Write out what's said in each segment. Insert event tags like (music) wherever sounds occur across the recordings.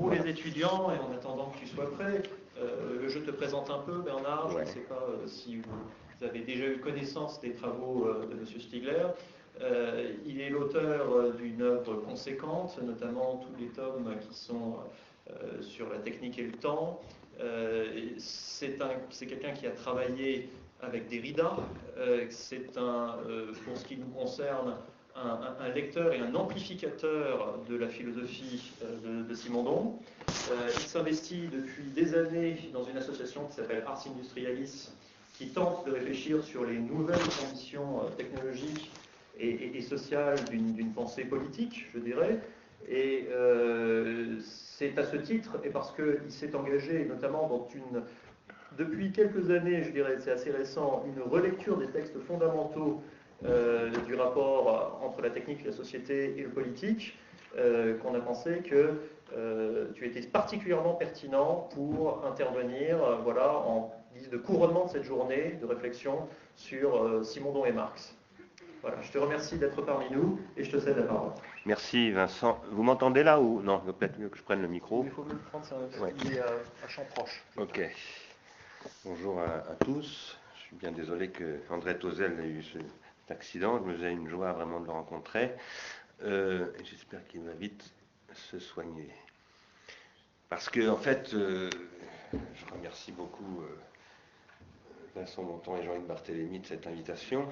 Pour les étudiants, et en attendant que tu sois prêt, euh, je te présente un peu, Bernard. Je ne sais pas euh, si vous avez déjà eu connaissance des travaux euh, de M. Stigler. il est l'auteur d'une œuvre conséquente, notamment tous les tomes qui sont sur la technique et le temps. c'est quelqu'un qui a travaillé avec Derrida. c'est un, pour ce qui nous concerne, un, lecteur et un amplificateur de la philosophie euh, de, Simondon. Euh, il s'investit depuis des années dans une association qui s'appelle Ars Industrialis, qui tente de réfléchir sur les nouvelles conditions euh, technologiques et, sociales d'une pensée politique, je dirais. Et c'est à ce titre, et parce qu'il s'est engagé notamment dans une, depuis quelques années, je dirais, c'est assez récent, une relecture des textes fondamentaux du rapport entre la technique, la société et le politique, euh, qu'on a pensé que euh, tu étais particulièrement pertinent pour intervenir voilà, en guise de couronnement de cette journée de réflexion sur Simondon et Marx. Voilà, je te remercie d'être parmi nous et je te cède la parole. Merci Vincent. Vous m'entendez là ou non? Peut-être mieux que je prenne le micro. Il faut me le prendre, ça, il est à, champ proche. Ok. Bonjour à, à, tous. Je suis bien désolé que André Tozel ait eu ce accident. Je me faisais une joie vraiment de le rencontrer. Euh, j'espère qu'il va vite se soigner. Parce que, en fait, euh, je remercie beaucoup euh, Vincent Monton et Jean-Yves Barthélémy de cette invitation,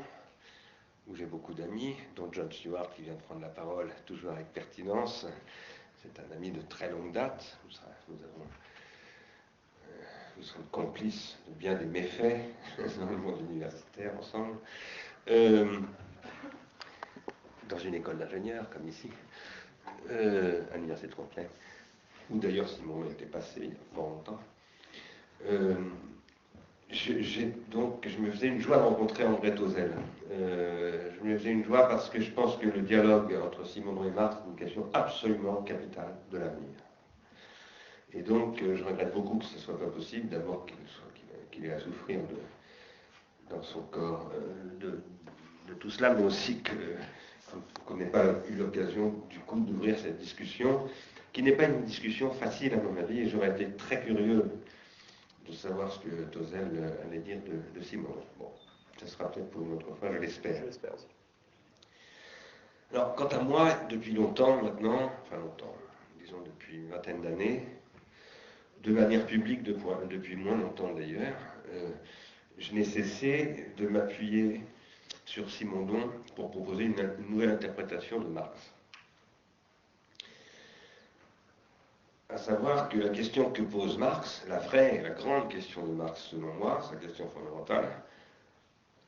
où j'ai beaucoup d'amis, dont John Stewart qui vient de prendre la parole, toujours avec pertinence. C'est un ami de très longue date. Nous, nous sommes complices de bien des méfaits (laughs) dans le monde universitaire ensemble. Euh, dans une école d'ingénieurs, comme ici, euh, à l'université de Compiègne, où d'ailleurs Simon était passé il y a fort longtemps. Euh, donc, je me faisais une joie de rencontrer André Tozel. je me faisais une joie parce que je pense que le dialogue entre Simon et Marx est une question absolument capitale de l'avenir. Et donc, je regrette beaucoup que ce ne soit pas possible, d'abord qu'il ait à souffrir de, dans son corps euh, de, tout cela, mais aussi qu'on n'ait pas eu l'occasion du coup d'ouvrir cette discussion, qui n'est pas une discussion facile à mon avis, et j'aurais été très curieux de savoir ce que Tozel allait dire de, Simon. Bon, ce sera peut-être pour une autre fois, je l'espère. Je l'espère aussi. Alors, quant à moi, depuis longtemps maintenant, enfin longtemps, disons depuis une vingtaine d'années, de manière publique depuis moins longtemps d'ailleurs, euh, je n'ai cessé de m'appuyer sur Simondon pour proposer une, nouvelle interprétation de Marx. À savoir que la question que pose Marx, la vraie, la grande question de Marx selon moi, sa question fondamentale,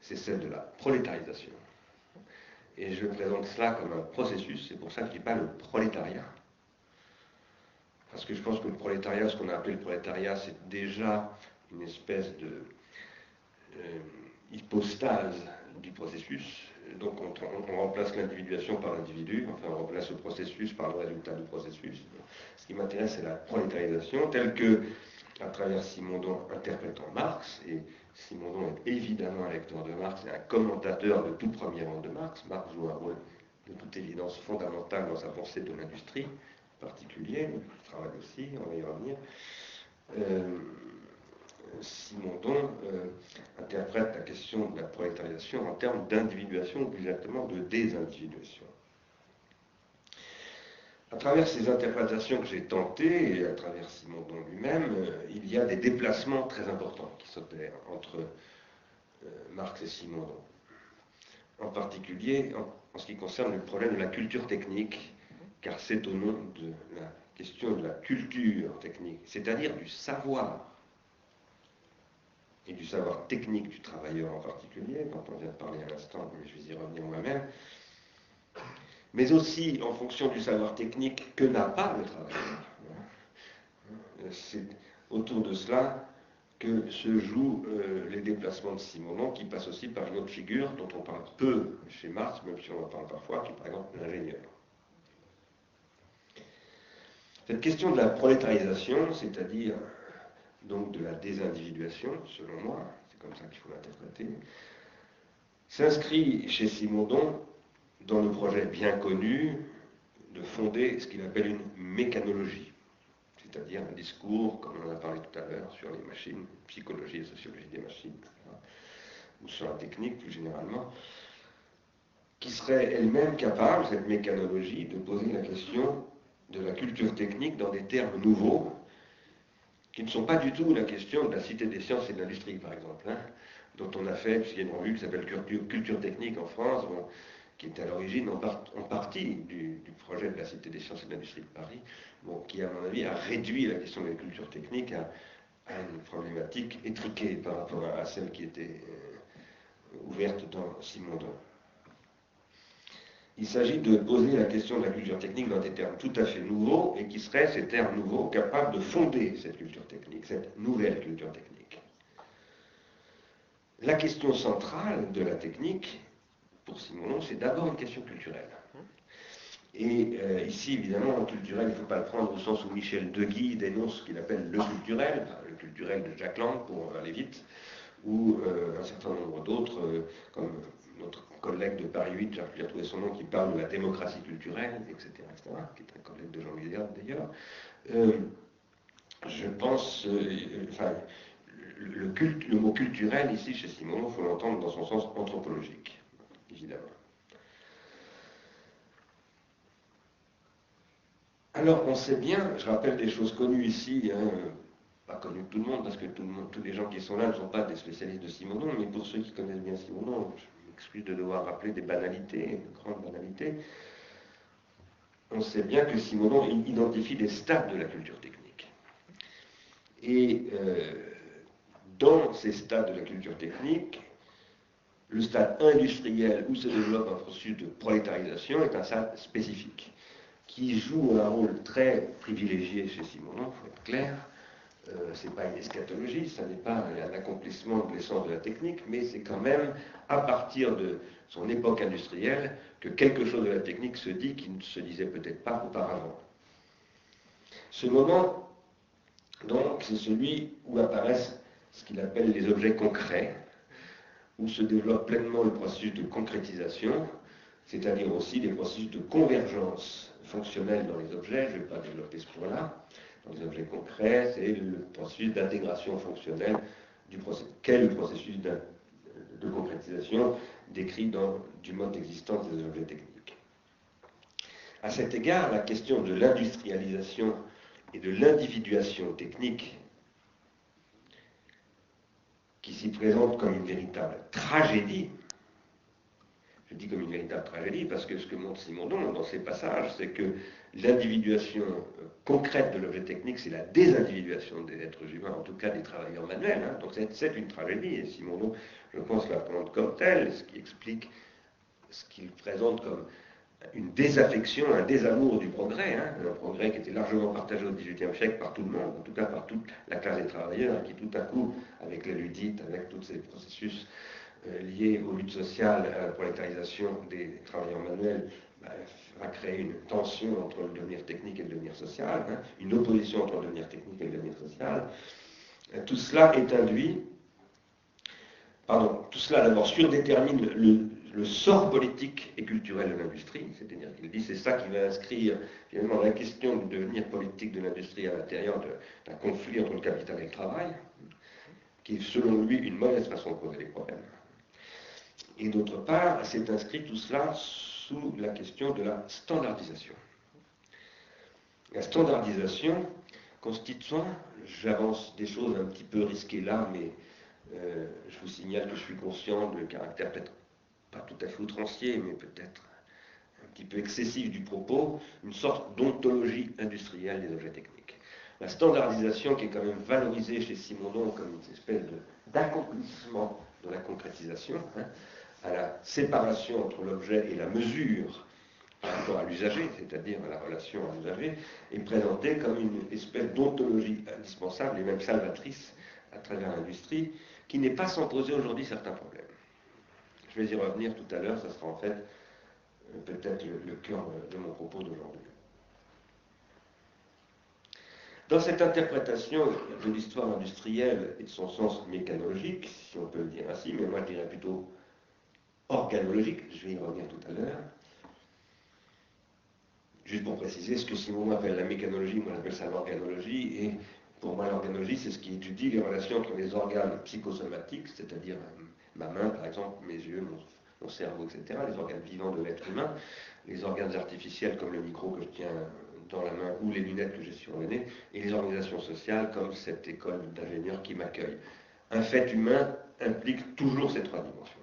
c'est celle de la prolétarisation. Et je présente cela comme un processus, c'est pour ça que je ne dis pas le prolétariat. Parce que je pense que le prolétariat, ce qu'on a appelé le prolétariat, c'est déjà une espèce de hypostase du processus. Donc on, remplace l'individuation par l'individu, enfin on remplace le processus par le résultat du processus. Ce qui m'intéresse, c'est la prolétarisation, telle que, à travers Simondon interprétant Marx, et Simondon est évidemment un lecteur de Marx et un commentateur de tout premier rang de Marx. Marx joue un rôle de toute évidence fondamental dans sa pensée de l'industrie, en particulier, le travail aussi, on va y revenir. Euh, Simondon euh, interprète la question de la prolétarisation en termes d'individuation ou plus exactement de désindividuation. À travers ces interprétations que j'ai tentées, et à travers Simondon lui-même, euh, il y a des déplacements très importants qui s'opèrent entre euh, Marx et Simondon. En particulier en, ce qui concerne le problème de la culture technique, car c'est au nom de la question de la culture technique, c'est-à-dire du savoir et du savoir technique du travailleur en particulier, dont on vient de parler à l'instant, mais je vais y revenir moi-même, mais aussi en fonction du savoir technique que n'a pas le travailleur. C'est autour de cela que se jouent euh, les déplacements de Simonon, qui passent aussi par une autre figure dont on parle peu chez Marx, même si on en parle parfois, qui est par exemple l'ingénieur. Cette question de la prolétarisation, c'est-à-dire donc de la désindividuation, selon moi, c'est comme ça qu'il faut l'interpréter, s'inscrit chez Simondon dans le projet bien connu de fonder ce qu'il appelle une mécanologie. c'est-à-dire un discours, comme on en a parlé tout à l'heure, sur les machines, psychologie et sociologie des machines, ou sur la technique plus généralement, qui serait elle-même capable, cette mécanologie, de poser la question de la culture technique dans des termes nouveaux, qui ne sont pas du tout la question de la cité des sciences et de l'industrie, par exemple, hein, dont on a fait, puisqu'il y a une revue qui s'appelle culture, technique en France, qui est à l'origine en, partie du, projet de la Cité des sciences et de l'industrie de Paris, qui, à mon avis, a réduit la question de la culture technique à, une problématique étriquée par rapport à, celle qui était euh, ouverte dans Simondon. Il s'agit de poser la question de la culture technique dans des termes tout à fait nouveaux et qui seraient ces termes nouveaux capables de fonder cette culture technique, cette nouvelle culture technique. La question centrale de la technique, pour Simonon, c'est d'abord une question culturelle. Et euh, ici, évidemment, le culturel, il ne faut pas le prendre au sens où Michel Deguy dénonce ce qu'il appelle le culturel, le culturel de Jacques Lang, pour aller vite, ou euh, un certain nombre d'autres, euh, comme notre collègue de Paris 8, j'ai retrouvé son nom, qui parle de la démocratie culturelle, etc., etc., qui est un collègue de Jean louis d'ailleurs. Euh, je pense, euh, enfin, le, mot culturel ici chez Simon, il faut l'entendre dans son sens anthropologique, évidemment. Alors, on sait bien, je rappelle des choses connues ici, hein, pas connues de tout le monde, parce que tous les gens qui sont là ne sont pas des spécialistes de Simonon, mais pour ceux qui connaissent bien Simonon, excuse de devoir rappeler des banalités, de grandes banalités, on sait bien que Simonon identifie des stades de la culture technique. Et euh, dans ces stades de la culture technique, le stade industriel où se développe un processus de prolétarisation est un stade spécifique, qui joue un rôle très privilégié chez Simonon, il faut être clair, euh, ce n'est pas une eschatologie, ce n'est pas un accomplissement de l'essence de la technique, mais c'est quand même à partir de son époque industrielle que quelque chose de la technique se dit qui ne se disait peut-être pas auparavant. Ce moment, donc, c'est celui où apparaissent ce qu'il appelle les objets concrets, où se développe pleinement le processus de concrétisation, c'est-à-dire aussi des processus de convergence fonctionnelle dans les objets, je ne vais pas développer ce point-là, dans les objets concrets, c'est le processus d'intégration fonctionnelle du. Quel le processus de, concrétisation décrit dans du mode d'existence des objets techniques. À cet égard, la question de l'industrialisation et de l'individuation technique qui s'y présente comme une véritable tragédie, je dis comme une véritable tragédie parce que ce que montre Simondon dans ces passages, c'est que l'individuation euh, concrète de l'objet technique, c'est la désindividuation des êtres humains, en tout cas des travailleurs manuels. Hein. Donc c'est une tragédie, et Simondon, je pense, la présente comme telle, ce qui explique ce qu'il présente comme une désaffection, un désamour du progrès, hein. un progrès qui était largement partagé au XVIIIe siècle par tout le monde, en tout cas par toute la classe des travailleurs, qui tout à coup, avec les ludites, avec tous ces processus euh, liés aux luttes sociales, à la prolétarisation des travailleurs manuels, va créer une tension entre le devenir technique et le devenir social, hein, une opposition entre le devenir technique et le devenir social. Euh, tout cela est induit, pardon, tout cela d'abord surdétermine le, le, sort politique et culturel de l'industrie, c'est-à-dire qu'il dit c'est ça qui va inscrire finalement la question du devenir politique de l'industrie à l'intérieur d'un conflit entre le capital et le travail, qui est selon lui une mauvaise façon de poser les problèmes. Et d'autre part, c'est inscrit tout cela sous la question de la standardisation. La standardisation constituant, j'avance des choses un petit peu risquées là, mais euh, je vous signale que je suis conscient du caractère peut-être pas tout à fait outrancier, mais peut-être un petit peu excessif du propos, une sorte d'ontologie industrielle des objets techniques. La standardisation qui est quand même valorisée chez Simondon comme une espèce d'accomplissement de, la concrétisation, hein, à la séparation entre l'objet et la mesure par rapport à l'usager, c'est-à-dire à la relation à l'usager, est présentée comme une espèce d'ontologie indispensable et même salvatrice à travers l'industrie, qui n'est pas sans poser aujourd'hui certains problèmes. Je vais y revenir tout à l'heure, ça sera en fait euh, peut-être le, cœur de mon propos d'aujourd'hui. Dans cette interprétation de l'histoire industrielle et de son sens mécanologique, si on peut le dire ainsi, mais moi je dirais plutôt organologique, je vais y revenir tout à l'heure, juste pour préciser, ce que Simon appelle la mécanologie, moi j'appelle ça l'organologie, et pour moi l'organologie, c'est ce qui étudie les relations entre les organes psychosomatiques, c'est-à-dire ma main par exemple, mes yeux, mon, cerveau, etc., les organes vivants de l'être humain, les organes artificiels comme le micro que je tiens dans la main ou les lunettes que j'ai sur le nez, et les organisations sociales comme cette école d'ingénieurs qui m'accueille. Un fait humain implique toujours ces trois dimensions-là.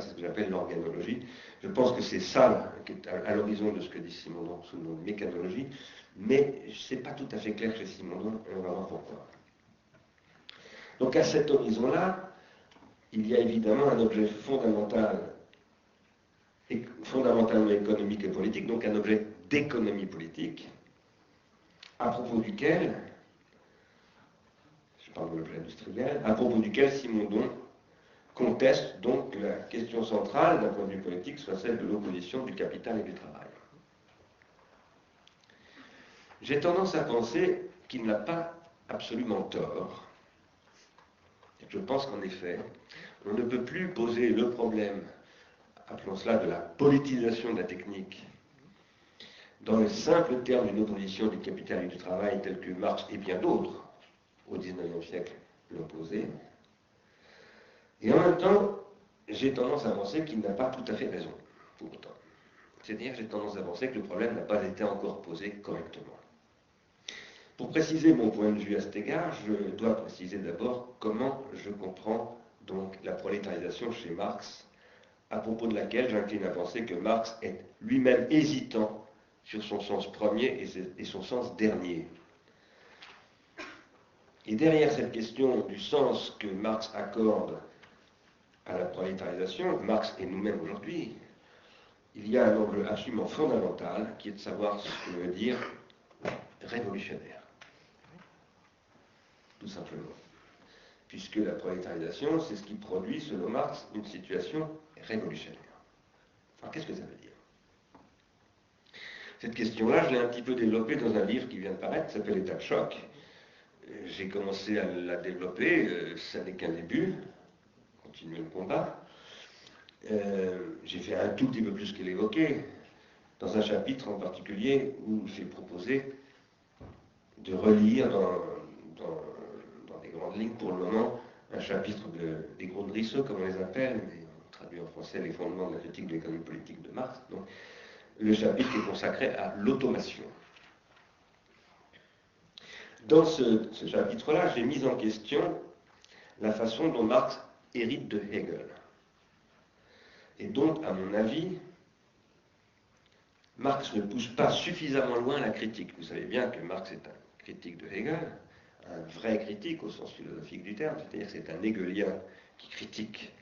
C'est ce que j'appelle l'organologie. Je pense que c'est ça qui est à, l'horizon de ce que dit Simondon sous le nom de mécanologie, mais ce n'est pas tout à fait clair chez Simondon, et on va voir pourquoi. Donc à cet horizon-là, il y a évidemment un objet fondamental, fondamentalement économique et politique, donc un objet d'économie politique, à propos duquel, je parle de l'objet industriel, à propos duquel Simondon conteste donc la question centrale d'un point de vue politique soit celle de l'opposition du capital et du travail. J'ai tendance à penser qu'il n'a pas absolument tort. Je pense qu'en effet, on ne peut plus poser le problème, appelons cela de la politisation de la technique, dans le simple terme d'une opposition du capital et du travail tel que Marx et bien d'autres au XIXe siècle l'ont posé. Et en même temps, j'ai tendance à penser qu'il n'a pas tout à fait raison, pour autant. C'est-à-dire j'ai tendance à penser que le problème n'a pas été encore posé correctement. Pour préciser mon point de vue à cet égard, je dois préciser d'abord comment je comprends donc la prolétarisation chez Marx, à propos de laquelle j'incline à penser que Marx est lui-même hésitant sur son sens premier et son sens dernier. Et derrière cette question du sens que Marx accorde à la prolétarisation, Marx et nous-mêmes aujourd'hui, il y a un angle absolument fondamental qui est de savoir ce que veut dire révolutionnaire. Tout simplement puisque la prolétarisation, c'est ce qui produit, selon Marx, une situation révolutionnaire. Alors qu'est-ce que ça veut dire? Cette question-là, je l'ai un petit peu développée dans un livre qui vient de paraître, qui s'appelle État de choc. J'ai commencé à la développer, euh, ça n'est qu'un début, continuer le combat. Euh, j'ai fait un tout petit peu plus qu'elle évoquait, dans un chapitre en particulier où j'ai proposé de relire dans grande ligne pour le moment un chapitre des gros de comme on les appelle, mais on traduit en français les fondements de la critique de l'économie politique de Marx. Donc, le chapitre est consacré à l'automation. Dans ce chapitre-là, j'ai mis en question la façon dont Marx hérite de Hegel. Et donc, à mon avis, Marx ne pousse pas suffisamment loin la critique. Vous savez bien que Marx est un critique de Hegel, un vrai critique au sens philosophique du terme, c'est-à-dire c'est un Hegelien qui critique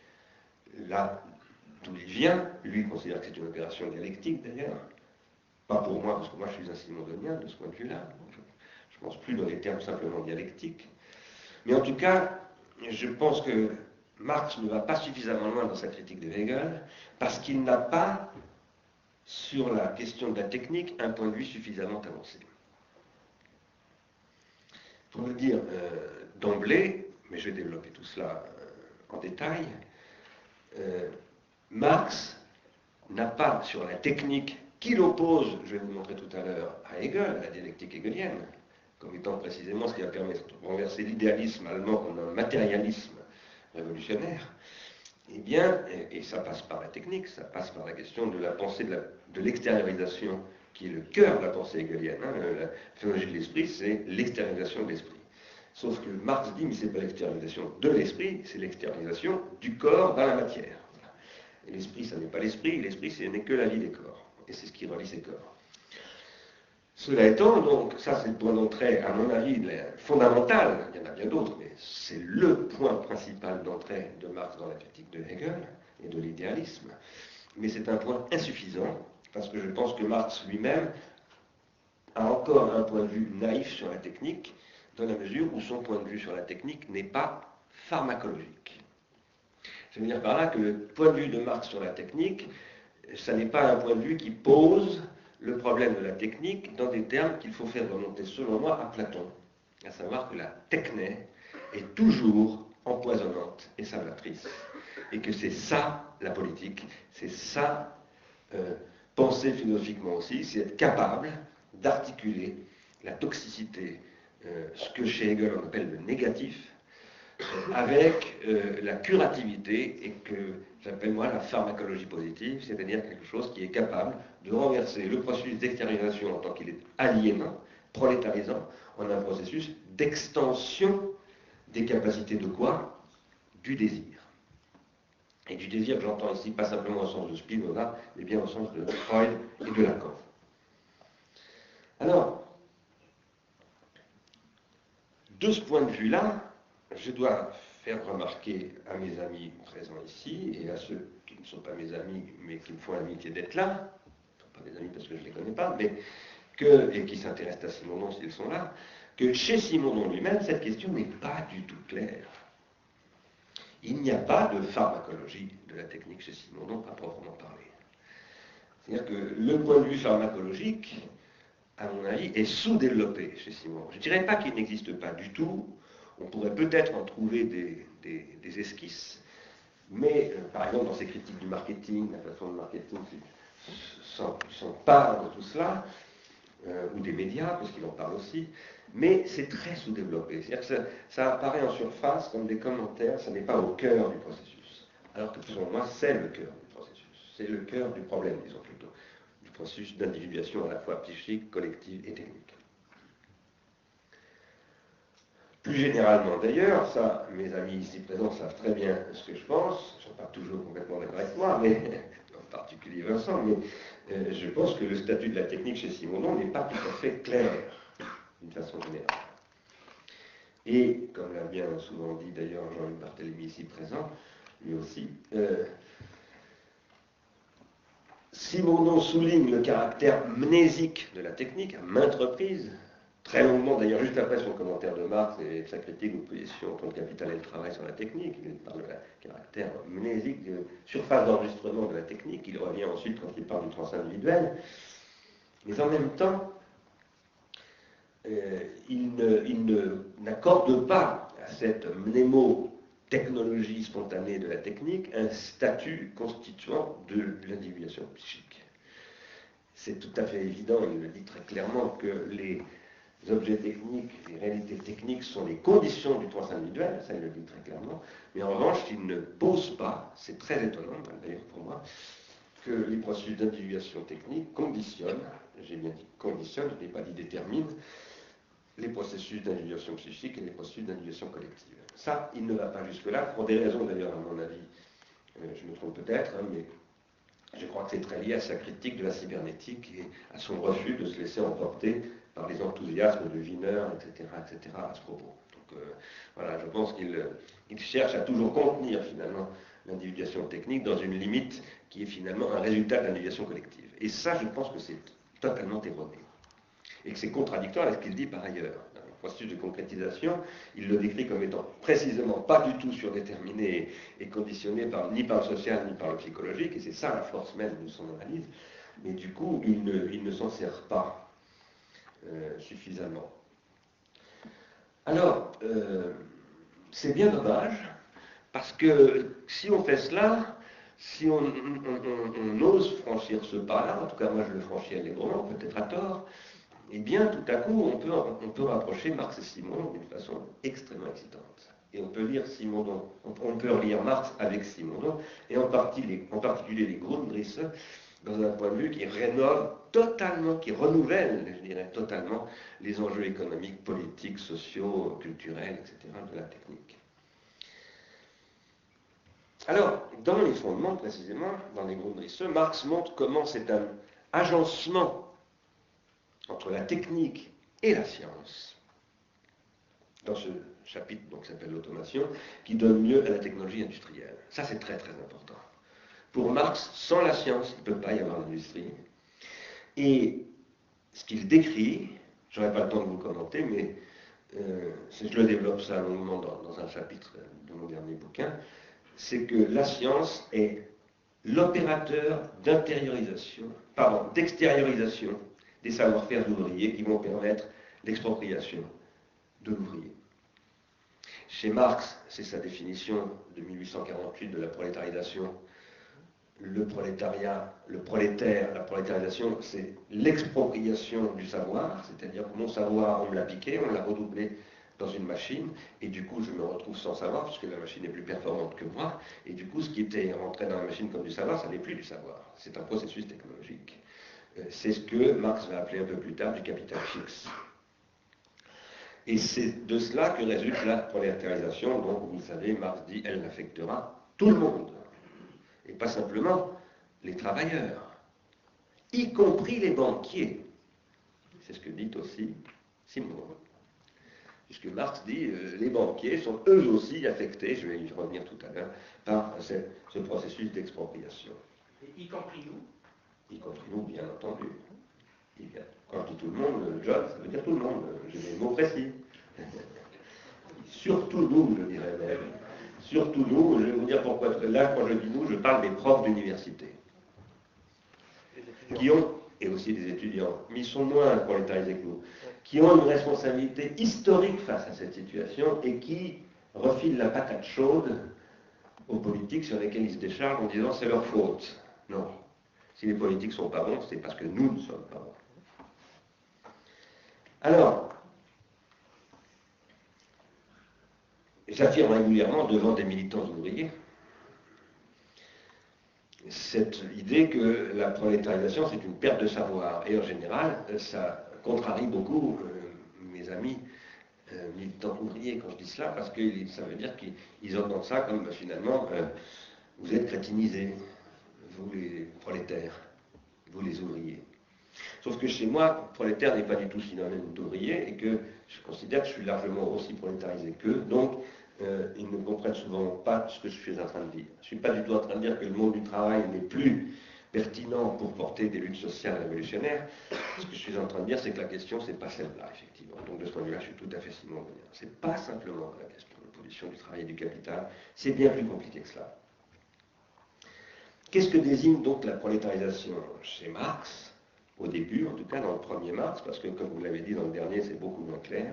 là d'où il vient. Lui considère que c'est une opération dialectique d'ailleurs. Pas pour moi, parce que moi je suis un simondonien de ce point de vue-là. Je ne pense plus dans les termes simplement dialectiques. Mais en tout cas, je pense que Marx ne va pas suffisamment loin dans sa critique de Hegel parce qu'il n'a pas, sur la question de la technique, un point de vue suffisamment avancé. Pour le dire euh, d'emblée, mais je vais développer tout cela euh, en détail, euh, Marx n'a pas sur la technique qu'il oppose, je vais vous montrer tout à l'heure, à Hegel, la dialectique hegelienne, comme étant précisément ce qui a permis de renverser l'idéalisme allemand en un matérialisme révolutionnaire, eh bien, et, ça passe par la technique, ça passe par la question de la pensée de l'extériorisation qui est le cœur de la pensée hegelienne. Hein, la phénoménologie de l'esprit, c'est l'extériorisation de l'esprit. Sauf que Marx dit, mais ce n'est pas l'extériorisation de l'esprit, c'est l'extériorisation du corps dans la matière. L'esprit, ça n'est pas l'esprit, l'esprit, ce n'est que la vie des corps. Et c'est ce qui relie ces corps. Cela étant, donc, ça c'est le point d'entrée, à mon avis, fondamental, il y en a bien d'autres, c'est le point principal d'entrée de Marx dans la critique de Hegel et de l'idéalisme. Mais c'est un point insuffisant parce que je pense que Marx lui-même a encore un point de vue naïf sur la technique, dans la mesure où son point de vue sur la technique n'est pas pharmacologique. Je veux dire par là que le point de vue de Marx sur la technique, ça n'est pas un point de vue qui pose le problème de la technique dans des termes qu'il faut faire remonter, selon moi, à Platon. À savoir que la techné est toujours empoisonnante et salvatrice. Et que c'est ça, la politique, c'est ça, euh, penser philosophiquement aussi, c'est être capable d'articuler la toxicité, euh, ce que chez Hegel on appelle le négatif, euh, avec la curativité et que j'appelle moi la pharmacologie positive, c'est-à-dire quelque chose qui est capable de renverser le processus d'extériorisation en tant qu'il est aliénant, prolétarisant, en un processus d'extension des capacités de quoi? Du désir. Et du désir, j'entends ici pas simplement au sens de Spinoza, mais bien au sens de Freud et de Lacan. Alors, de ce point de vue-là, je dois faire remarquer à mes amis présents ici et à ceux qui ne sont pas mes amis mais qui me font l'amitié d'être là, pas mes amis parce que je ne les connais pas, mais et qui s'intéressent à Simonon s'ils sont là, que chez Simonon lui-même, cette question n'est pas du tout claire. Il n'y a pas de pharmacologie de la technique chez Simonon à proprement parler. C'est-à-dire que le point de vue pharmacologique, à mon avis, est sous-développé chez Simonon. Je ne dirais pas qu'il n'existe pas du tout, on pourrait peut-être en trouver des, esquisses, mais euh, par exemple dans ses critiques du marketing, la façon de marketing s'empare de tout cela, euh, ou des médias, puisqu'il en parle aussi, mais c'est très sous-développé. C'est-à-dire que ça, apparaît en surface comme des commentaires, ça n'est pas au cœur du processus. Alors que selon moi, c'est le cœur du processus. C'est le cœur du problème, disons plutôt, du processus d'individuation à la fois psychique, collective et technique. Plus généralement d'ailleurs, ça, mes amis ici présents savent très bien ce que je pense, ils ne sont pas toujours complètement d'accord avec moi, mais (laughs) en particulier Vincent, mais euh, je pense que le statut de la technique chez Simonon n'est pas tout à fait clair, d'une façon générale. Et, comme l'a bien souvent dit d'ailleurs Jean-Luc Barthélemy ici présent, lui aussi, euh, Simonon souligne le caractère mnésique de la technique à maintes reprises, très longuement, d'ailleurs, juste après son commentaire de Marx et sa critique d'opposition entre le capital et le travail sur la technique, il parle de caractère mnésique, de surface d'enregistrement de la technique, il revient ensuite quand il parle du trans individuel. Mais en même temps, euh, il n'accorde pas à cette mnémo-technologie spontanée de la technique un statut constituant de l'individuation psychique. C'est tout à fait évident, il le dit très clairement, que les objets techniques, les réalités techniques sont les conditions du trans individuel, ça il le dit très clairement, mais en revanche, il ne pose pas, c'est très étonnant d'ailleurs pour moi, que les processus d'individuation technique conditionnent, j'ai bien dit conditionnent, je n'ai pas dit déterminent, les processus d'individuation psychique et les processus d'individuation collective. Ça, il ne va pas jusque-là, pour des raisons d'ailleurs, à mon avis, euh, je me trompe peut-être, hein, mais je crois que c'est très lié à sa critique de la cybernétique et à son refus de se laisser emporter par les enthousiasmes de Wiener, etc., etc., à ce propos. Donc euh, voilà, je pense qu'il cherche à toujours contenir finalement l'individuation technique dans une limite qui est finalement un résultat de l'individuation collective. Et ça, je pense que c'est totalement erroné. Et que c'est contradictoire avec ce qu'il dit par ailleurs. Le processus de concrétisation, il le décrit comme étant précisément pas du tout surdéterminé et conditionné par, ni par le social ni par le psychologique, et c'est ça la force même de son analyse. Mais du coup, il ne s'en sert pas euh, suffisamment. Alors, euh, c'est bien dommage, parce que si on fait cela, si on, ose franchir ce pas-là, en tout cas moi je le franchis allègrement, peut-être à tort, eh bien tout à coup on peut, on peut rapprocher Marx et Simon d'une façon extrêmement excitante. Et on peut lire Simondon, on peut lire Marx avec Simondon, et en, en particulier les Grundrisse, dans un point de vue qui rénove totalement, qui renouvelle, je dirais, totalement les enjeux économiques, politiques, sociaux, culturels, etc. de la technique. Alors, dans les fondements, précisément, dans les groupes Drisseux, Marx montre comment c'est un agencement entre la technique et la science, dans ce chapitre qui s'appelle l'automation, qui donne lieu à la technologie industrielle. Ça, c'est très très important. Pour Marx, sans la science, il ne peut pas y avoir d'industrie. Et ce qu'il décrit, je n'aurai pas le temps de vous commenter, mais euh, je le développe ça longuement dans, un chapitre de mon dernier bouquin, c'est que la science est l'opérateur d'intériorisation, pardon, d'extériorisation des savoir-faire ouvriers qui vont permettre l'expropriation de l'ouvrier. Chez Marx, c'est sa définition de 1848 de la prolétarisation le prolétariat, le prolétaire, la prolétarisation, c'est l'expropriation du savoir, c'est-à-dire que mon savoir, on me l'a piqué, on l'a redoublé dans une machine, et du coup je me retrouve sans savoir, puisque la machine est plus performante que moi, et du coup ce qui était rentré dans la machine comme du savoir, ça n'est plus du savoir. C'est un processus technologique. Euh, c'est ce que Marx va appeler un peu plus tard du capital fixe. Et c'est de cela que résulte la prolétarisation, dont, vous le savez, Marx dit, elle affectera tout le monde, et pas simplement les travailleurs, y compris les banquiers. C'est ce que dit aussi Simon. Puisque Marx dit euh, les banquiers sont eux aussi affectés, je vais y revenir tout à l'heure, par ce, processus d'expropriation. Y compris nous Y compris nous, bien entendu. Quand je dis tout le monde, John, ça veut dire tout le monde. J'ai des mots précis. (laughs) Surtout nous, je dirais même. Surtout nous, je vais vous dire pourquoi. Là, quand je dis nous, je parle des profs d'université. Qui ont, et aussi des étudiants, mais ils sont moins prolétarisés que nous, qui ont une responsabilité historique face à cette situation et qui refilent la patate chaude aux politiques sur lesquels ils se déchargent en disant c'est leur faute. Non. Si les politiques sont pas bons, c'est parce que nous ne sommes pas bons. Alors, j'affirme régulièrement devant des militants ouvriers cette idée que la prolétarisation, c'est une perte de savoir. Et en général, ça contrarie beaucoup euh, mes amis euh, militants ouvriers quand je dis cela, parce que ça veut dire qu'ils entendent ça comme finalement, euh, vous êtes crétinisés, vous les prolétaires, vous les ouvriers. Sauf que chez moi, prolétaire n'est pas du tout synonyme d'ouvrier et que je considère que je suis largement aussi prolétarisé qu'eux. Donc, euh, ils ne comprennent souvent pas ce que je suis en train de dire. Je ne suis pas du tout en train de dire que le monde du travail n'est plus pertinent pour porter des luttes sociales révolutionnaires. Ce que je suis en train de dire, c'est que la question, ce n'est pas celle-là, effectivement. Donc de ce point de vue-là, je suis tout à fait Simon Ce n'est pas simplement la question de l'opposition du travail et du capital, c'est bien plus compliqué que cela. Qu'est-ce que désigne donc la prolétarisation chez Marx, au début, en tout cas dans le premier Marx, parce que comme vous l'avez dit dans le dernier, c'est beaucoup moins clair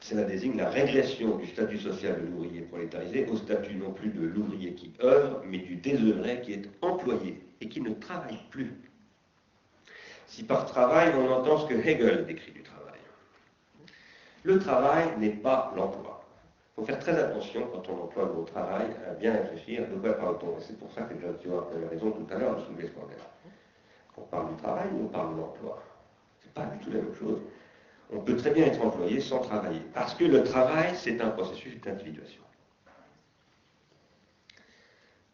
cela désigne la régression du statut social de l'ouvrier prolétarisé au statut non plus de l'ouvrier qui œuvre, mais du désœuvré qui est employé et qui ne travaille plus. Si par travail on entend ce que Hegel décrit du travail, le travail n'est pas l'emploi. Faut faire très attention quand on emploie le mot travail à bien réfléchir de quoi parle-t-on? Et c'est pour ça que John a raison tout à l'heure de soulever ce problème. On parle du travail ou on parle de l'emploi Ce n'est pas du tout la même chose on peut très bien être employé sans travailler. Parce que le travail, c'est un processus d'individuation.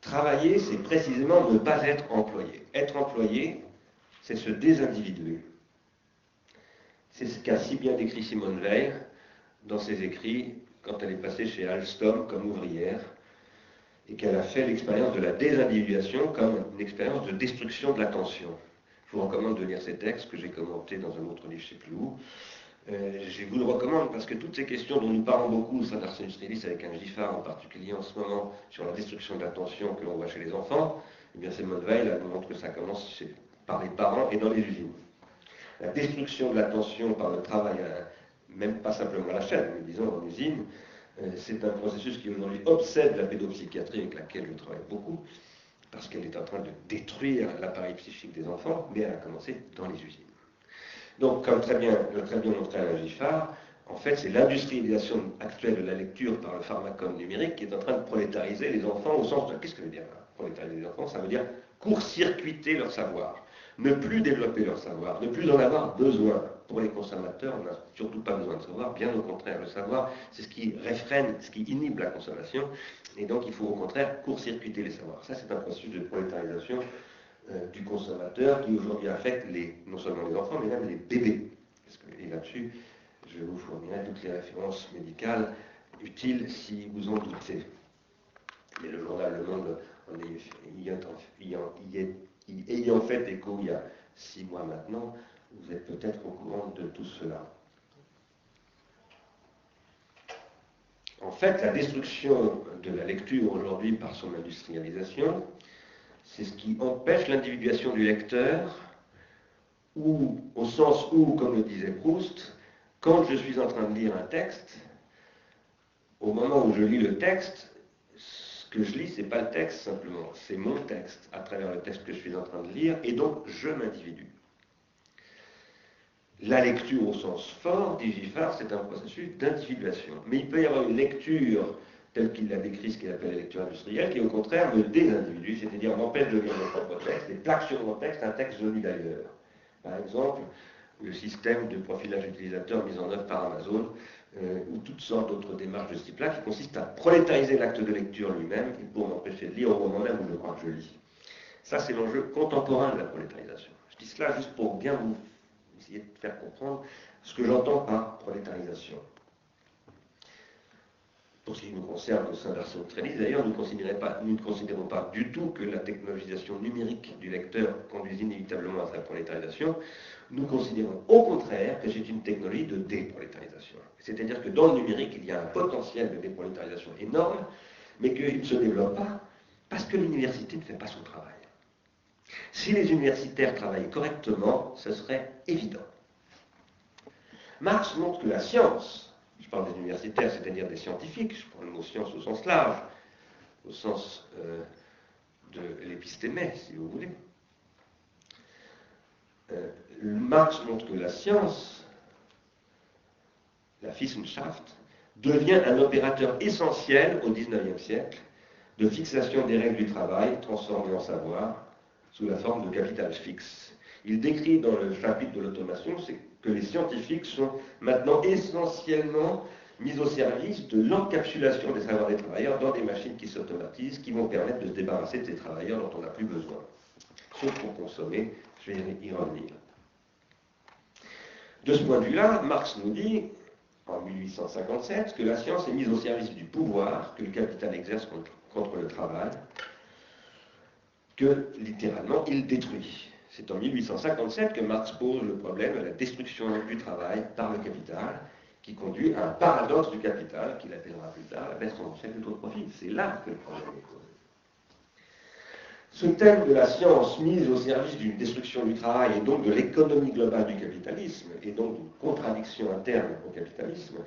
Travailler, c'est précisément ne pas être employé. Être employé, c'est se désindividuer. C'est ce qu'a si bien décrit Simone Veil dans ses écrits quand elle est passée chez Alstom comme ouvrière et qu'elle a fait l'expérience de la désindividuation comme une expérience de destruction de l'attention. Je vous recommande de lire ces textes que j'ai commentés dans un autre livre, je ne sais plus où, euh, je vous le recommande parce que toutes ces questions dont nous parlons beaucoup au sein industrialiste avec un GIFAR en particulier en ce moment sur la destruction de l'attention que l'on voit chez les enfants, eh bien Simone Veil elle montre que ça commence par les parents et dans les usines. La destruction de l'attention par le travail, même pas simplement à la chaîne, mais disons en usine, euh, c'est un processus qui aujourd'hui obsède la pédopsychiatrie avec laquelle je travaille beaucoup, parce qu'elle est en train de détruire l'appareil psychique des enfants, mais elle a commencé dans les usines. Donc, comme très bien, très bien montré à la GIFAR, en fait, c'est l'industrialisation actuelle de la lecture par le pharmacone numérique qui est en train de prolétariser les enfants au sens de... Qu'est-ce que veut dire prolétariser les enfants? Ça veut dire court-circuiter leur savoir, ne plus développer leur savoir, ne plus en avoir besoin. Pour les consommateurs, on n'a surtout pas besoin de savoir, bien au contraire, le savoir, c'est ce qui réfrène, ce qui inhibe la consommation, et donc il faut au contraire court-circuiter les savoirs. Ça, c'est un processus de prolétarisation euh, du consommateur qui aujourd'hui affecte non seulement les enfants, mais même les bébés. et là-dessus, je vous fournirai toutes les références médicales utiles si vous en doutez. Mais le journal Le Monde, ayant fait écho il y a six mois maintenant, vous êtes peut-être au courant de tout cela. En fait, la destruction de la lecture aujourd'hui par son industrialisation, c'est ce qui empêche l'individuation du lecteur, ou au sens où, comme le disait Proust, quand je suis en train de lire un texte, au moment où je lis le texte, ce que je lis, ce n'est pas le texte simplement, c'est mon texte à travers le texte que je suis en train de lire, et donc je m'individue. La lecture au sens fort, dit Giffard, c'est un processus d'individuation. Mais il peut y avoir une lecture telle qu'il l'a décrit, ce qu'il appelle la lecture industrielle, qui au contraire me désindividue, c'est-à-dire m'empêche de lire mon propre texte et plaque sur mon texte un texte venu d'ailleurs. Par exemple, le système de profilage utilisateur mis en œuvre par Amazon, euh, ou toutes sortes d'autres démarches de ce type-là, qui consistent à prolétariser l'acte de lecture lui-même pour m'empêcher de lire au moment même où je lis. Ça, c'est l'enjeu contemporain de la prolétarisation. Je dis cela juste pour bien vous essayer de faire comprendre ce que j'entends par prolétarisation. Pour ce qui nous concerne au sein d'Arson Trellis, d'ailleurs, nous, ne considérons pas du tout que la technologisation numérique du lecteur conduise inévitablement à sa prolétarisation. Nous considérons au contraire que c'est une technologie de déprolétarisation. C'est-à-dire que dans le numérique, il y a un potentiel de déprolétarisation énorme, mais qu'il ne se développe pas parce que l'université ne fait pas son travail. Si les universitaires travaillent correctement, ce serait évident. Marx montre que la science, je parle des universitaires, c'est-à-dire des scientifiques, je prends le mot science au sens large, au sens euh, de l'épistémé, si vous voulez. Euh, Marx montre que la science, la Wissenschaft, devient un opérateur essentiel au XIXe siècle de fixation des règles du travail transformées en savoir sous la forme de capital fixe. Il décrit dans le chapitre de l'automation que les scientifiques sont maintenant essentiellement mis au service de l'encapsulation des savoirs des travailleurs dans des machines qui s'automatisent, qui vont permettre de se débarrasser de ces travailleurs dont on n'a plus besoin. Sauf pour consommer, je vais y revenir. De ce point de vue-là, Marx nous dit, en 1857, que la science est mise au service du pouvoir que le capital exerce contre, contre le travail, que littéralement il détruit. C'est en 1857 que Marx pose le problème de la destruction du travail par le capital, qui conduit à un paradoxe du capital, qu'il appellera plus tard la baisse tendancielle du taux de profit. C'est là que le problème est posé. Ce thème de la science mise au service d'une destruction du travail et donc de l'économie globale du capitalisme, et donc d'une contradiction interne au capitalisme,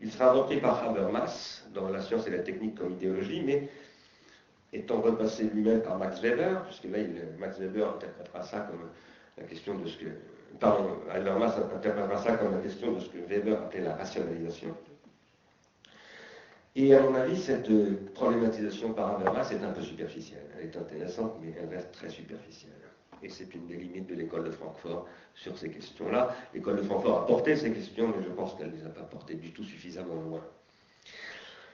il sera repris par Habermas dans La science et la technique comme idéologie, mais étant repassé lui-même par Max Weber, puisque là, Max Weber interprétera ça comme la question de ce que. Pardon, Habermas interprétera ça comme la question de ce que Weber appelait la rationalisation. Et à mon avis, cette problématisation par Habermas est un peu superficielle. Elle est intéressante, mais elle reste très superficielle. Et c'est une des limites de l'école de Francfort sur ces questions-là. L'école de Francfort a porté ces questions, mais je pense qu'elle ne les a pas portées du tout suffisamment loin.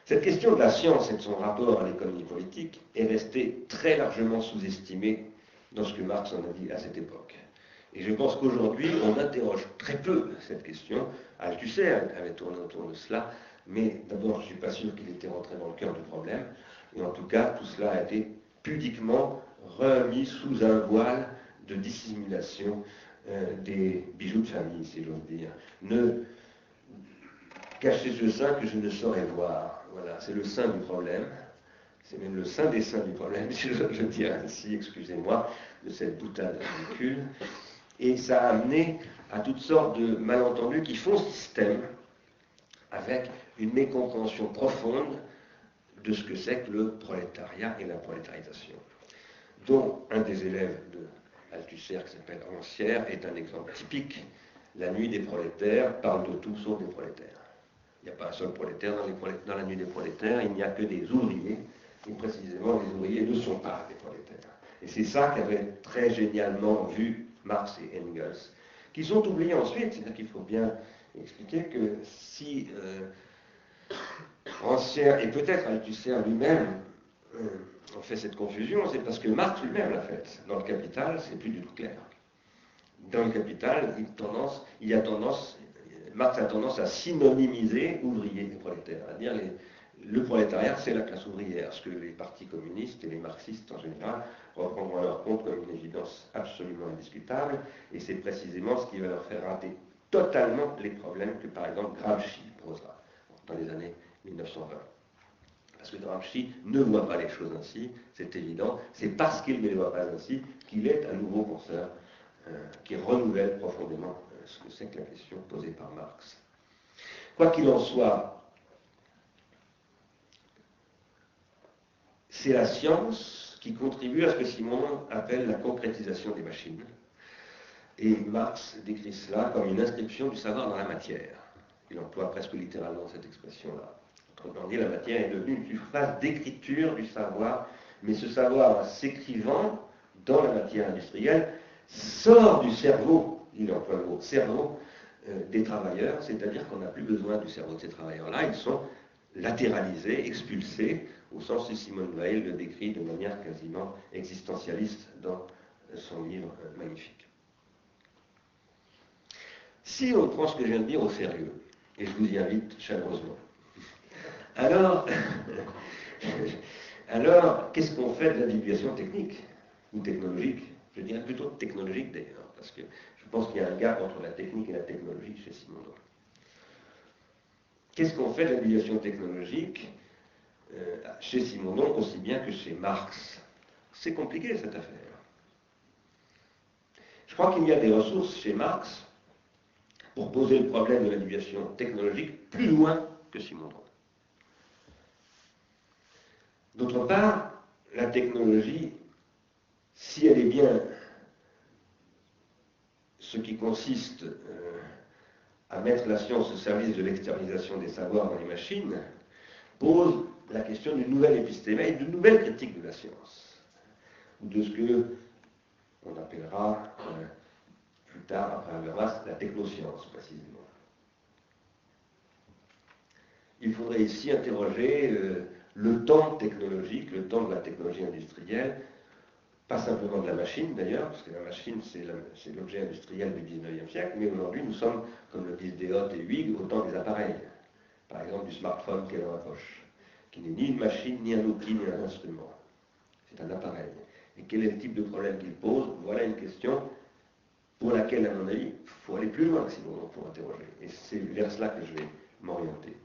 Cette question de la science et de son rapport à l'économie politique est restée très largement sous-estimée dans ce que Marx en a dit à cette époque. Et je pense qu'aujourd'hui, on interroge très peu cette question. Althusser avait tourné autour de cela, mais d'abord, je ne suis pas sûr qu'il était rentré dans le cœur du problème. Et en tout cas, tout cela a été pudiquement remis sous un voile de dissimulation euh, des bijoux de famille, si j'ose dire. Ne cachez ce sein que je ne saurais voir. Voilà, c'est le sein du problème. C'est même le sein des seins du problème, (laughs) si je, je dire ainsi, excusez-moi, de cette boutade ridicule. Et ça a amené à toutes sortes de malentendus qui font système avec une mécompréhension profonde de ce que c'est que le prolétariat et la prolétarisation. Dont un des élèves de Althusser, qui s'appelle Rancière, est un exemple typique. La nuit des prolétaires parle de tout sauf des prolétaires. Il n'y a pas un seul prolétaire dans, la nuit des prolétaires, il n'y a que des ouvriers, et précisément les ouvriers ne sont pas des prolétaires. Et c'est ça qu'avaient très génialement vu Marx et Engels, qui sont oubliés ensuite, c'est-à-dire qu'il faut bien expliquer que si euh, et peut-être Althusser lui-même euh, fait cette confusion, c'est parce que Marx lui-même l'a faite. Dans le Capital, c'est plus du tout clair. Dans le Capital, il y a tendance, Marx a tendance à synonymiser ouvriers et prolétaires, à dire le prolétariat, c'est la classe ouvrière, ce que les partis communistes et les marxistes en général reprendront à leur compte comme une évidence absolument indiscutable, et c'est précisément ce qui va leur faire rater totalement les problèmes que, par exemple, Gramsci posera dans les années 1920. Parce que Gramsci ne voit pas les choses ainsi, c'est évident. C'est parce qu'il ne les voit pas ainsi qu'il est un nouveau penseur euh, qui renouvelle profondément ce que c'est que la question posée par Marx. Quoi qu'il en soit, c'est la science qui contribue à ce que Simon appelle la concrétisation des machines. Et Marx décrit cela comme une inscription du savoir dans la matière. Il emploie presque littéralement cette expression-là. Autrement dit, la matière est devenue une surface d'écriture du savoir, mais ce savoir, s'écrivant dans la matière industrielle, sort du cerveau, il emploie le mot cerveau, des travailleurs, c'est-à-dire qu'on n'a plus besoin du cerveau de ces travailleurs-là, ils sont latéralisés, expulsés, au sens où Simone Weil le décrit de manière quasiment existentialiste dans son livre euh, magnifique. Si on prend ce que je viens de dire au sérieux, et je vous y invite chaleureusement, (laughs) alors, (laughs) alors qu'est-ce qu'on fait de la divulgation technique ou technologique Je dirais plutôt technologique d'ailleurs, parce que je pense qu'il y a un gap entre la technique et la technologie chez Simondon. Qu'est-ce qu'on fait de la technologique euh, chez Simondon aussi bien que chez Marx? C'est compliqué cette affaire. Je crois qu'il y a des ressources chez Marx pour poser le problème de la technologique plus loin que Simondon. D'autre part, la technologie, si elle est bien ce qui consiste euh, à mettre la science au service de l'externalisation des savoirs dans les machines, pose la question d'une nouvelle épistémie, d'une nouvelle critique de la science, ou de ce que on appellera euh, plus tard, après Habermas, la technoscience précisément. Il faudrait ici interroger euh, le temps technologique, le temps de la technologie industrielle, pas simplement de la machine d'ailleurs, parce que la machine c'est l'objet industriel du 19e siècle, mais aujourd'hui nous sommes, comme le disent Dehotte et Huyghe, au temps des appareils. Par exemple du smartphone qui est dans la poche, qui n'est ni une machine, ni un outil, ni un instrument. C'est un appareil. Et quel est le type de problème qu'il pose? Voilà une question pour laquelle, à mon avis, il faut aller plus loin sinon pour interroger. Et c'est vers cela que je vais m'orienter.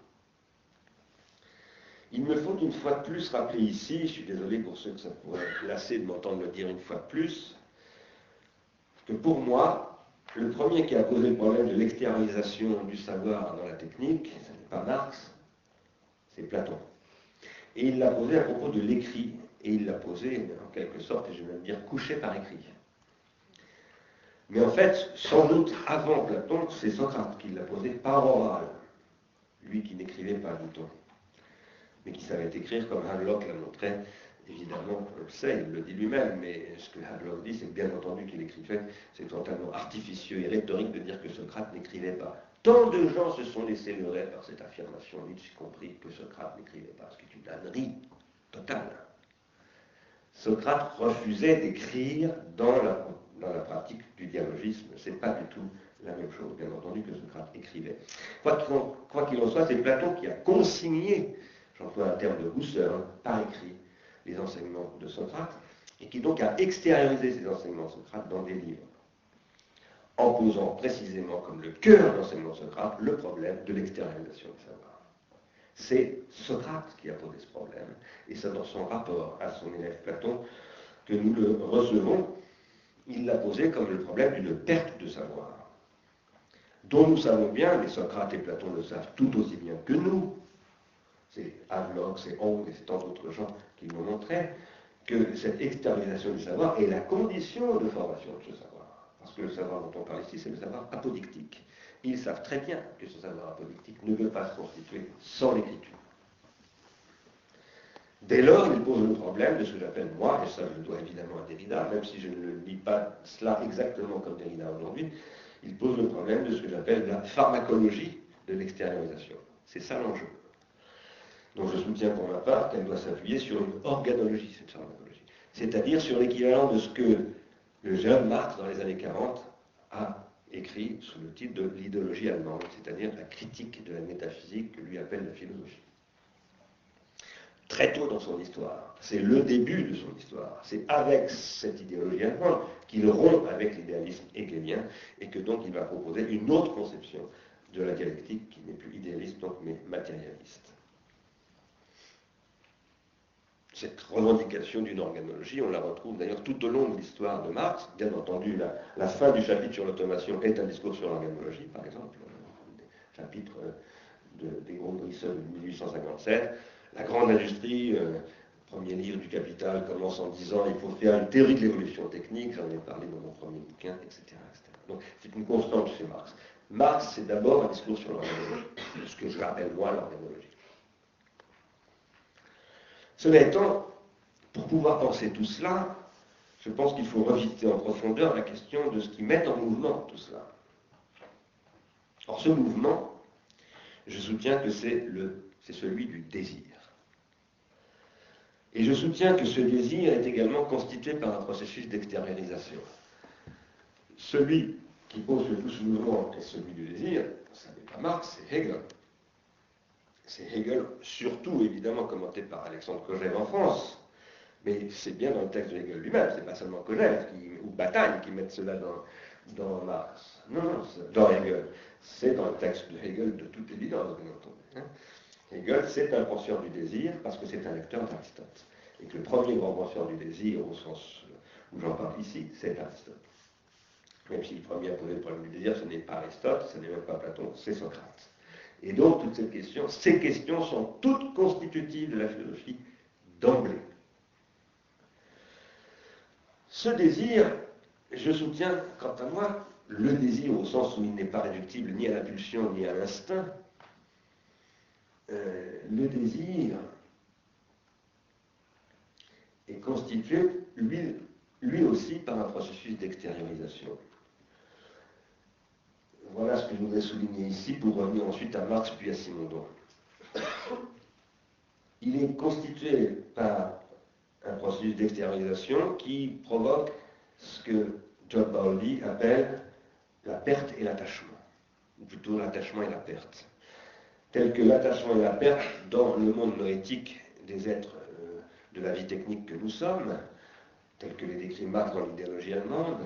Il me faut une fois de plus rappeler ici, je suis désolé pour ceux que ça pourrait lasser de m'entendre le dire une fois de plus, que pour moi, le premier qui a posé le problème de l'extériorisation du savoir dans la technique, ce n'est pas Marx, c'est Platon. Et il l'a posé à propos de l'écrit, et il l'a posé en quelque sorte, et je vais même dire couché par écrit. Mais en fait, sans doute avant Platon, c'est Socrate qui l'a posé par oral, lui qui n'écrivait pas, du tout mais qui savait écrire comme Havelock l'a montré. Évidemment, on le sait, il le dit lui-même, mais ce que Havelock dit, c'est que bien entendu qu'il écrivait, c'est totalement artificieux et rhétorique de dire que Socrate n'écrivait pas. Tant de gens se sont laissés leurrer par cette affirmation, Nietzsche compris que Socrate n'écrivait pas, ce qui est une ânerie totale. Socrate refusait d'écrire dans la, dans la pratique du dialogisme. Ce n'est pas du tout la même chose, bien entendu, que Socrate écrivait. Quoi qu'il en soit, c'est Platon qui a consigné j'emploie un terme de Husserl, par écrit, les enseignements de Socrate, et qui donc a extériorisé ces enseignements de Socrate dans des livres, en posant précisément comme le cœur de l'enseignement de Socrate le problème de l'extériorisation du savoir. C'est Socrate qui a posé ce problème, et c'est dans son rapport à son élève Platon que nous le recevons. Il l'a posé comme le problème d'une perte de savoir, dont nous savons bien, mais Socrate et Platon le savent tout aussi bien que nous, c'est Havelock, c'est Hong et c'est tant d'autres gens qui nous montraient que cette externalisation du savoir est la condition de formation de ce savoir. Parce que le savoir dont on parle ici, c'est le savoir apodictique. Ils savent très bien que ce savoir apodictique ne peut pas se constituer sans l'écriture. Dès lors, il pose le problème de ce que j'appelle moi, et ça je le dois évidemment à Derrida, même si je ne lis pas cela exactement comme Derrida aujourd'hui, il pose le problème de ce que j'appelle la pharmacologie de l'extériorisation. C'est ça l'enjeu dont je soutiens pour ma part qu'elle doit s'appuyer sur une organologie, cette pharmacologie. C'est-à-dire sur l'équivalent de ce que le jeune Marx, dans les années 40, a écrit sous le titre de l'idéologie allemande, c'est-à-dire la critique de la métaphysique que lui appelle la philosophie. Très tôt dans son histoire, c'est le début de son histoire, c'est avec cette idéologie allemande qu'il rompt avec l'idéalisme hegelien et que donc il va proposer une autre conception de la dialectique qui n'est plus idéaliste donc mais matérialiste cette revendication d'une organologie, on la retrouve d'ailleurs tout au long de l'histoire de Marx. Bien entendu, la, fin du chapitre sur l'automation est un discours sur l'organologie, par exemple, le chapitre de, des gros de 1857. La grande industrie euh, premier livre du Capital commence en disant il faut faire une théorie de l'évolution technique, j'en ai parlé dans mon premier bouquin, etc. Donc c'est une constante chez Marx. Marx, c'est d'abord un discours sur l'organologie, ce que je rappelle moi l'organologie. Cela étant, pour pouvoir penser tout cela, je pense qu'il faut revisiter en profondeur la question de ce qui met en mouvement tout cela. Or, ce mouvement, je soutiens que c'est celui du désir. Et je soutiens que ce désir est également constitué par un processus d'extériorisation. Celui qui pose le plus mouvement est celui du désir, ça n'est pas Marx, c'est Hegel. C'est Hegel, surtout évidemment commenté par Alexandre Kojève en France, mais c'est bien dans le texte de Hegel lui-même, c'est pas seulement Kojève ou Bataille qui mettent cela dans, dans Marx. Non, non, dans Hegel. C'est dans le texte de Hegel de toute évidence, bien entendu. Hein. Hegel, c'est un penseur du désir parce que c'est un lecteur d'Aristote. Et que le premier grand penseur du désir, au sens où j'en parle ici, c'est Aristote. Même si le premier à poser le problème du désir, ce n'est pas Aristote, ce n'est même pas Platon, c'est Socrate. Et donc, toutes ces questions, ces questions sont toutes constitutives de la philosophie d'emblée. Ce désir, je soutiens, quant à moi, le désir au sens où il n'est pas réductible ni à la pulsion ni à l'instinct, euh, le désir est constitué, lui, lui aussi, par un processus d'extériorisation. Voilà ce que je voudrais souligner ici pour revenir ensuite à Marx puis à Simondon. Il est constitué par un processus d'extériorisation qui provoque ce que John Bowlby appelle la perte et l'attachement, ou plutôt l'attachement et la perte. Tel que l'attachement et la perte dans le monde noétique des êtres euh, de la vie technique que nous sommes, tel que les décrit Marx dans l'idéologie allemande,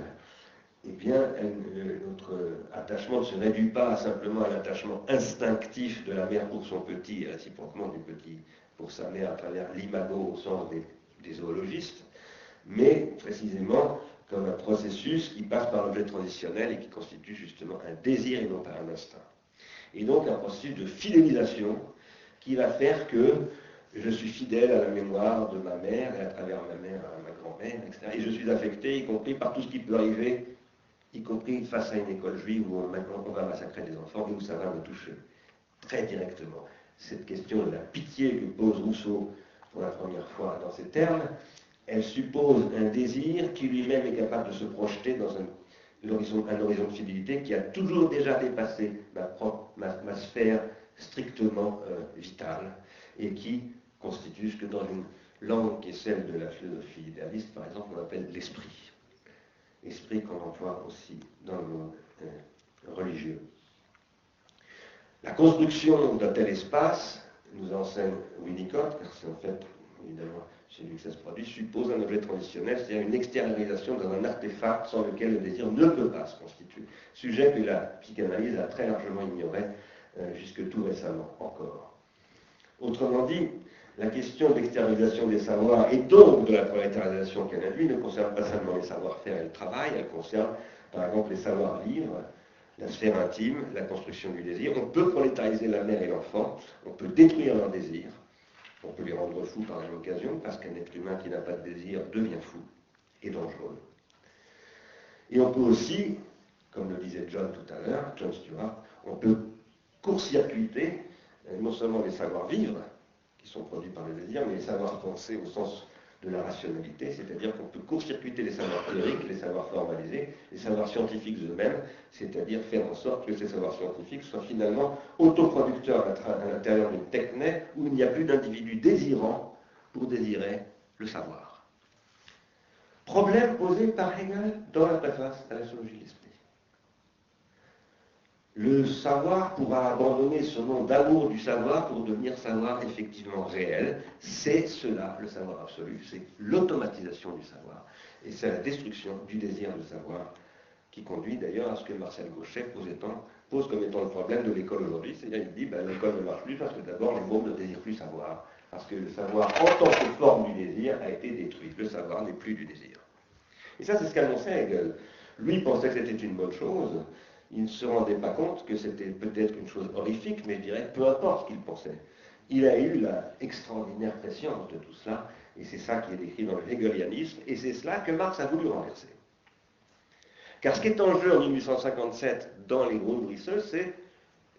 eh bien, euh, notre attachement ne se réduit pas simplement à l'attachement instinctif de la mère pour son petit et réciproquement du petit pour sa mère à travers l'imago au sens des, des zoologistes, mais précisément comme un processus qui passe par l'objet transitionnel et qui constitue justement un désir et non pas un instinct. Et donc un processus de fidélisation qui va faire que je suis fidèle à la mémoire de ma mère et à travers ma mère à ma grand-mère, etc. Et je suis affecté, y compris par tout ce qui peut arriver, y compris face à une école juive où on, on va massacrer des enfants et où ça va me toucher très directement. Cette question de la pitié que pose Rousseau pour la première fois dans ces termes, elle suppose un désir qui lui-même est capable de se projeter dans un, horizon, de fidélité qui a toujours déjà dépassé ma, sphère strictement euh, vitale et qui constitue ce que dans une langue qui est celle de la philosophie idéaliste, par exemple, on appelle l'esprit. Esprit qu'on emploie aussi dans le monde euh, religieux. La construction d'un tel espace, nous enseigne Winnicott, car c'est en fait, évidemment, chez lui que ça se produit, suppose un objet transitionnel, c'est-à-dire une extériorisation dans un artefact sans lequel le désir ne peut pas se constituer. Sujet que la psychanalyse a très largement ignoré euh, jusque tout récemment encore. Autrement dit, la question de l'extériorisation des savoirs et donc de la prolétarisation qu'elle induit ne concerne pas seulement les savoir-faire et le travail, elle concerne par exemple les savoirs-vivre, la sphère intime, la construction du désir. On peut prolétariser la mère et l'enfant, on peut détruire leur désir, on peut les rendre fous par même occasion, parce qu'un être humain qui n'a pas de désir devient fou et dangereux. Et on peut aussi, comme le disait John tout à l'heure, John Stewart, on peut court-circuiter euh, non seulement les savoir-vivre, qui sont produits par le désir, mais les savoir-penser au sens de la rationalité, c'est-à-dire qu'on peut court-circuiter les savoirs théoriques, les savoirs formalisés, les savoirs scientifiques eux-mêmes, c'est-à-dire faire en sorte que ces savoirs scientifiques soient finalement autoproducteurs à l'intérieur d'une technée où il n'y a plus d'individu désirant pour désirer le savoir. Problème posé par Hegel dans la préface à la sociologie de l'esprit. Le savoir pourra abandonner ce nom d'amour du savoir pour devenir savoir effectivement réel. C'est cela, le savoir absolu, c'est l'automatisation du savoir. Et c'est la destruction du désir de savoir qui conduit d'ailleurs à ce que Marcel Gauchet pose, comme étant le problème de l'école aujourd'hui. C'est-à-dire qu'il dit ben, l'école ne marche plus parce que d'abord les mômes ne désirent plus savoir. Parce que le savoir en tant que forme du désir a été détruit. Le savoir n'est plus du désir. Et ça, c'est ce qu'annonçait Hegel. Lui pensait que c'était une bonne chose il ne se rendait pas compte que c'était peut-être une chose horrifique, mais je dirais, peu importe ce qu'il pensait. Il a eu la extraordinaire de tout cela Et c'est ça qui est décrit dans le hegelianisme, et c'est cela que Marx a voulu renverser. Car ce qui est en jeu en 1857 dans les gros nourrisseux, c'est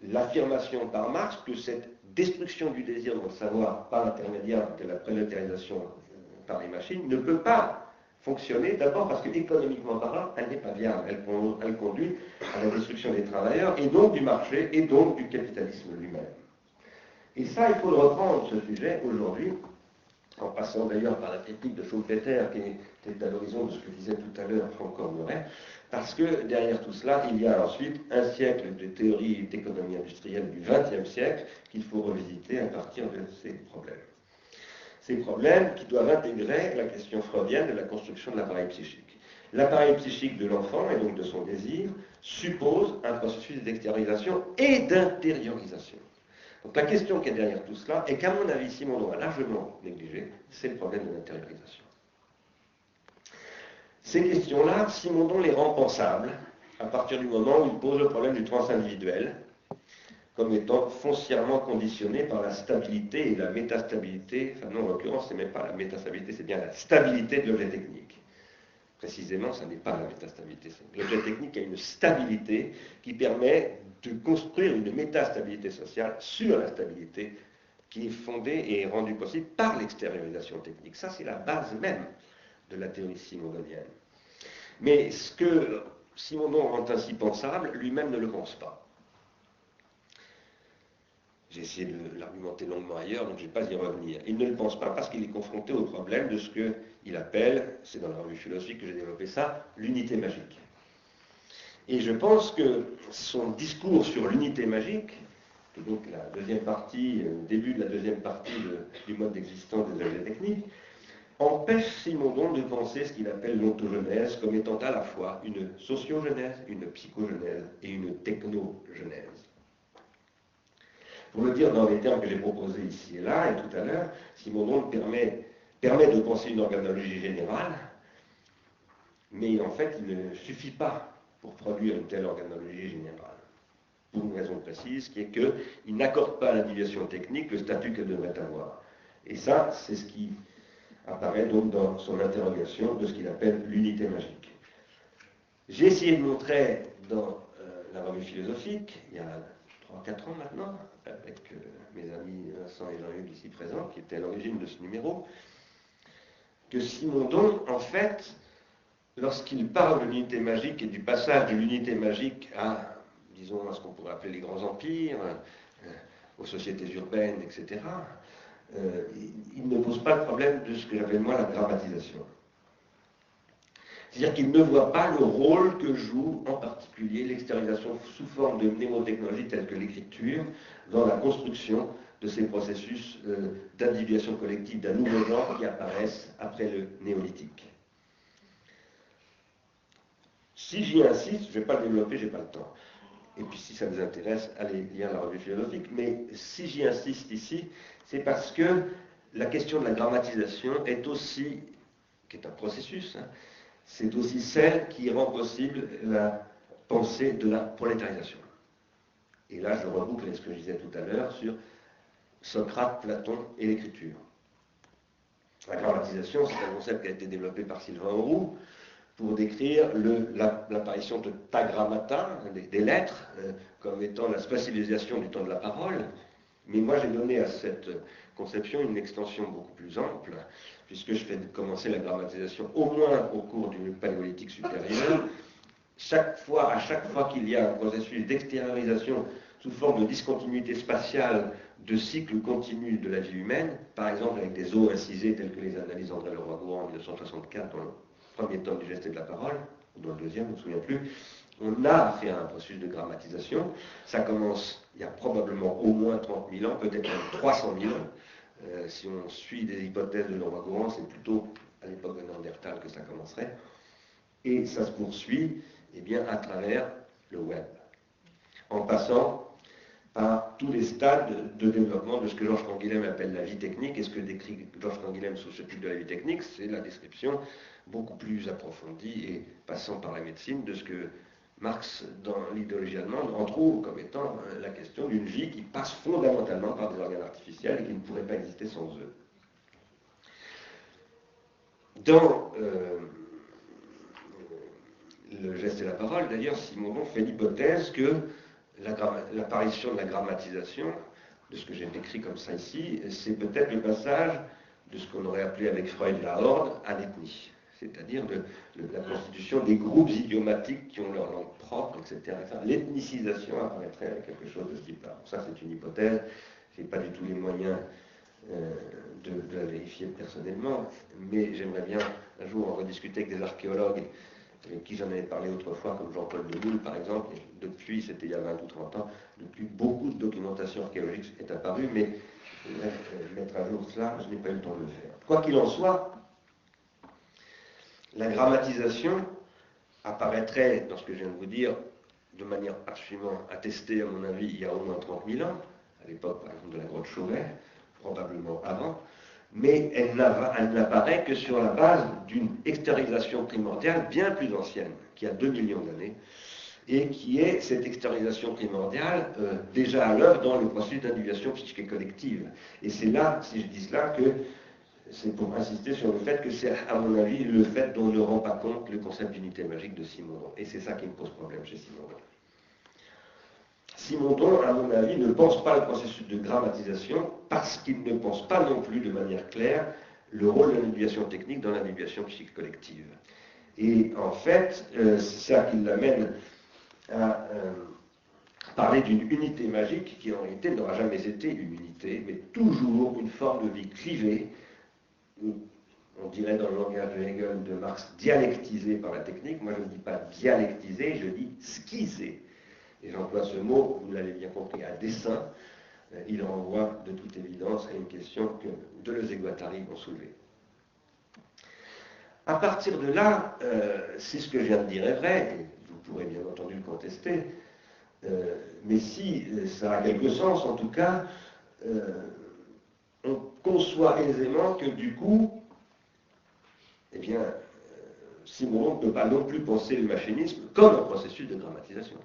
l'affirmation par Marx que cette destruction du désir de savoir par l'intermédiaire de la prélotarisation par les machines ne peut pas fonctionner, d'abord parce qu'économiquement parlant, elle n'est pas viable, elle, conduit à la destruction des travailleurs, et donc du marché, et donc du capitalisme lui-même. Et ça, il faut le reprendre, ce sujet, aujourd'hui, en passant d'ailleurs par la critique de Schumpeter, qui était à l'horizon de ce que disait tout à l'heure Franck Murray, parce que derrière tout cela, il y a ensuite un siècle de théorie d'économie industrielle du XXe siècle qu'il faut revisiter à partir de ces problèmes. Ces problèmes qui doivent intégrer la question freudienne de la construction de l'appareil psychique. L'appareil psychique de l'enfant, et donc de son désir, suppose un processus d'extériorisation et d'intériorisation. Donc la question qui est derrière tout cela, et qu'à mon avis Simondon a largement négligé, c'est le problème de l'intériorisation. Ces questions-là, Simondon les rend pensables à partir du moment où il pose le problème du transindividuel comme étant foncièrement conditionné par la stabilité et la métastabilité, enfin non, en l'occurrence, ce n'est même pas la métastabilité, c'est bien la stabilité de l'objet technique. Précisément, ce n'est pas la métastabilité. L'objet technique a une stabilité qui permet de construire une métastabilité sociale sur la stabilité qui est fondée et rendue possible par l'extériorisation technique. Ça, c'est la base même de la théorie simondonienne. Mais ce que Simondon rend ainsi pensable, lui-même ne le pense pas. J'ai essayé de l'argumenter longuement ailleurs, donc je ne vais pas y revenir. Il ne le pense pas parce qu'il est confronté au problème de ce qu'il appelle, c'est dans la revue philosophique que j'ai développé ça, l'unité magique. Et je pense que son discours sur l'unité magique, qui est donc la deuxième partie, le euh, début de la deuxième partie du mode d'existence des objets techniques, empêche Simondon de penser ce qu'il appelle l'ontogenèse comme étant à la fois une sociogenèse, une psychogenèse et une technogenèse. Pour le dire dans les termes que j'ai proposés ici et là, et tout à l'heure, Simondon permet, permet de penser une organologie générale, mais en fait, il ne suffit pas pour produire une telle organologie générale. Pour une raison précise, qui est qu'il n'accorde pas à l'individuation technique le statut qu'elle devrait avoir. Et ça, c'est ce qui apparaît donc dans son interrogation de ce qu'il appelle l'unité magique. J'ai essayé de montrer dans euh, la revue philosophique, il y a 3-4 ans maintenant, avec euh, mes amis Vincent et Jean-Hugues ici présents, qui étaient à l'origine de ce numéro, que Simondon, en fait, lorsqu'il parle de l'unité magique et du passage de l'unité magique à, disons, à ce qu'on pourrait appeler les grands empires, euh, aux sociétés urbaines, etc., euh, il ne pose pas le problème de ce que j'appelle moi la dramatisation. C'est-à-dire qu'il ne voit pas le rôle que joue en particulier l'extériorisation sous forme de mnémotechnologie telle que l'écriture dans la construction de ces processus euh, d'individuation collective d'un nouveau genre qui apparaissent après le néolithique. Si j'y insiste, je ne vais pas le développer, je n'ai pas le temps. Et puis si ça vous intéresse, allez lire la revue philosophique. Mais si j'y insiste ici, c'est parce que la question de la grammatisation est aussi, qui est un processus, hein, c'est aussi celle qui rend possible la pensée de la prolétarisation. Et là, je reboucle ce que je disais tout à l'heure sur Socrate, Platon et l'écriture. La grammatisation, c'est un concept qui a été développé par Sylvain Auroux, pour décrire l'apparition de tagrammata, des, lettres, euh, comme étant la spatialisation du temps de la parole. Mais moi, j'ai donné à cette conception une extension beaucoup plus ample, puisque je fais commencer la grammatisation au moins au cours du paléolithique supérieur. Chaque fois, à chaque fois qu'il y a un processus d'extériorisation sous forme de discontinuité spatiale de cycles continus de la vie humaine, par exemple avec des os incisés tels que les analyses André Leroy-Gourand en 1964 dans premier temps du geste et de la parole, ou dans le deuxième, je ne me souviens plus, on a fait un processus de grammatisation. Ça commence il y a probablement au moins 30 000 ans, peut-être même 300 000 ans. Euh, si on suit des hypothèses de Laurent Gourand, c'est plutôt à l'époque de Néandertal que ça commencerait. Et ça se poursuit eh bien, à travers le web, en passant par tous les stades de développement de ce que Georges Canguilhem appelle la vie technique. Et ce que décrit Georges Canguilhem sous ce type de la vie technique, c'est la description beaucoup plus approfondie et passant par la médecine de ce que Marx, dans l'idéologie allemande, en trouve comme étant euh, la question d'une vie qui passe fondamentalement par des organes artificiels et qui ne pourrait pas exister sans eux. dans euh, le geste et la parole, d'ailleurs, Simondon fait l'hypothèse que l'apparition de la grammatisation, de ce que j'ai décrit comme ça ici, c'est peut-être le passage de ce qu'on aurait appelé avec Freud la horde à l'ethnie, c'est-à-dire de, la constitution des groupes idiomatiques qui ont leur langue propre, etc. L'ethnicisation apparaîtrait avec quelque chose de ce type-là. Ça, c'est une hypothèse, je n'ai pas du tout les moyens euh, de, la vérifier personnellement, mais j'aimerais bien un jour en rediscuter avec des archéologues avec qui j'en avais parlé autrefois, comme Jean-Paul Demoule par exemple, et depuis, c'était il y a 20 ou 30 ans, depuis beaucoup de documentation archéologique est apparue, mais euh, mettre à jour cela, je n'ai pas eu le temps de le faire. Quoi qu'il en soit, la grammatisation apparaîtrait, dans ce que je viens de vous dire, de manière absolument attestée, à mon avis, il y a au moins 30 000 ans, à l'époque, par exemple, de la grotte Chauvet, probablement avant, mais elle n'apparaît que sur la base d'une extériorisation primordiale bien plus ancienne, qui a 2 millions d'années, et qui est cette extériorisation primordiale euh, déjà à l'œuvre dans le processus d'individuation psychique et collective. Et c'est là, si je dis cela, que c'est pour insister sur le fait que c'est, à mon avis, le fait dont on ne rend pas compte le concept d'unité magique de Simondon. Et c'est ça qui me pose problème chez Simondon. Simondon, à mon avis, ne pense pas le processus de grammatisation parce qu'il ne pense pas non plus de manière claire le rôle de l'individuation technique dans l'individuation psychique collective. Et en fait, euh, c'est ça qui l'amène à euh, parler d'une unité magique qui en réalité n'aura jamais été une unité, mais toujours une forme de vie clivée, on dirait dans le langage de Hegel, de Marx, dialectisée par la technique. Moi, je ne dis pas dialectisée, je dis schizée. Et j'emploie ce mot, vous l'avez bien compris, à dessein. Euh, il renvoie de toute évidence à une question que Deleuze et Guattari ont soulevée. À partir de là, euh, si ce que je viens de dire est vrai, vous pourrez bien entendu le contester, euh, mais si ça a quelque sens, en tout cas, on conçoit aisément que du coup, eh bien, Simon ne peut pas non plus penser le machinisme comme un processus de grammatisation.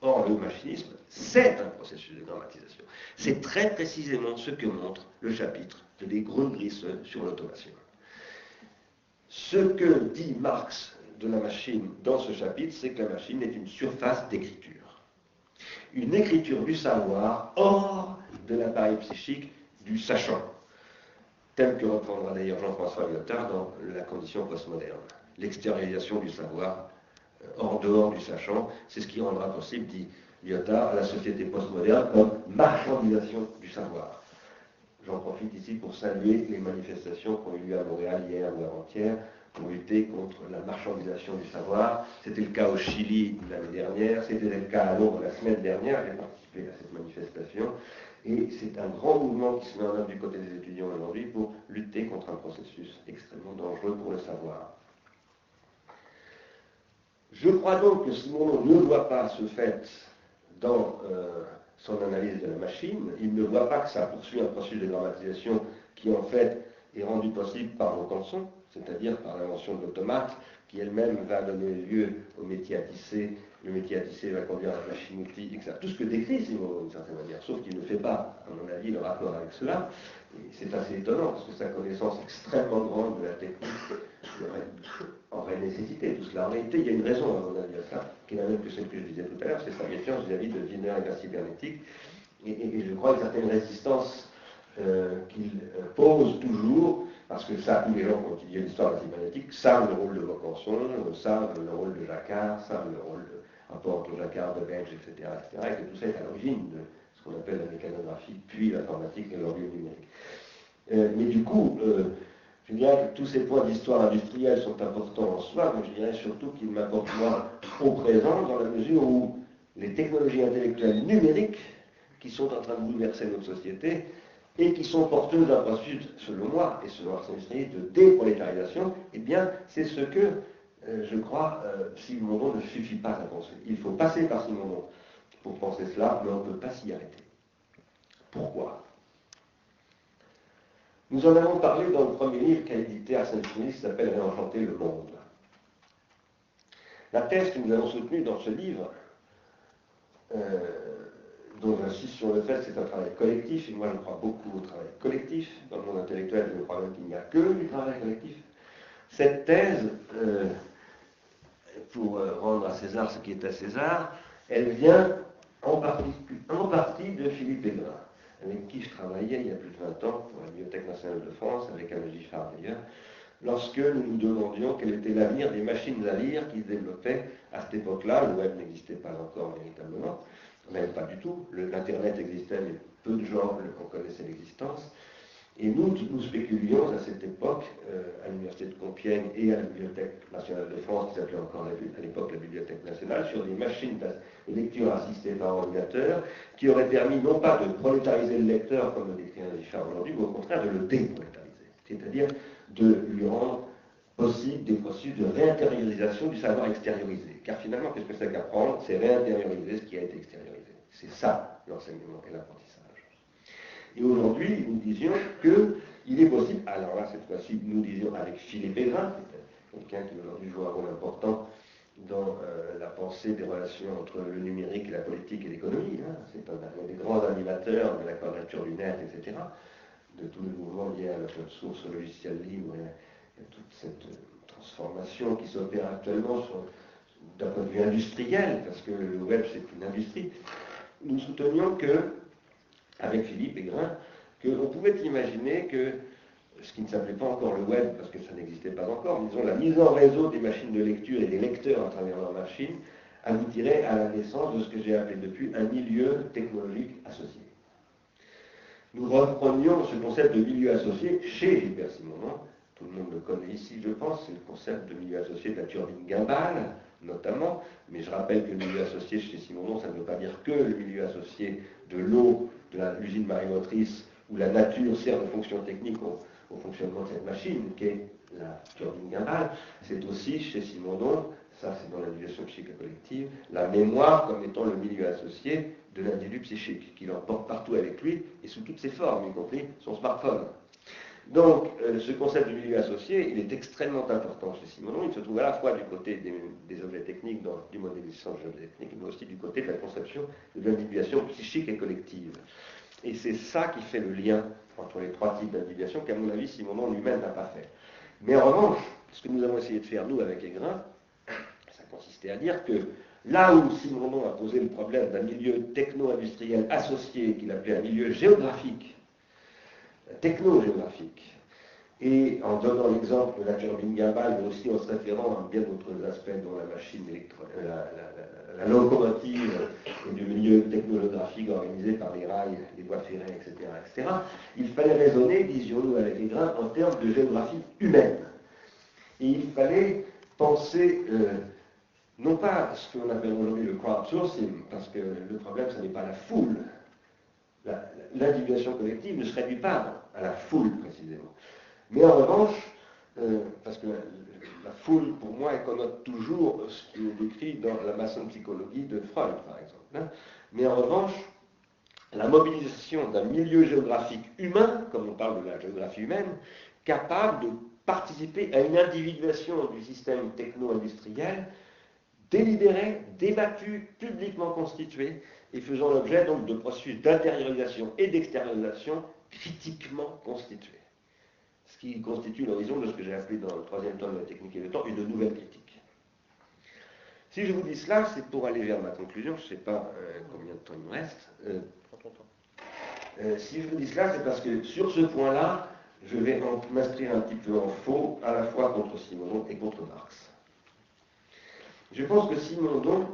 Or, le machinisme, c'est un processus de grammatisation. C'est très précisément ce que montre le chapitre de Les Grundrisse sur l'automation. Ce que dit Marx de la machine dans ce chapitre, c'est que la machine est une surface d'écriture. Une écriture du savoir hors de l'appareil psychique du sachant, tel que reprendra d'ailleurs Jean-François Lyotard dans La condition postmoderne. L'extériorisation du savoir hors dehors du sachant. C'est ce qui rendra possible, dit Lyotard, la société postmoderne comme marchandisation du savoir. J'en profite ici pour saluer les manifestations qui ont eu lieu à Montréal hier ou avant-hier pour lutter contre la marchandisation du savoir. C'était le cas au Chili l'année dernière, c'était le cas à Londres la semaine dernière, j'ai participé à cette manifestation. Et c'est un grand mouvement qui se met en œuvre du côté des étudiants aujourd'hui pour lutter contre un processus extrêmement dangereux pour le savoir. Je crois donc que Simon ne voit pas ce fait dans euh, son analyse de la machine. Il ne voit pas que ça poursuit un processus de grammatisation qui en fait est rendu possible par canson, c'est-à-dire par l'invention de l'automate, qui elle-même va donner lieu au métier à tisser. Le métier à tisser va conduire à la machine-outil, etc. Tout ce que décrit Simon d'une certaine manière, sauf qu'il ne fait pas, à mon avis, le rapport avec cela. c'est assez étonnant, parce que sa connaissance extrêmement grande de la technique aurait nécessité tout cela. En réalité, il y a une raison, à mon avis, à ça, qui est la même que celle que je disais tout à l'heure, c'est sa méfiance vis-à-vis de Wiener et de la cybernétique. Et, je crois une certaine résistance euh, qu'il euh, pose toujours, parce que ça, tous les gens qui ont étudié l'histoire de la cybernétique savent le rôle de Vaucanson, savent le rôle de Jacquard, savent le rôle de rapport entre Jacquard, de Bench, etc., etc., et que tout ça est à l'origine de ce qu'on appelle la mécanographie, puis l'informatique et l'orgueil numérique. Euh, mais du coup, je dirais que tous ces points d'histoire industrielle sont importants en soi, mais je dirais surtout qu'ils m'apportent moi au présent dans la mesure où les technologies intellectuelles numériques qui sont en train de bouleverser notre société et qui sont porteuses d'un processus, selon moi et selon Arsène de déprolétarisation, eh bien, c'est ce que, euh, je crois, euh, Simondon ne suffit pas à penser. Il faut passer par Simondon pour penser cela, mais on ne peut pas s'y arrêter. Pourquoi? Nous en avons parlé dans le premier livre qu'a édité Arsène Smith, qui s'appelle Réenchanter le monde. La thèse que nous avons soutenue dans ce livre, euh, dont j'insiste sur le fait que c'est un travail collectif, et moi je crois beaucoup au travail collectif, dans le monde intellectuel je crois même qu'il n'y a que du travail collectif, Cette thèse, euh, pour euh, rendre à César ce qui est à César, elle vient en partie, de Philippe Aigrin, avec qui je travaillais il y a plus de 20 ans pour la Bibliothèque nationale de France, avec Alain Giffard d'ailleurs, lorsque nous nous demandions quel était l'avenir des machines à lire qui se développaient à cette époque-là. Le web n'existait pas encore véritablement, même pas du tout. L'Internet existait, mais peu de gens en connaissaient l'existence. Et nous, nous spéculions à cette époque, euh, à l'Université de Compiègne et à la Bibliothèque nationale de France, qui s'appelait encore à l'époque la Bibliothèque nationale, sur des machines de lecture assistées par ordinateur, qui auraient permis non pas de prolétariser le lecteur, comme le décrit Richard aujourd'hui, mais au contraire de le déprolétariser, c'est-à-dire de lui rendre possible des processus de réintériorisation du savoir extériorisé. Car finalement, qu'est-ce que c'est qu'apprendre? C'est réintérioriser ce qui a été extériorisé. C'est ça l'enseignement et l'apprentissage. Et aujourd'hui, nous disions qu'il est possible, alors là, cette fois-ci, nous disions avec Philippe Pédrin, quelqu'un qui aujourd'hui joue un rôle important dans euh, la pensée des relations entre le numérique la politique et l'économie. Hein. C'est un, des grands animateurs de la quadrature du net, etc., de tous les mouvements liés à la source logiciel libre et à toute cette euh, transformation qui s'opère actuellement d'un point de vue industriel, parce que le web c'est une industrie. Nous soutenions que avec Philippe Aigrin, qu'on pouvait imaginer que ce qui ne s'appelait pas encore le web, parce que ça n'existait pas encore, mais disons la mise en réseau des machines de lecture et des lecteurs à travers leurs machines, aboutirait à la naissance de ce que j'ai appelé depuis un milieu technologique associé. Nous reprenions ce concept de milieu associé chez Gilbert Simonon, tout le monde le connaît ici, je pense, c'est le concept de milieu associé de la turbine Gimbal, notamment, mais je rappelle que le milieu associé chez Simonon, ça ne veut pas dire que le milieu associé de l'eau l'usine marémotrice où la nature sert de fonction technique au, fonctionnement de cette machine, qui est la turbine Gimbal, c'est aussi chez Simondon, ça c'est dans l'éducation psychique collective, la mémoire comme étant le milieu associé de l'individu psychique, qu'il emporte partout avec lui et sous toutes ses formes, y compris son smartphone. Donc, euh, ce concept de milieu associé, il est extrêmement important chez Simonon. Il se trouve à la fois du côté des, objets techniques, du modélisation des objets techniques, mais aussi du côté de la conception de l'individuation psychique et collective. Et c'est ça qui fait le lien entre les trois types d'individuation qu'à mon avis, Simonon lui-même n'a pas fait. Mais en revanche, ce que nous avons essayé de faire, nous, avec Aigrin, ça consistait à dire que là où Simonon a posé le problème d'un milieu techno-industriel associé, qu'il appelait un milieu géographique, techno-géographique. Et en donnant l'exemple de la turbine Gimbal, mais aussi en se référant à bien d'autres aspects dont la machine la, la, locomotive et du milieu technographique organisé par les rails, les voies ferrées, etc., etc., il fallait raisonner, disions-nous avec les grains, en termes de géographie humaine. Et il fallait penser, euh, non pas ce qu'on appelle aujourd'hui le crowdsourcing, parce que le problème, ce n'est pas la foule, l'individuation collective ne se réduit pas à la foule précisément. Mais en revanche, euh, parce que la, foule, pour moi, elle connote toujours ce qui est décrit dans la maçon psychologie de Freud, par exemple. Hein. Mais en revanche, la mobilisation d'un milieu géographique humain, comme on parle de la géographie humaine, capable de participer à une individuation du système techno-industriel, délibéré, débattu, publiquement constitué, et faisant l'objet donc de processus d'intériorisation et d'extériorisation critiquement constitués. Ce qui constitue l'horizon de ce que j'ai appelé dans le troisième tome de la technique et le temps une nouvelle critique. Si je vous dis cela, c'est pour aller vers ma conclusion, je ne sais pas euh, combien de temps il me reste. Euh, euh, si je vous dis cela, c'est parce que sur ce point-là, je vais m'inscrire un petit peu en faux, à la fois contre Simondon et contre Marx. Je pense que Simondon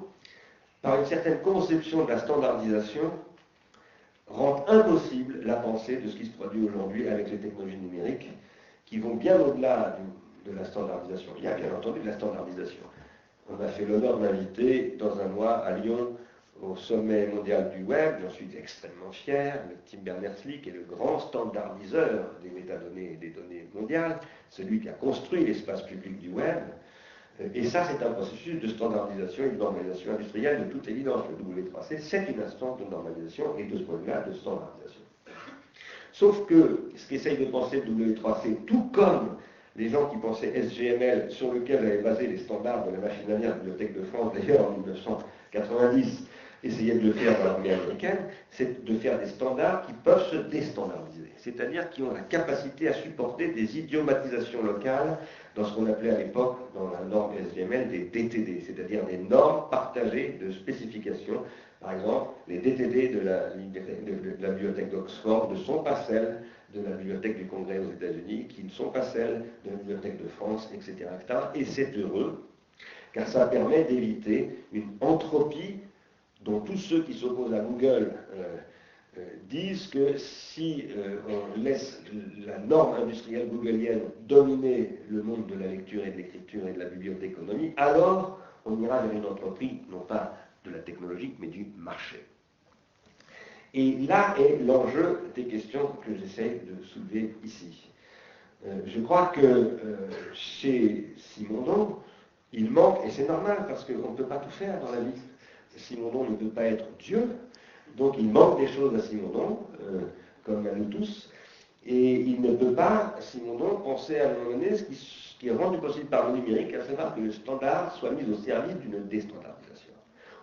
par une certaine conception de la standardisation, rend impossible la pensée de ce qui se produit aujourd'hui avec les technologies numériques, qui vont bien au-delà de la standardisation. Il y a bien entendu de la standardisation. On a fait l'honneur d'inviter dans un mois à Lyon au sommet mondial du web, j'en suis extrêmement fier, le Tim Berners-Lee, qui est le grand standardiseur des métadonnées et des données mondiales, celui qui a construit l'espace public du web, et ça, c'est un processus de standardisation et de normalisation industrielle de toute évidence. Le W3C, c'est une instance de normalisation et de ce point de vue-là, de standardisation. Sauf que ce qu'essaye de penser le W3C, tout comme les gens qui pensaient SGML, sur lequel j'avais basé les standards de la machine à la Bibliothèque de France, d'ailleurs en 1990, essayé de le faire dans l'armée américaine, c'est de faire des standards qui peuvent se déstandardiser, c'est-à-dire qui ont la capacité à supporter des idiomatisations locales dans ce qu'on appelait à l'époque, dans la norme SVML, des DTD, c'est-à-dire des normes partagées de spécifications. Par exemple, les DTD de la, de la bibliothèque d'Oxford ne sont pas celles de la bibliothèque du Congrès aux États-Unis, qui ne sont pas celles de la bibliothèque de France, etc. Et c'est heureux, car ça permet d'éviter une entropie dont tous ceux qui s'opposent à Google euh, euh, disent que si euh, on laisse la norme industrielle googlienne dominer le monde de la lecture et de l'écriture et de la bibliothéconomie, alors on ira vers une entreprise, non pas de la technologie, mais du marché. Et là est l'enjeu des questions que j'essaie de soulever ici. je crois que chez Simondon, il manque, et c'est normal parce qu'on ne peut pas tout faire dans la vie. Simondon ne peut pas être Dieu, donc il manque des choses à Simondon, euh, comme à nous tous, et il ne peut pas, Simondon, penser à un moment donné ce qui, est rendu possible par le numérique, à savoir que le standard soit mis au service d'une déstandardisation.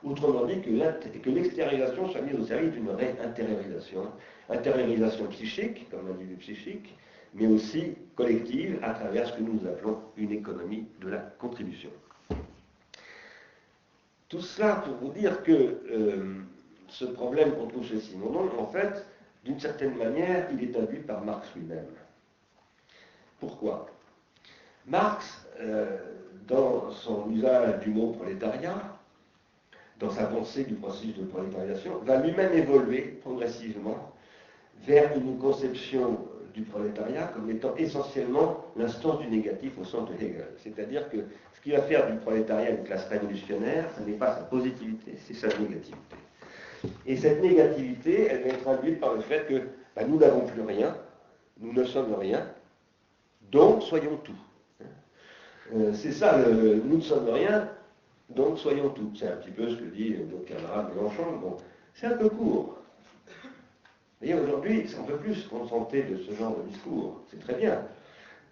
Autrement dit, que l'extériorisation soit mise au service d'une réintériorisation. Intériorisation psychique, comme l'individu psychique, mais aussi collective à travers ce que nous appelons une économie de la contribution. Tout cela pour vous dire que euh, ce problème qu'on trouve chez Simonon, en fait, d'une certaine manière, il est induit par Marx lui-même. Pourquoi? Marx, euh, dans son usage du mot prolétariat, dans sa pensée du processus de prolétarisation, va lui-même évoluer progressivement vers une conception du prolétariat comme étant essentiellement l'instance du négatif au sens de Hegel. C'est-à-dire que qui va faire du prolétariat une classe révolutionnaire, ce n'est pas sa positivité, c'est sa négativité. Et cette négativité, elle va être induite par le fait que bah, nous n'avons plus rien, nous ne sommes rien, donc soyons tout. Euh, c'est ça, le, nous ne sommes rien, donc soyons tout. C'est un petit peu ce que dit notre camarade Mélenchon. Bon, c'est un peu court. Et aujourd'hui, on ne peut plus se contenter de ce genre de discours. C'est très bien.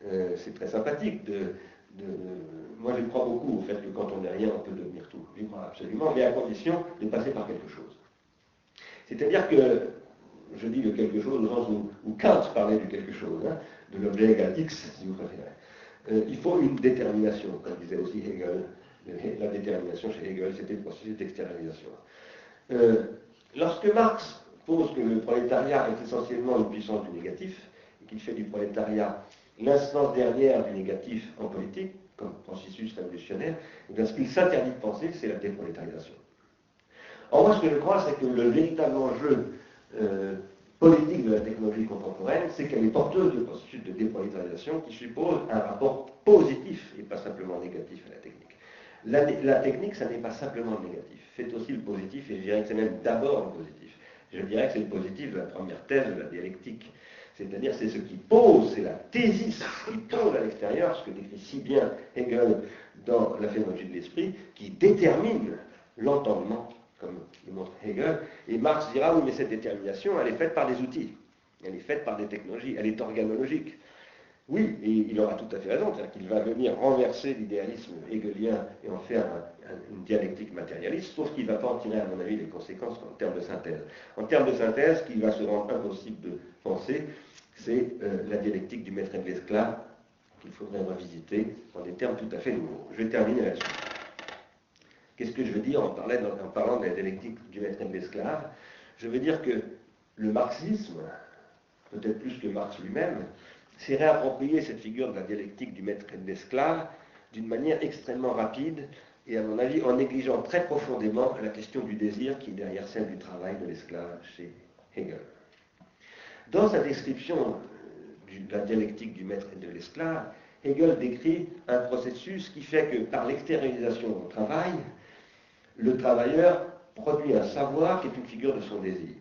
Euh, c'est très sympathique. De, moi, je crois beaucoup au fait que quand on n'est rien, on peut devenir tout. Je crois absolument, mais à condition de passer par quelque chose. C'est-à-dire que, je dis le quelque chose au sens où, Kant parlait du quelque chose, hein, de l'objet égal X, si vous préférez. Euh, il faut une détermination, comme disait aussi Hegel. La détermination chez Hegel, c'était le processus d'externalisation. Euh, lorsque Marx pose que le prolétariat est essentiellement une puissance du négatif, et qu'il fait du prolétariat l'instance dernière du négatif en politique, comme processus révolutionnaire, et bien ce qu'il s'interdit de penser, c'est la déprolétarisation. Or, moi, ce que je crois, c'est que le véritable enjeu euh, politique de la technologie contemporaine, c'est qu'elle est porteuse de processus de déprolétarisation qui suppose un rapport positif et pas simplement négatif à la technique. La, technique, ça n'est pas simplement le négatif, c'est aussi le positif, et je dirais que c'est même d'abord le positif. Je dirais que c'est le positif de la première thèse de la dialectique. C'est-à-dire, c'est ce qui pose, c'est la thésis qui pose à l'extérieur, ce que décrit si bien Hegel dans la phénoménologie de l'esprit, qui détermine l'entendement, comme le montre Hegel. Et Marx dira, oui, mais cette détermination, elle est faite par des outils, elle est faite par des technologies, elle est organologique. Oui, et il aura tout à fait raison, c'est-à-dire qu'il va venir renverser l'idéalisme hegelien et en faire une dialectique matérialiste, sauf qu'il ne va pas en tirer, à mon avis, les conséquences en termes de synthèse. En termes de synthèse, ce qui va se rendre impossible de penser, c'est euh, la dialectique du maître et de l'esclave, qu'il faudrait revisiter en des termes tout à fait nouveaux. Je vais terminer là-dessus. Qu'est-ce que je veux dire en, en parlant de la dialectique du maître et de l'esclave Je veux dire que le marxisme, peut-être plus que Marx lui-même, s'est réapproprié cette figure de la dialectique du maître et de l'esclave d'une manière extrêmement rapide et à mon avis en négligeant très profondément la question du désir qui est derrière celle du travail de l'esclave chez Hegel. Dans sa description euh, de la dialectique du maître et de l'esclave, Hegel décrit un processus qui fait que par l'extériorisation au travail, le travailleur produit un savoir qui est une figure de son désir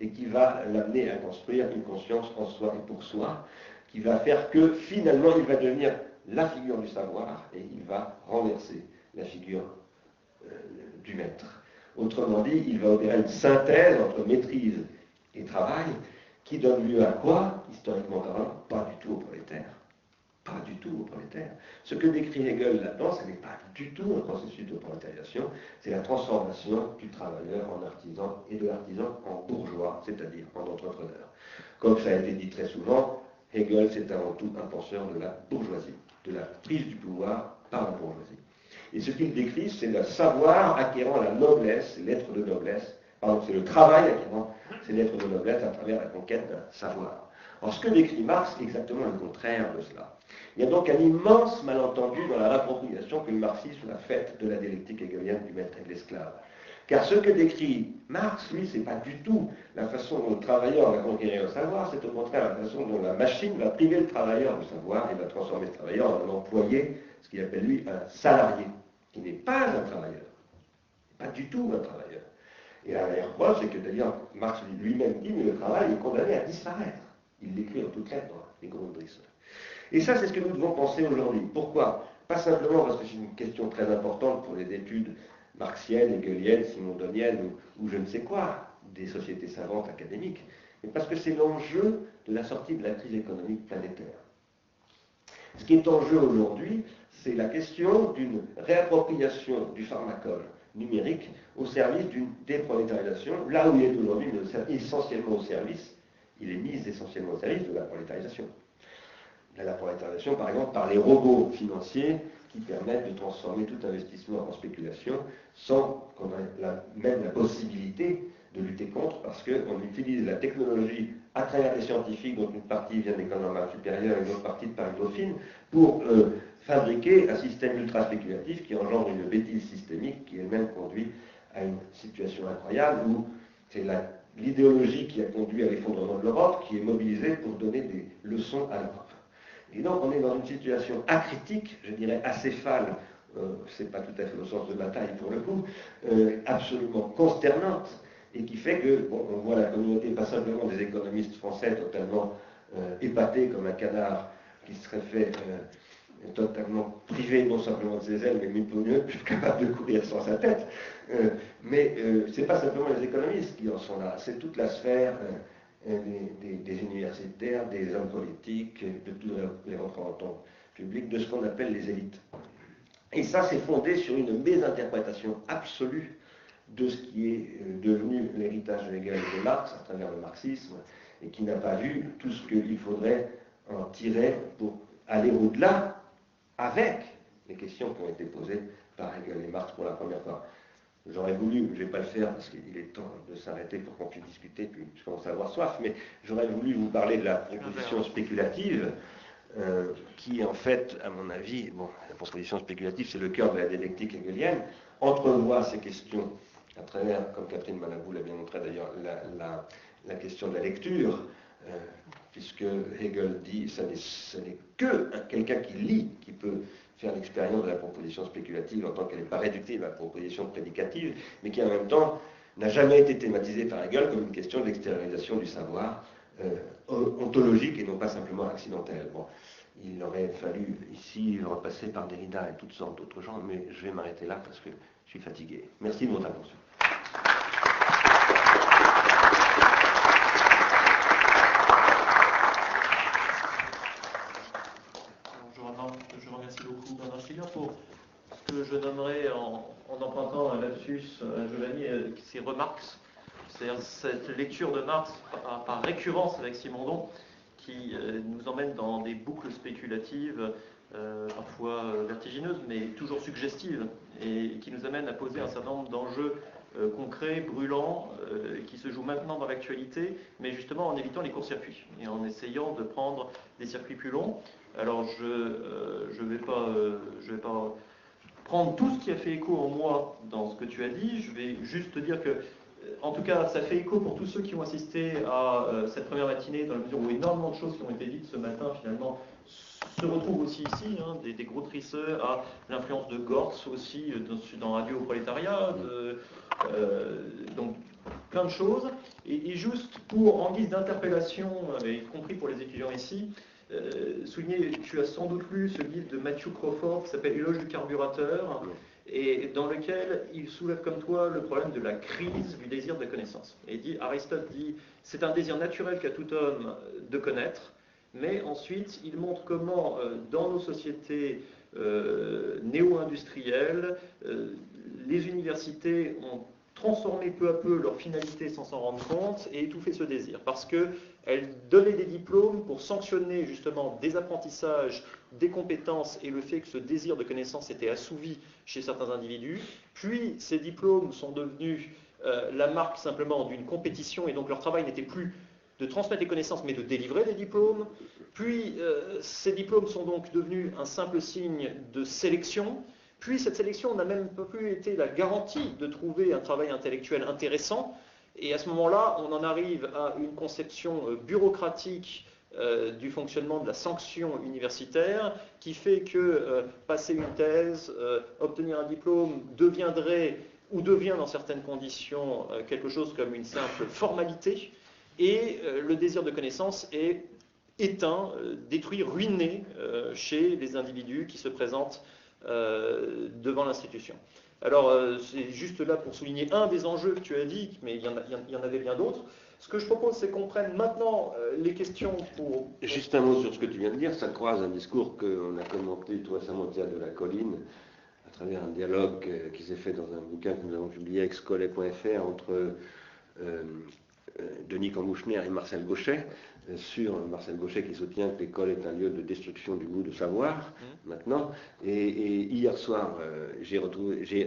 et qui va l'amener à construire une conscience en soi et pour soi, qui va faire que finalement il va devenir la figure du savoir et il va renverser la figure euh, du maître. Autrement dit, il va opérer une synthèse entre maîtrise et travail qui donne lieu à quoi, historiquement parlant Pas du tout au prolétaire, pas du tout au prolétaire. Ce que décrit Hegel là-dedans, ce n'est pas du tout un processus de prolétarisation, c'est la transformation du travailleur en artisan et de l'artisan en bourgeois, c'est-à-dire en entrepreneur. Comme ça a été dit très souvent, Hegel, c'est avant tout un penseur de la bourgeoisie, de la prise du pouvoir par la bourgeoisie. Et ce qu'il décrit, c'est le savoir acquérant la noblesse, l'être de noblesse, pardon, c'est le travail acquérant ces lettres de noblesse à travers la conquête d'un savoir. Or, ce que décrit Marx est exactement le contraire de cela. Il y a donc un immense malentendu dans la réappropriation que le marxisme a faite de la dialectique hegelienne du maître et de l'esclave. Car ce que décrit Marx, lui, c'est pas du tout la façon dont le travailleur va conquérir le savoir, c'est au contraire la façon dont la machine va priver le travailleur du savoir et va transformer le travailleur en un employé, ce qu'il appelle lui un salarié, qui n'est pas un travailleur, pas du tout un travailleur. Et la meilleure preuve, c'est que d'ailleurs Marx lui-même dit, mais le travail est condamné à disparaître. Il l'écrit en toutes lettres dans les Grundrisse. Et ça, c'est ce que nous devons penser aujourd'hui. Pourquoi? Pas simplement parce que c'est une question très importante pour les études marxiennes, hegeliennes, simondoniennes ou, je ne sais quoi, des sociétés savantes académiques, mais parce que c'est l'enjeu de la sortie de la crise économique planétaire. Ce qui est en jeu aujourd'hui, c'est la question d'une réappropriation du pharmacole numérique au service d'une déprolétarisation, là où il est aujourd'hui, essentiellement au service, il est mis essentiellement au service de la prolétarisation la prolétarisation, par exemple, par les robots financiers qui permettent de transformer tout investissement en spéculation sans qu'on ait même la possibilité de lutter contre, parce qu'on utilise la technologie à travers les scientifiques, dont une partie vient d'école normale supérieure et une autre partie de Paris Dauphine, pour euh, fabriquer un système ultra spéculatif qui engendre une bêtise systémique qui elle-même conduit à une situation incroyable où c'est l'idéologie qui a conduit à l'effondrement de l'Europe qui est mobilisée pour donner des leçons à l'Europe. Et donc on est dans une situation acritique, je dirais acéphale, euh, c'est pas tout à fait au sens de bataille pour le coup, euh, absolument consternante, et qui fait que, bon, on voit la communauté, pas simplement des économistes français totalement euh, épatés comme un canard qui serait fait totalement privé non simplement de ses ailes, mais mieux, capable de courir sans sa tête. mais ce n'est pas simplement les économistes qui en sont là, c'est toute la sphère des, universitaires, des hommes politiques, de tous les représentants publics, de ce qu'on appelle les élites. Et ça, c'est fondé sur une mésinterprétation absolue de ce qui est euh, devenu l'héritage légal de Marx à travers le marxisme, et qui n'a pas vu tout ce qu'il faudrait en tirer pour aller au-delà avec les questions qui ont été posées par Hegel et Marx pour la première fois. J'aurais voulu, je ne vais pas le faire parce qu'il est temps de s'arrêter pour qu'on puisse discuter, puis je commence à avoir soif, mais j'aurais voulu vous parler de la proposition spéculative, euh, qui en fait, à mon avis, bon, la proposition spéculative, c'est le cœur de la dialectique hegelienne, entrevoit ces questions à travers, comme Catherine Malabou l'a bien montré d'ailleurs, la, question de la lecture, euh, puisque Hegel dit ce n'est que quelqu'un qui lit qui peut faire l'expérience de la proposition spéculative en tant qu'elle n'est pas réductive à la proposition prédicative, mais qui en même temps n'a jamais été thématisée par Hegel comme une question d'extériorisation du savoir euh, ontologique et non pas simplement accidentel. Bon, il aurait fallu ici repasser par Derrida et toutes sortes d'autres gens, mais je vais m'arrêter là parce que je suis fatigué. Merci de votre attention. pour ce que je nommerais, en, empruntant un lapsus à Giovanni, euh, c'est remarques, c'est-à-dire cette lecture de Marx par, récurrence avec Simondon, qui euh, nous emmène dans des boucles spéculatives, euh, parfois vertigineuses, mais toujours suggestives, et qui nous amène à poser un certain nombre d'enjeux concrets, brûlants, qui se jouent maintenant dans l'actualité, mais justement en évitant les courts-circuits et en essayant de prendre des circuits plus longs. Alors je ne euh, vais, pas, euh, prendre tout ce qui a fait écho en moi dans ce que tu as dit. Je vais juste te dire que, euh, en tout cas, ça fait écho pour tous ceux qui ont assisté à cette première matinée, dans la mesure où énormément de choses qui ont été dites ce matin, finalement, se retrouvent aussi ici, hein, des, gros trisseurs, à l'influence de Gortz aussi dans, Radio Prolétariat, donc plein de choses. Et, juste pour, en guise d'interpellation, y compris pour les étudiants ici, euh, souligner, tu as sans doute lu ce livre de Matthew Crawford qui s'appelle Éloge du carburateur, et dans lequel il soulève comme toi le problème de la crise du désir de connaissance. Et dit, Aristote dit, c'est un désir naturel qu'a tout homme de connaître, mais ensuite il montre comment dans nos sociétés néo-industrielles, les universités ont transformer peu à peu leur finalité sans s'en rendre compte et étouffer ce désir. Parce qu'elles donnaient des diplômes pour sanctionner justement des apprentissages, des compétences et le fait que ce désir de connaissance était assouvi chez certains individus. Puis ces diplômes sont devenus euh, la marque simplement d'une compétition et donc leur travail n'était plus de transmettre des connaissances mais de délivrer des diplômes. Puis euh, ces diplômes sont donc devenus un simple signe de sélection puis cette sélection n'a même pas plus été la garantie de trouver un travail intellectuel intéressant. Et à ce moment-là, on en arrive à une conception euh, bureaucratique euh, du fonctionnement de la sanction universitaire qui fait que euh, passer une thèse, obtenir un diplôme deviendrait ou devient dans certaines conditions quelque chose comme une simple formalité et le désir de connaissance est éteint, détruit, ruiné chez les individus qui se présentent euh, devant l'institution. Alors, euh, c'est juste là pour souligner un des enjeux que tu as dit, mais il y en, avait bien d'autres. Ce que je propose, c'est qu'on prenne maintenant euh, les questions pour... Juste un mot sur ce que tu viens de dire. Ça croise un discours qu'on a commenté tout récemment au de la Colline, à travers un dialogue qui s'est fait dans un bouquin que nous avons publié, excolet.fr, entre Denis Cambouchner et Marcel Gauchet, sur Marcel Gauchet qui soutient que l'école est un lieu de destruction du goût de savoir, mmh. maintenant. Et, hier soir, euh, j'ai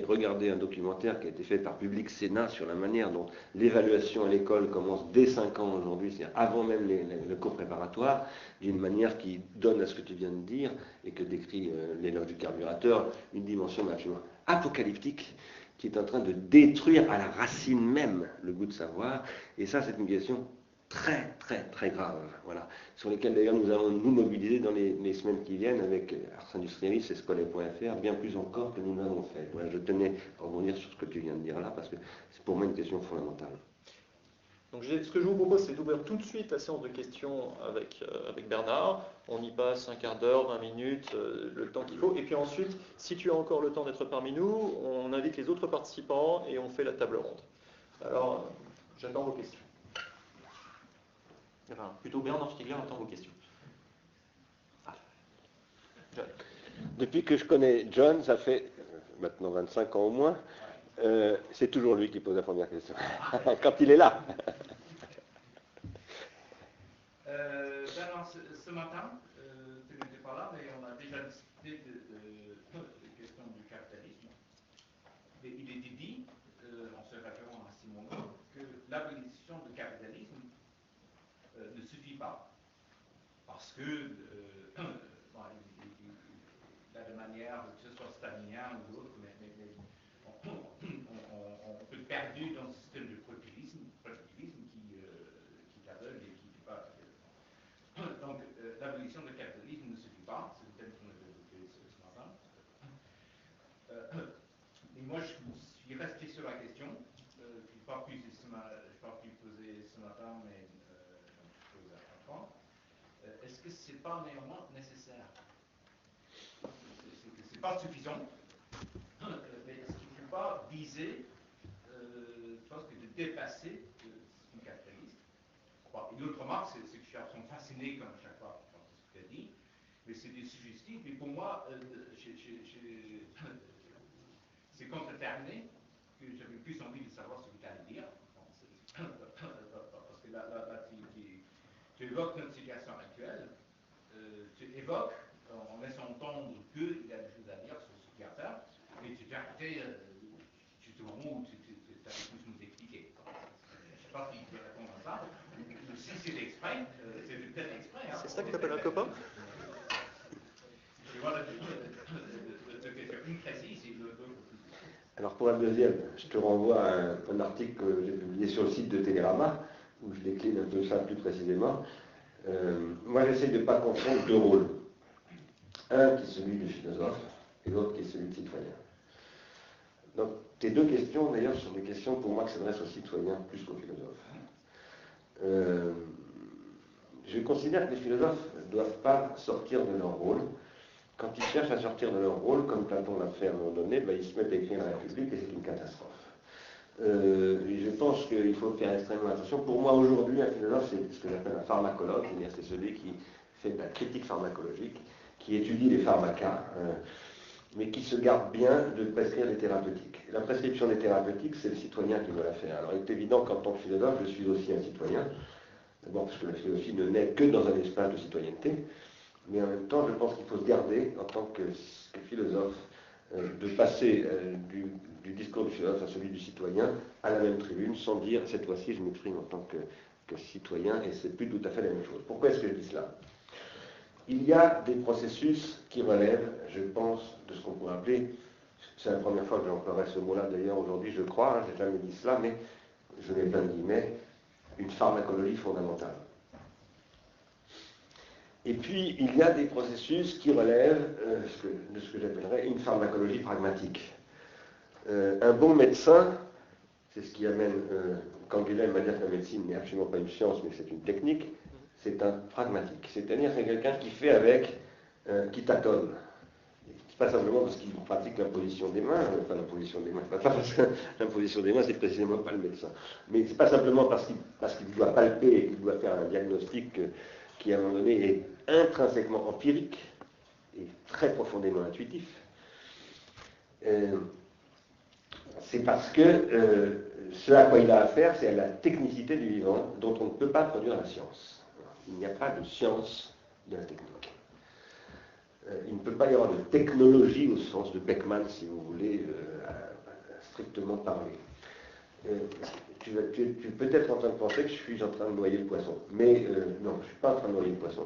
regardé un documentaire qui a été fait par Public Sénat sur la manière dont l'évaluation à l'école commence dès 5 ans aujourd'hui, c'est-à-dire avant même le cours préparatoire, d'une manière qui donne à ce que tu viens de dire et que décrit euh, l'éloge du carburateur une dimension absolument apocalyptique qui est en train de détruire à la racine même le goût de savoir. Et ça, c'est une question très, très, très graves, voilà, sur lesquels d'ailleurs nous allons nous mobiliser dans les, semaines qui viennent avec Ars Industrialis et Scolaire.fr, bien plus encore que nous l'avons fait. Voilà, je tenais à rebondir sur ce que tu viens de dire là, parce que c'est pour moi une question fondamentale. Donc ce que je vous propose, c'est d'ouvrir tout de suite la séance de questions avec, euh, avec Bernard. On y passe un quart d'heure, 20 minutes, euh, le temps qu'il faut. Et puis ensuite, si tu as encore le temps d'être parmi nous, on invite les autres participants et on fait la table ronde. Alors, j'attends vos questions. Enfin, plutôt Bernard Stiegler attend vos questions. Ah. Depuis que je connais John, ça fait euh, maintenant 25 ans au moins, euh, c'est toujours lui qui pose la première question. (laughs) Quand il est là. Euh, ce, matin, tu n'étais pas là, mais on a déjà discuté de, de, questions du capitalisme. Mais il est dit, en se référant à Simon, que l'abolition du capitalisme ne suffit pas. Parce que, euh, là, de manière, que ce soit stalinien ou d'autres, mais, on, peut être perdu dans ce système de productivisme, productivisme qui, euh, qui t'aveugle et qui n'est pas. Donc, euh, l'abolition du capitalisme ne suffit pas, c'est le thème qu'on a développé ce, ce matin. Euh, mais moi, je suis resté sur la question, je n'ai pas pu poser ce matin, mais est-ce que ce n'est pas néanmoins nécessaire. Ce n'est pas suffisant, mais est-ce qu'il ne faut pas viser euh, que de dépasser le système capitaliste bon, Une autre remarque, c'est que je suis absolument fasciné comme chaque fois quand ce que tu as dit, mais c'est des suggestifs, mais pour moi, euh, (coughs) c'est quand c'est terminé que j'avais plus envie de savoir ce que tu allais dire. (coughs) parce que là, là, là tu évoques notre situation actuelle, euh, tu en laissant entendre qu'il y a des choses à dire sur ce qu'il y a à faire, mais tu t'es arrêté euh, justement où tu, tu, tu avais plus nous expliquer. Je ne sais pas si tu peux répondre à ça. Si c'est exprès, euh, c'est peut-être exprès. Hein, c'est ça que tu appelles un copain Je vois la une précise alors pour la deuxième, je te renvoie à un, un article que j'ai publié sur le site de Télérama, où je décline un peu ça plus précisément. Euh, moi, j'essaie de ne pas confondre deux rôles. Un qui est celui du philosophe et l'autre qui est celui du citoyen. Donc, tes deux questions, d'ailleurs, sont des questions pour moi qui s'adressent aux citoyens plus qu'aux philosophes. Euh, je considère que les philosophes ne doivent pas sortir de leur rôle. Quand ils cherchent à sortir de leur rôle, comme Platon l'a fait à un moment donné, ben, ils se mettent à écrire la République et c'est une catastrophe. Euh, je pense qu'il faut faire extrêmement attention. Pour moi, aujourd'hui, un philosophe, c'est ce que j'appelle un pharmacologue, c'est-à-dire c'est celui qui fait de la critique pharmacologique, qui étudie les pharmacas, mais qui se garde bien de prescrire des thérapeutiques. La prescription des thérapeutiques, c'est le citoyen qui me la fait. Alors il est évident qu'en tant que philosophe, je suis aussi un citoyen, d'abord parce que la philosophie ne naît que dans un espace de citoyenneté, mais en même temps, je pense qu'il faut se garder, en tant que, philosophe, euh, de passer euh, du, discours du philosophe à celui du citoyen à la même tribune, sans dire cette fois-ci je m'exprime en tant que, que citoyen, et c'est plus tout à fait la même chose. Pourquoi est-ce que je dis cela? Il y a des processus qui relèvent, je pense, de ce qu'on pourrait appeler, c'est la première fois que j'emploierai ce mot-là d'ailleurs aujourd'hui, je crois, hein, j'ai jamais dit cela, mais je mets plein de guillemets, une pharmacologie fondamentale. Et puis, il y a des processus qui relèvent euh, de ce que j'appellerais une pharmacologie pragmatique. Euh, un bon médecin, c'est ce qui amène euh, Canguilhem à dire que la médecine n'est absolument pas une science, mais c'est une technique, c'est un pragmatique. C'est-à-dire c'est quelqu'un qui fait avec, euh, qui tâtonne. Pas simplement parce qu'il pratique l'imposition des mains, euh, enfin l'imposition des mains, pas parce que (laughs) l'imposition des mains, c'est précisément pas le médecin. Mais c'est pas simplement parce qu'il doit palper et qu'il doit faire un diagnostic euh, qui, à un moment donné, est intrinsèquement empirique et très profondément intuitif. c'est parce que ce à quoi il a affaire, c'est à la technicité du vivant dont on ne peut pas produire la science. Il n'y a pas de science de la technique. Euh, il ne peut pas y avoir de technologie au sens de Beckman, si vous voulez, euh, strictement parler. Euh, tu, peux être en train de penser que je suis en train de noyer le poisson. Mais non, je ne suis pas en train de noyer le poisson.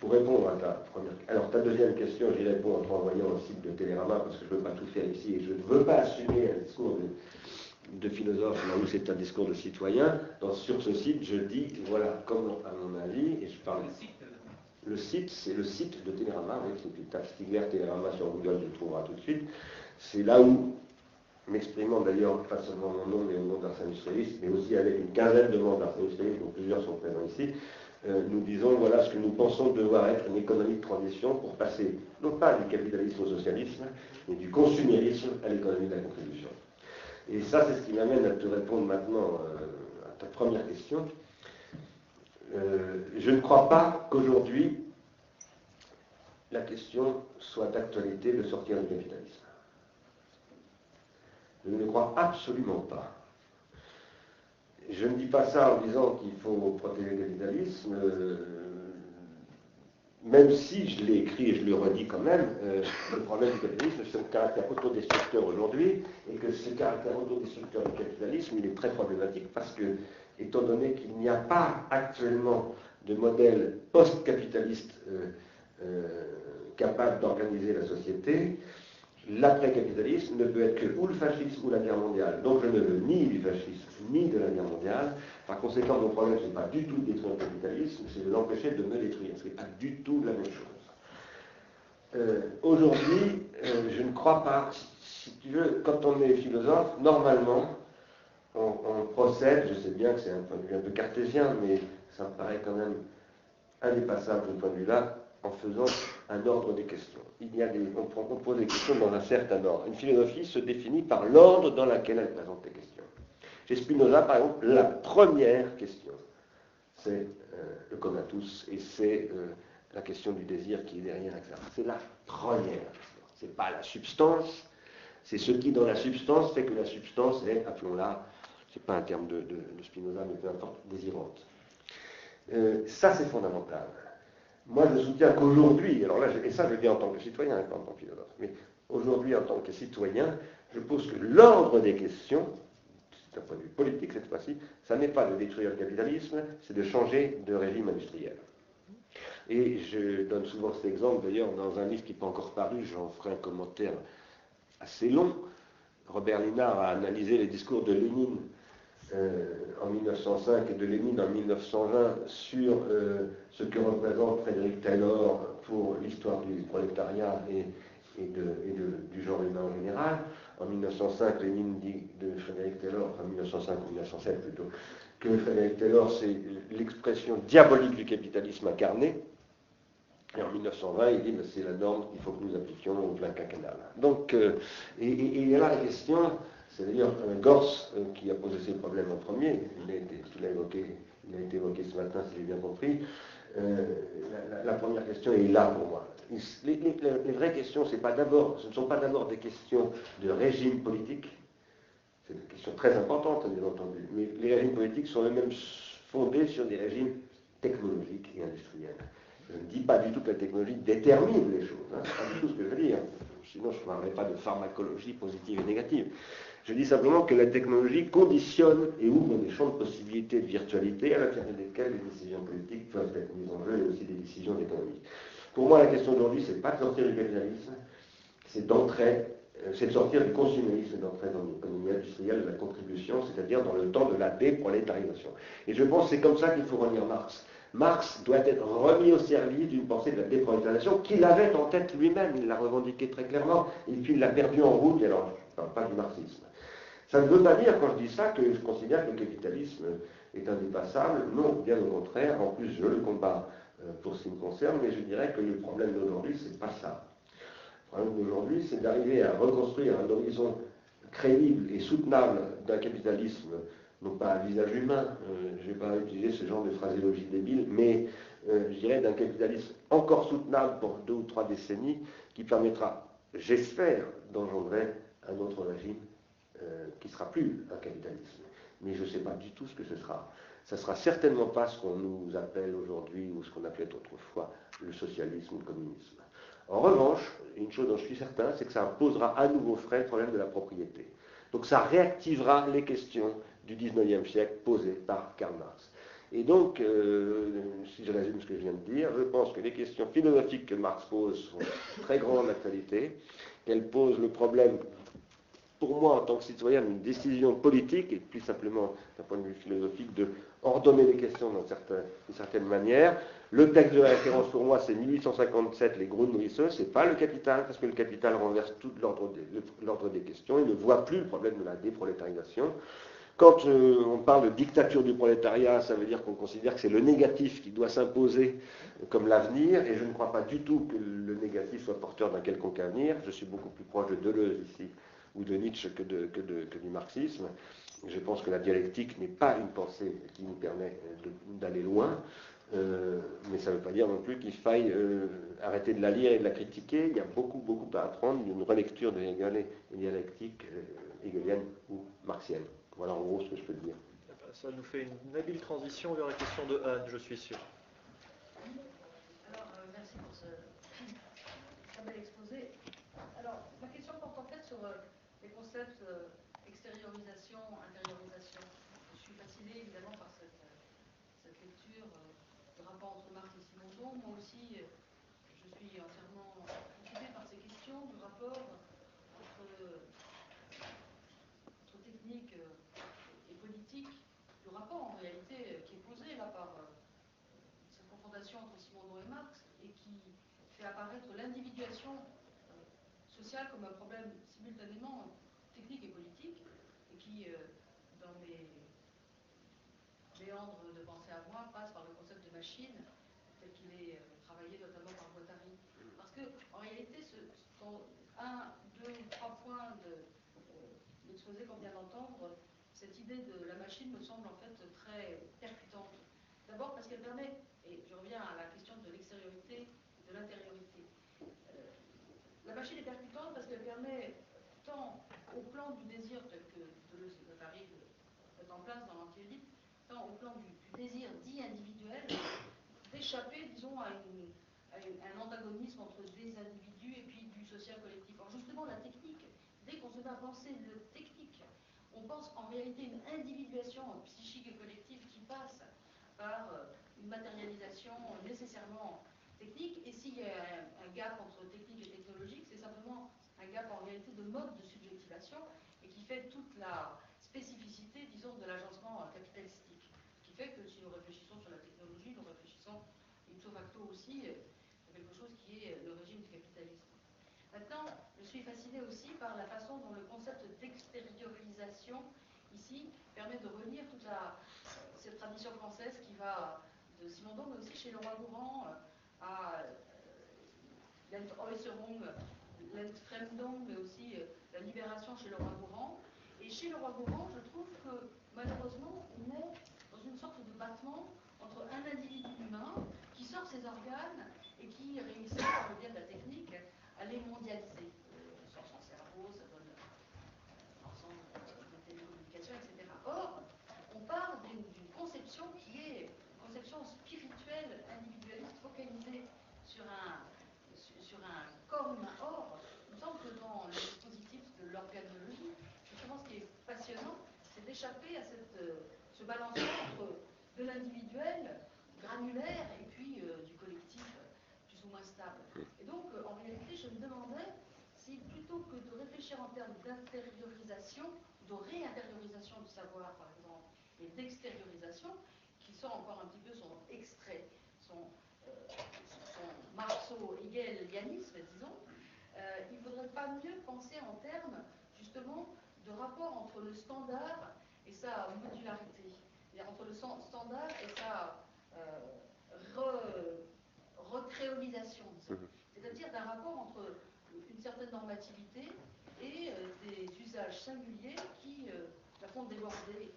Pour répondre à ta première Alors, ta deuxième question, j'y réponds en t'envoyant un site de Télérama parce que je ne veux pas tout faire ici et je ne veux pas assumer un discours de, de philosophe, là où c'est un discours de citoyen, sur ce site, je dis, voilà, comme à mon avis, et je parle. Le site, c'est le site de Télérama, oui, c'est une Stigler Télérama sur Google, je trouveras tout de suite. C'est là où, m'exprimant d'ailleurs pas seulement mon nom, mais au nom d'Arsène industrialiste, mais aussi avec une quinzaine de membres d'Arsène industrialiste, dont plusieurs sont présents ici, euh, nous disons voilà ce que nous pensons devoir être une économie de transition pour passer, non pas du capitalisme au socialisme, mais du consumérisme à l'économie de la contribution. Et ça, c'est ce qui m'amène à te répondre maintenant euh, à ta première question. Euh, je ne crois pas qu'aujourd'hui, la question soit d'actualité de sortir du capitalisme. Je ne crois absolument pas. Je ne dis pas ça en disant qu'il faut protéger le capitalisme. Euh, même si je l'ai écrit et je le redis quand même, euh, le problème du capitalisme, c'est son caractère autodestructeur aujourd'hui, et que ce caractère autodestructeur du capitalisme, il est très problématique parce que, étant donné qu'il n'y a pas actuellement de modèle post-capitaliste euh, euh, capable d'organiser la société, l'après-capitalisme ne peut être que ou le fascisme ou la guerre mondiale. Donc je ne veux ni du fascisme ni de la guerre mondiale. Par conséquent, mon problème, ce n'est pas du tout de détruire le capitalisme, de me détruire. Ce n'est pas du tout la même chose. Euh, aujourd'hui, euh, je ne crois pas, si tu veux, quand on est philosophe, normalement, on, procède, je sais bien que c'est un point de vue un peu cartésien, mais ça me paraît quand même indépassable de point de vue-là, en faisant un ordre des questions. Il y a des, on, pose des questions dans un certain ordre. Une philosophie se définit par l'ordre dans lequel elle présente les questions. Chez Spinoza, par exemple, la première question, c'est euh, le conatus, et c'est euh, la question du désir qui est derrière, etc. C'est la première question. Ce n'est pas la substance, c'est ce qui, dans la substance, fait que la substance est, appelons-la, ce n'est pas un terme de, Spinoza, mais peu importe, désirante. Euh, ça, c'est fondamental. Moi, je soutiens qu'aujourd'hui, alors là, et ça, je le dis en tant que citoyen, pas en tant que philosophe, mais aujourd'hui, en tant que citoyen, je pose que l'ordre des questions, d'un point de vue politique cette fois-ci, ça n'est pas de détruire le capitalisme, c'est de changer de régime industriel. Et je donne souvent cet exemple, d'ailleurs, dans un livre qui n'est pas encore paru, j'en ferai un commentaire assez long. Robert Linard a analysé les discours de Lénine euh, en 1905 et de Lénine en 1920 sur euh, ce que représente Frédéric Taylor pour l'histoire du prolétariat et, du genre humain en général. En 1905, Lénine dit de Frédéric Taylor, en 1905 ou 1907 plutôt, que Frédéric Taylor, c'est l'expression diabolique du capitalisme incarné. Et en 1920, il dit que c'est la norme qu'il faut que nous appliquions au plein quinquennal. Donc, euh, et, il y a là la question, c'est d'ailleurs Gors euh, qui a posé ces problèmes en premier, il a, été, il a été évoqué ce matin, si j'ai bien compris. La, première question est là pour moi. Les, vraies questions, ce ne sont pas d'abord des questions de régime politique, c'est une question très importante, bien entendu, mais les régimes politiques sont eux-mêmes fondés sur des régimes technologiques et industriels. Je ne dis pas du tout que la technologie détermine les choses, hein, c'est pas du tout ce que je veux dire. Sinon, je ne parlerai pas de pharmacologie positive et négative. Je dis simplement que la technologie conditionne et ouvre des champs de possibilités de virtualité à l'intérieur desquels les décisions politiques peuvent être mises en jeu et aussi des décisions économiques. Pour moi, la question aujourd'hui, ce n'est pas de sortir du capitalisme, c'est d'entrer, euh, c'est de sortir du consumérisme et d'entrer dans l'économie industrielle de la contribution, c'est-à-dire dans le temps de la déprolétarisation. Et je pense que c'est comme ça qu'il faut relire Marx. Marx doit être remis au service d'une pensée de la déprolétarisation qu'il avait en tête lui-même, il l'a revendiqué très clairement, et puis il l'a perdu en route, et alors je ne parle pas du marxisme. Ça ne veut pas dire, quand je dis ça, que je considère que le capitalisme est indépassable. Non, bien au contraire. En plus, je le combats euh, pour ce qui me concerne, mais je dirais que le problème d'aujourd'hui, ce n'est pas ça. Le problème d'aujourd'hui, c'est d'arriver à reconstruire un horizon crédible et soutenable d'un capitalisme non pas à visage humain, euh, je ne vais pas utiliser ce genre de phraséologie débile, mais euh, je dirais d'un capitalisme encore soutenable pour deux ou trois décennies, qui permettra, j'espère, d'engendrer un autre régime euh, qui ne sera plus un capitalisme. Mais je ne sais pas du tout ce que ce sera. Ça ne sera certainement pas ce qu'on nous appelle aujourd'hui, ou ce qu'on appelait autrefois, le socialisme ou le communisme. En revanche, une chose dont je suis certain, c'est que ça posera à nouveau frais le problème de la propriété. Donc ça réactivera les questions du 19e siècle posé par Karl Marx. Et donc, euh, si je résume ce que je viens de dire, je pense que les questions philosophiques que Marx pose sont de très grande actualité, qu'elles posent le problème, pour moi en tant que citoyen, d'une décision politique, et plus simplement d'un point de vue philosophique, de ordonner les questions d'une certaine manière. Le texte de référence pour moi, c'est 1857, les Grundrisse, c'est pas le capital, parce que le capital renverse tout l'ordre des, des questions, il ne voit plus le problème de la déprolétarisation. Quand euh, on parle de dictature du prolétariat, ça veut dire qu'on considère que c'est le négatif qui doit s'imposer comme l'avenir, et je ne crois pas du tout que le négatif soit porteur d'un quelconque avenir. Je suis beaucoup plus proche de Deleuze ici, ou de Nietzsche que, du marxisme. Je pense que la dialectique n'est pas une pensée qui nous permet d'aller loin, euh, mais ça ne veut pas dire non plus qu'il faille euh, arrêter de la lire et de la critiquer. Il y a beaucoup, beaucoup à apprendre d'une relecture de Hegel et dialectique hegelienne ou marxienne. Voilà en gros ce que je peux dire. Ça nous fait une habile transition vers la question de Anne, je suis sûr. Alors, euh, merci pour ce très bel exposé. Alors, ma question porte en fait sur euh, les concepts euh, extériorisation, intériorisation. Je suis fasciné évidemment par cette, cette lecture du rapport entre Marx et Simondon. Moi aussi, je suis entièrement occupée par ces questions du rapport entre, entre technique le rapport en réalité qui est posé là par euh, cette confrontation entre Simondon et Marx et qui fait apparaître l'individuation euh, sociale comme un problème simultanément technique et politique et euh, dans mes méandres de pensée à moi, passe par le concept de machine tel qu'il est travaillé notamment par Guattari. Parce que, en réalité, ce un, deux, trois points de l'exposé qu'on vient d'entendre cette idée de la machine me semble en fait très percutante. D'abord parce qu'elle permet, et je reviens à la question de l'extériorité et de l'intériorité, euh, la machine est percutante parce qu'elle permet tant au plan du désir tel que Deleuze et Guattari mettent en place dans l'anti tant au plan du, désir dit individuel, (coughs) d'échapper, disons, à, un antagonisme entre des individus et puis du social collectif. Alors justement, la technique, dès qu'on se met à penser le technique on pense en réalité une individuation psychique et collective qui passe par euh, une matérialisation nécessairement technique. Et s'il y a un, gap entre technique et technologique, c'est simplement un gap en réalité de mode de subjectivation et qui fait toute la spécificité, disons, de l'agencement euh, capitalistique. Qui fait que si nous réfléchissons sur la technologie, nous réfléchissons ipso facto aussi à euh, quelque chose qui est le régime du capitalisme. Maintenant, je suis fascinée aussi par la façon dont le concept d'extériorisation, ici, permet de revenir toute cette tradition française qui va de Simondon, mais aussi chez le roi Gourand, euh, à euh, l'Entäußerung, l'Entfremdung, mais aussi euh, la libération chez le roi Gourand. Et chez le roi Gourand, je trouve que malheureusement, on est dans une sorte de battement entre un individu humain qui sort ces organes et qui réussit par le bien de la technique à les mondialiser. Euh, sort son cerveau, ça donne l'ensemble de télécommunications, etc. Or, on part d'une conception qui est une conception spirituelle, individualiste, focalisée sur un, sur un corps humain. Or, il me semble que dans le dispositif de l'organologie, ce qui est passionnant, c'est d'échapper à euh, ce balancement entre de l'individuel granulaire et puis euh, du collectif plus ou moins stable. Et donc, euh, en réalité, je me demandais si plutôt que de réfléchir en termes d'intériorisation, de réintériorisation du savoir, par exemple, et d'extériorisation, qui sont encore un petit peu son extrait, son, euh, son marceau-hegelianisme, disons, il ne faudrait pas mieux penser en termes, justement, de rapport entre le standard et sa modularité, entre le standard et sa euh, recréolisation, mhm. c'est-à-dire d'un rapport entre une certaine normativité et euh, des usages singuliers qui euh, la font déborder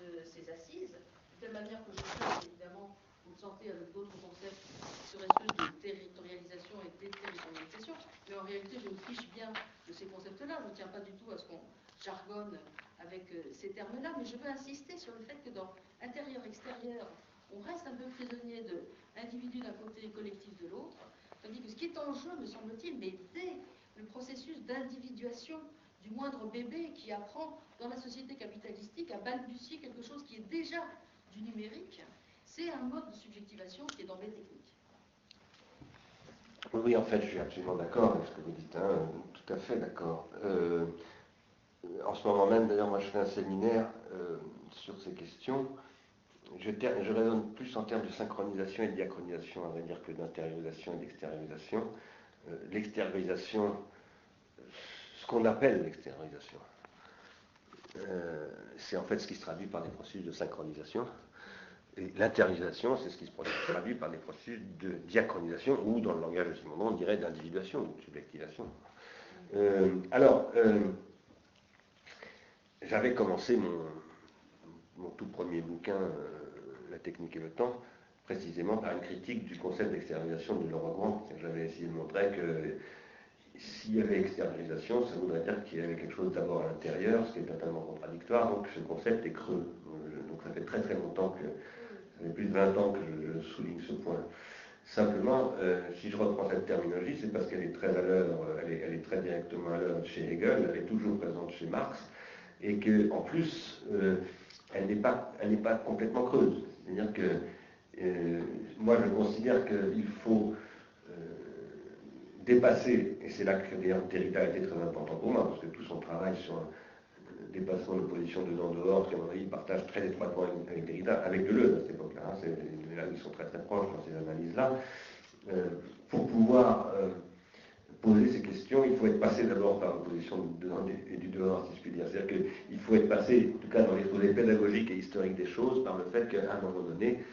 de ses assises, de telle manière que je pense évidemment vous le sentez avec d'autres concepts sur espèce de territorialisation et déterritorialisation, mais en réalité je me fiche bien de ces concepts-là, je ne tiens pas du tout à ce qu'on jargonne avec ces termes-là, mais je veux insister sur le fait que dans intérieur-extérieur, on reste un peu prisonnier de l'individu d'un côté et collectif de l'autre, tandis que ce qui est en jeu, me semble-t-il, mais dès le processus d'individuation du moindre bébé qui apprend dans la société capitalistique à balbutier quelque chose qui est déjà du numérique, c'est un mode de subjectivation qui est dans les techniques. Oui, en fait, je suis absolument d'accord avec ce que vous dites, hein, tout à fait d'accord. Euh, en ce moment même, d'ailleurs, moi je fais un séminaire euh, sur ces questions je, raisonne plus en termes de synchronisation et de diachronisation, à vrai dire, que d'intériorisation et d'extériorisation. Euh, l'extériorisation, ce qu'on appelle l'extériorisation, c'est en fait ce qui se traduit par des processus de synchronisation. L'intériorisation, c'est ce qui se traduit par des processus de diachronisation, ou dans le langage de Simondon, on dirait d'individuation ou de subjectivation. Euh, alors, j'avais commencé mon, tout premier bouquin, euh, La technique et le temps, précisément par une critique du concept d'extériorisation de Laurent Grand. J'avais essayé de montrer que s'il y avait extériorisation, ça voudrait dire qu'il y avait quelque chose d'abord à l'intérieur, ce qui est totalement contradictoire, donc ce concept est creux. Donc ça fait très très longtemps que, fait plus de 20 ans que je, souligne ce point. Simplement, euh, si je reprends cette terminologie, c'est parce qu'elle est très à l'heure, elle est, très directement à l'heure chez Hegel, elle est toujours présente chez Marx, et qu'en plus, euh, elle n'est pas, pas complètement creuse. C'est-à-dire que euh, moi, je considère qu'il faut dépasser, et c'est là que d'ailleurs Derrida a été très important pour moi, parce que tout son travail sur le dépassement de position de dehors, qu'à mon avis, partage très étroitement avec, Derrida, avec Deleuze à cette époque-là, hein, là ils sont très très proches dans ces analyses-là, euh, pour pouvoir poser ces questions, il faut être passé d'abord par l'opposition du dedans et du dehors, si je puis dire. C'est-à-dire qu'il faut être passé, en tout cas dans l'exposé pédagogique et historique des choses, par le fait qu'à un moment donné,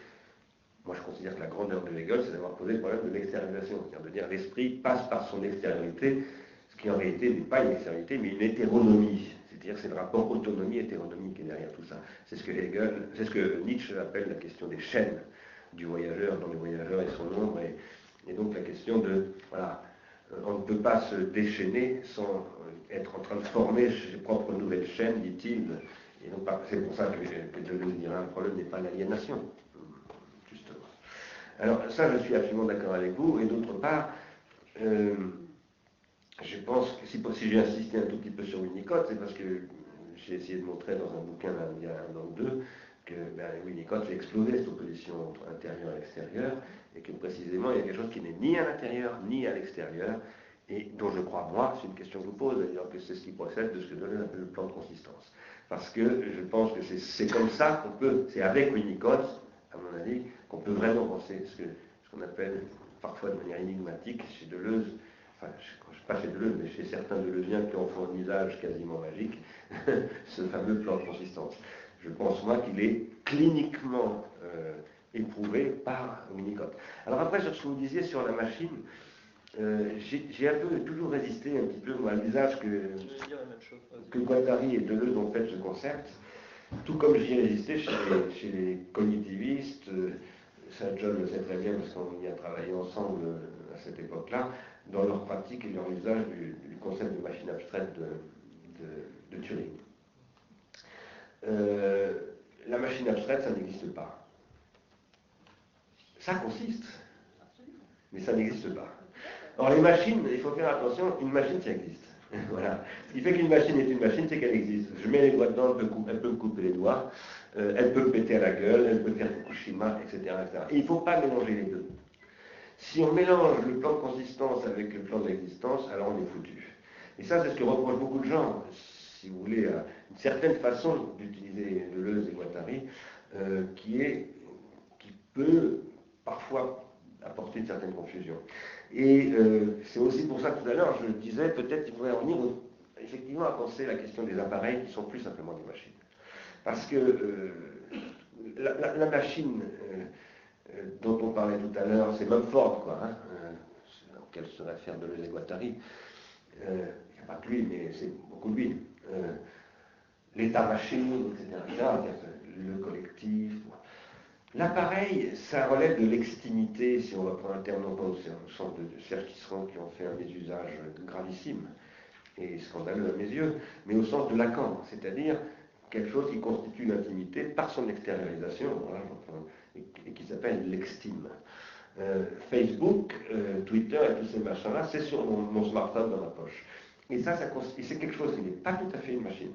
moi je considère que la grandeur de Hegel, c'est d'avoir posé le problème de l'extériorisation. C'est-à-dire de dire l'esprit passe par son extériorité, ce qui en réalité n'est pas une extériorité, mais une hétéronomie. C'est-à-dire c'est le rapport autonomie-hétéronomie qui est derrière tout ça. C'est ce que Hegel, c'est ce que Nietzsche appelle la question des chaînes du voyageur, dont le voyageur est son ombre, et, et donc la question de, voilà, euh, on ne peut pas se déchaîner sans euh, être en train de former ses propres nouvelles chaînes, dit-il. Et donc c'est pour ça que, que Deleuze dirait un problème n'est pas l'aliénation, justement. Alors ça, je suis absolument d'accord avec vous. Et d'autre part, euh, je pense que si, si j'ai insisté un tout petit peu sur Winnicott, c'est parce que j'ai essayé de montrer dans un bouquin il y a un an ou deux que ben, Winnicott fait exploser cette opposition entre intérieur et extérieur, et que précisément il y a quelque chose qui n'est ni à l'intérieur ni à l'extérieur, et dont je crois, moi, c'est une question que je vous pose, d'ailleurs, que c'est ce qui procède de ce que donne le plan de consistance. Parce que je pense que c'est comme ça qu'on peut, c'est avec Winnicott, à mon avis, qu'on peut vraiment penser ce qu'on appelle parfois de manière énigmatique chez Deleuze, pas chez Deleuze, mais chez certains Deleuziens qui en font un usage quasiment magique, (laughs) ce fameux plan de consistance je pense moi qu'il est cliniquement euh, éprouvé par Winnicott. Alors après, sur ce que vous disiez sur la machine, euh, j'ai un peu toujours résisté un petit peu à l'usage que, que Guattari et Deleuze ont fait de ce concept, tout comme j'y ai résisté chez les, cognitivistes, euh, John le sait très bien parce qu'on y a travaillé ensemble à cette époque-là, dans leur pratique et leur usage du, concept de machine abstraite de, Turing. Euh, la machine abstraite, ça n'existe pas. Ça consiste, mais ça n'existe pas. Alors les machines, il faut faire attention, une machine, ça existe. (laughs) voilà. Ce qui fait qu'une machine est une machine, c'est qu'elle existe. Je mets les doigts dedans, elle peut, me couper les doigts, euh, elle peut me péter à la gueule, elle peut faire Fukushima, etc. etc. Et il ne faut pas mélanger les deux. Si on mélange le plan de consistance avec le plan d'existence, alors on est foutu. Et ça, c'est ce que reprochent beaucoup de gens, si vous voulez, à une certaine façon d'utiliser Deleuze et Guattari, euh, qui, est, qui peut parfois apporter une certaine confusion. Et euh, c'est aussi pour ça que tout à l'heure, je disais, peut-être qu'il faudrait revenir effectivement à penser la question des appareils qui sont plus simplement des machines. Parce que euh, la, machine dont on parlait tout à l'heure, c'est Mumford, quoi, hein, auquel se réfère Deleuze et Guattari. Il n'y a pas que lui, mais c'est beaucoup de lui. L'état-machine, etc., le collectif, L'appareil, ça relève de l'extimité, si on va prendre un terme non pas au sens de, celles qui ont fait un mésusage gravissime et scandaleux à mes yeux, mais au sens de Lacan, c'est-à-dire quelque chose qui constitue l'intimité par son extériorisation, et, qui s'appelle l'extime. Euh, Facebook, euh, Twitter et tous ces machins-là, c'est sur mon, smartphone dans ma poche. Et ça, c'est quelque chose qui n'est pas tout à fait une machine.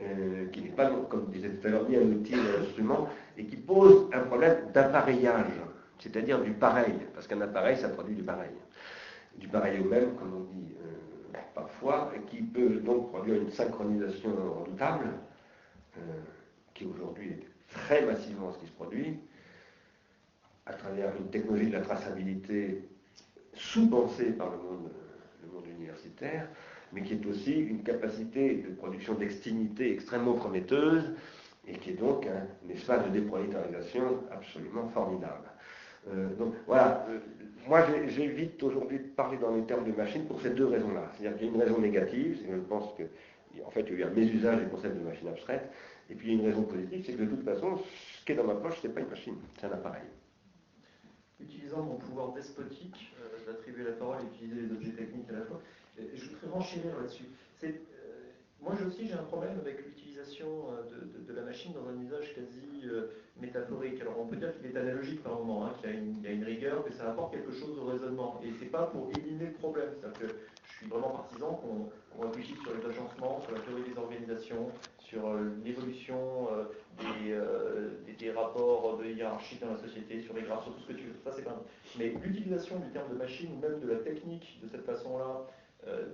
Euh, qui n'est pas, comme disait tout à l'heure, ni un outil ni un instrument, et qui pose un problème d'appareillage, c'est-à-dire du pareil, parce qu'un appareil, ça produit du pareil. Du pareil au même, comme on dit parfois, et qui peut donc produire une synchronisation redoutable, qui aujourd'hui est très massivement ce qui se produit, à travers une technologie de la traçabilité sous-pensée par le monde, universitaire, mais qui est aussi une capacité de production d'extimité extrêmement prometteuse et qui est donc un, espace de déprolétarisation absolument formidable. Euh, donc voilà, euh, moi j'évite aujourd'hui de parler dans les termes de machine pour ces deux raisons-là. C'est-à-dire qu'il y a une raison négative, c'est que je pense qu'en fait il y a eu un mésusage du concept de machine abstraite, et puis il y a une raison positive, c'est que de toute façon, ce qui est dans ma poche, ce n'est pas une machine, c'est un appareil. Utilisant mon pouvoir despotique euh, d'attribuer la parole et d'utiliser les objets techniques à la fois, je voudrais renchérir là-dessus. Euh, moi aussi j'ai un problème avec l'utilisation euh, de, la machine dans un usage quasi euh, métaphorique. Alors on peut dire qu'il est analogique par moment, hein, qu'il y, a une rigueur, que ça apporte quelque chose au raisonnement. Et c'est pas pour éliminer le problème. Suis vraiment partisan qu'on réfléchisse sur les agencements, sur la théorie des organisations, sur l'évolution des, des, rapports de hiérarchie dans la société, sur les graphes, sur tout ce que tu veux. Ça, c'est pas... Mais l'utilisation du terme de machine, ou même de la technique de cette façon-là, euh,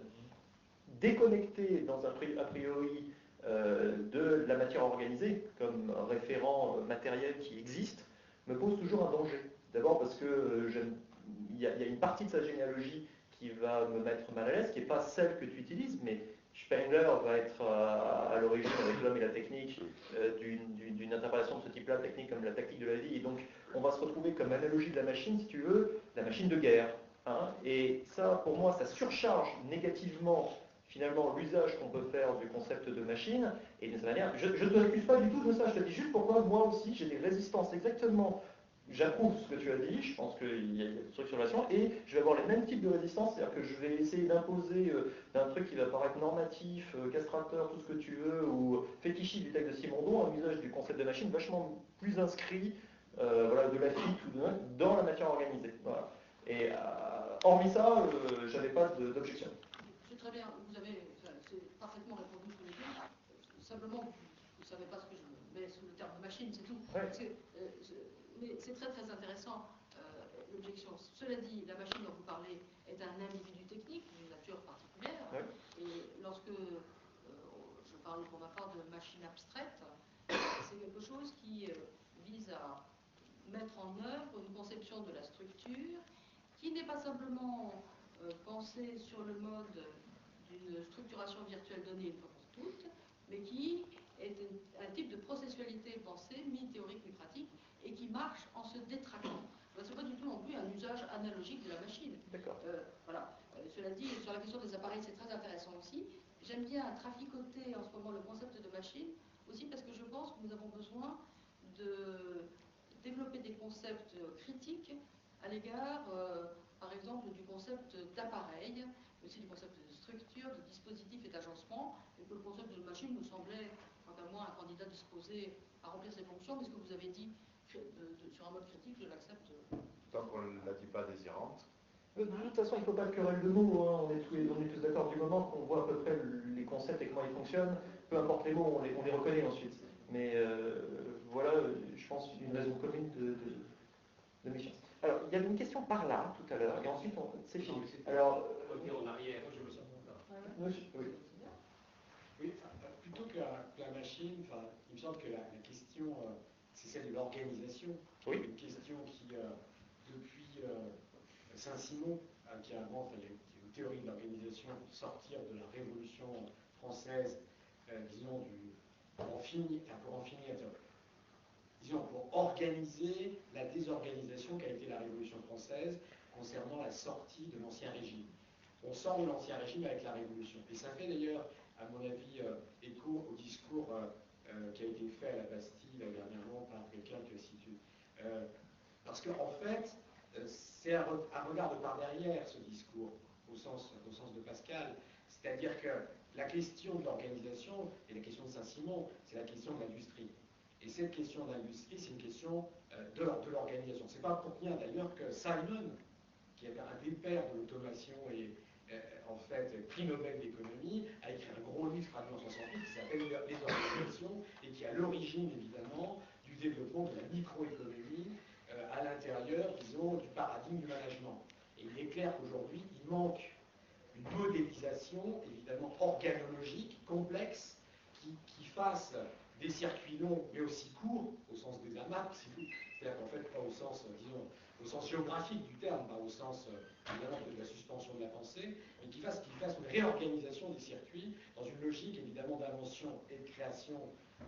déconnecté dans un a priori euh, de la matière organisée comme référent matériel qui existe me pose toujours un danger. D'abord parce que il y, a une partie de sa généalogie qui va me mettre mal à l'aise, qui n'est pas celle que tu utilises, mais Spengler va être à, l'origine avec l'homme et la technique euh, d'une interprétation de ce type-là, technique comme la tactique de la vie, et donc on va se retrouver comme analogie de la machine, si tu veux, la machine de guerre. Hein, et ça, pour moi, ça surcharge négativement finalement l'usage qu'on peut faire du concept de machine. Et de cette manière, je ne te récuse pas du tout de ça, je te dis juste pourquoi moi aussi j'ai des résistances exactement. J'approuve ce que tu as dit, je pense qu'il y a des trucs sur la et je vais avoir les mêmes types de résistances, c'est-à-dire que je vais essayer d'imposer euh, un truc qui va paraître normatif, euh, castrateur, tout ce que tu veux, ou fétichiste du texte de Simondon, un usage du concept de machine vachement plus inscrit euh, voilà, de la physique ou de, dans la matière organisée. Voilà. Et euh, hormis ça, euh, j'avais pas d'objection. C'est très bien, vous avez parfaitement répondu tous les deux. Simplement, vous ne savez pas ce que je mets sous le terme de machine, c'est tout. Mais c'est très très intéressant l'objection. Cela dit, la machine dont vous parlez est un individu technique d'une nature particulière. Et lorsque je parle pour ma part de machine abstraite, c'est quelque chose qui vise à mettre en œuvre une conception de la structure qui n'est pas simplement euh, pensé sur le mode d'une structuration virtuelle donnée une fois pour toutes, mais qui est un, type de processualité pensée, mi-théorique, mi-pratique, et qui marche en se détraquant. Ce n'est pas du tout non plus un usage analogique de la machine. D'accord. Euh, voilà. Euh, cela dit, sur la question des appareils, c'est très intéressant aussi. J'aime bien traficoter en ce moment le concept de machine, aussi parce que je pense que nous avons besoin de développer des concepts critiques à l'égard, par exemple, du concept d'appareil, mais aussi du concept de structure, de dispositif et d'agencement, et que le concept de machine nous semblait, quant à moi, un candidat disposé à remplir ses fonctions, mais ce que vous avez dit sur un mode critique, je l'accepte. Tant qu'on ne la dit pas désirante. De toute façon, il ne faut pas de querelle de mots. Hein. On, est tous, on est tous d'accord du moment qu'on voit à peu près les concepts et comment ils fonctionnent. Peu importe les mots, on les, on les reconnaît ensuite. Mais euh, voilà, je pense, une raison commune de, de, méfiance. Alors, il y avait une question par là, tout à l'heure, et ensuite, c'est fini. Alors, revenir en arrière, je me sens oui. oui. plutôt que la, machine, enfin, il me semble que la, euh, celle de l'organisation. Oui. Une question qui, euh, depuis Saint-Simon, qui invente une théorie de l'organisation, sortir de la Révolution française, disons, du, pour en finir, pour en finir, disons, pour organiser la désorganisation qu'a été la Révolution française concernant la sortie de l'Ancien Régime. On sort de l'Ancien Régime avec la Révolution. Et ça fait d'ailleurs, à mon avis, euh, écho au discours euh, euh, qui a été fait à la Bastille dernièrement par quelqu'un que si tu... parce qu'en en fait, c'est un, regard de par derrière ce discours, au sens, au sens de Pascal. C'est-à-dire que la question de l'organisation et la question de Saint-Simon, c'est la question de l'industrie. Et cette question d'industrie, c'est une question euh, de, de l'organisation. C'est pas pour rien d'ailleurs que Simon, qui est un des pères de l'automation et euh, en fait prix Nobel d'économie, a écrit un gros livre en 1968 qui s'appelle Les organisations et qui est à l'origine évidemment du développement de la microéconomie euh, à l'intérieur, disons, du paradigme du management. Et il est clair qu'aujourd'hui, il manque une modélisation évidemment organologique, complexe, qui, fasse des circuits longs mais aussi courts, au sens des AMAP, c'est-à-dire qu'en fait, pas au sens, disons, au sens géographique du terme, pas au sens évidemment de la suspension de la pensée, mais qui fasse, une réorganisation des circuits dans une logique évidemment d'invention et de création euh,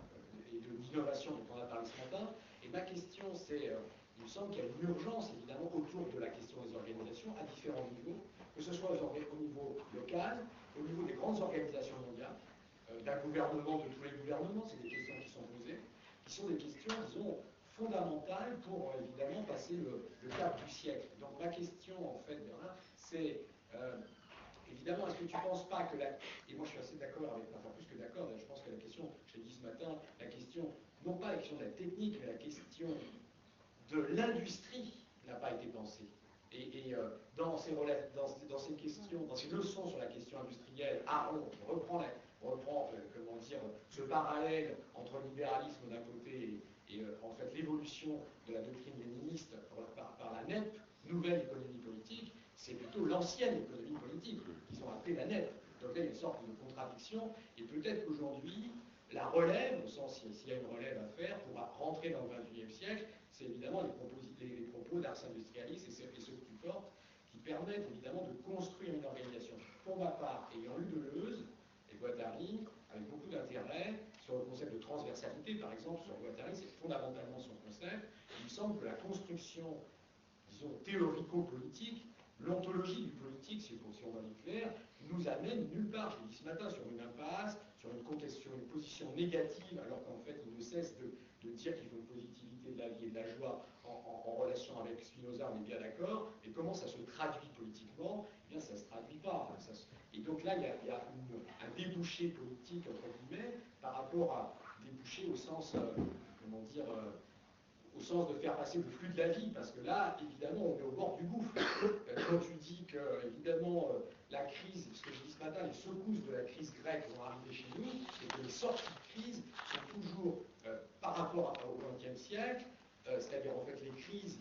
et d'innovation dont on a parlé ce matin. Et ma question, c'est, euh, il me semble qu'il y a une urgence évidemment autour de la question des organisations à différents niveaux que ce soit au niveau local, au niveau des grandes organisations mondiales, euh, d'un gouvernement, de tous les gouvernements, c'est des questions qui sont posées, qui sont des questions, disons, fondamentales pour euh, évidemment passer le, cap du siècle. Donc ma question, en fait, Bernard, c'est euh, évidemment, est-ce que tu ne penses pas que la. Et moi je suis assez d'accord avec, enfin plus que d'accord, je pense que la question, je l'ai dit ce matin, la question, non pas la question de la technique, mais la question de l'industrie n'a pas été pensée. Et, euh, dans, ces dans, ces questions, dans ces leçons sur la question industrielle, Aron reprend, reprend euh, comment dire, ce parallèle entre le libéralisme d'un côté et, euh, en fait l'évolution de la doctrine léniniste par, la NEP, nouvelle économie politique, c'est plutôt l'ancienne économie politique qu'ils ont appelée la NEP. Donc là, il y a une sorte de contradiction, et peut-être qu'aujourd'hui, la relève, au sens s'il y a une relève à faire pour rentrer dans le XXIe siècle, c'est évidemment les propos, les, propos d'Ars Industrialis et ceux, que tu portes qui permettent évidemment de construire une organisation. Pour ma part, ayant lu Deleuze et Guattari, avec beaucoup d'intérêt sur le concept de transversalité, par exemple, sur Guattari, c'est fondamentalement son concept. Il me semble que la construction, disons, théorico-politique, l'ontologie du politique, si on va être clair, nous amène nulle part. Je l'ai dit ce matin, sur une impasse, sur une, sur une position négative, alors qu'en fait, il ne cesse de, de dire qu'il faut une positivité de la vie et de la joie en, relation avec Spinoza, on est bien d'accord, et comment ça se traduit politiquement? Eh bien, ça ne se traduit pas. Et donc là, il y a, un débouché politique, entre guillemets, par rapport à débouché au sens, euh, comment dire, euh, au sens de faire passer le flux de la vie, parce que là, évidemment, on est au bord du gouffre. Euh, quand tu dis que, évidemment, la crise, ce que je dis ce matin, les secousses de la crise grecque vont arriver chez nous, et que les sorties de crise sont toujours par rapport au XXe siècle, c'est-à-dire en fait les crises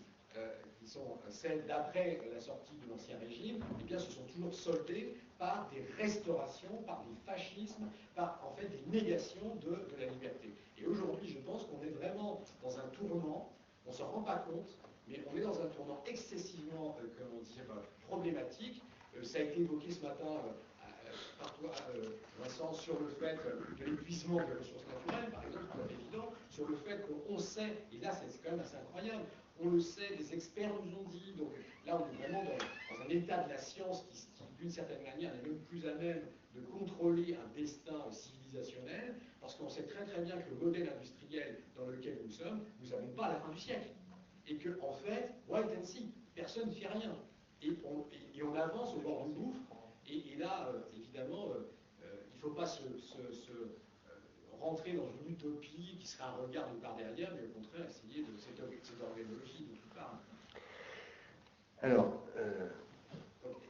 qui sont celles d'après la sortie de l'Ancien Régime, eh bien, se sont toujours soldées par des restaurations, par des fascismes, par en fait des négations de, la liberté. Et aujourd'hui, je pense qu'on est vraiment dans un tournant, on ne s'en rend pas compte, mais on est dans un tournant excessivement, euh, comment dire, problématique. ça a été évoqué ce matin par toi, Vincent, sur le fait de l'épuisement des ressources naturelles, par exemple, évident, sur le fait qu'on sait, et là c'est quand même assez incroyable, on le sait, des experts nous ont dit, donc là on est vraiment dans, un état de la science qui, d'une certaine manière, n'est même plus à même de contrôler un destin civilisationnel, parce qu'on sait très très bien que le modèle industriel dans lequel nous sommes, nous n'avons pas la fin du siècle. et que, en fait, wait and see, personne ne fait rien. Et on, avance au bord du gouffre, et, là, euh, évidemment, euh, euh, il ne faut pas se, rentrer dans une utopie qui serait un regard de par derrière, mais au contraire, essayer de cette, cette organologie dont tu parles. Alors,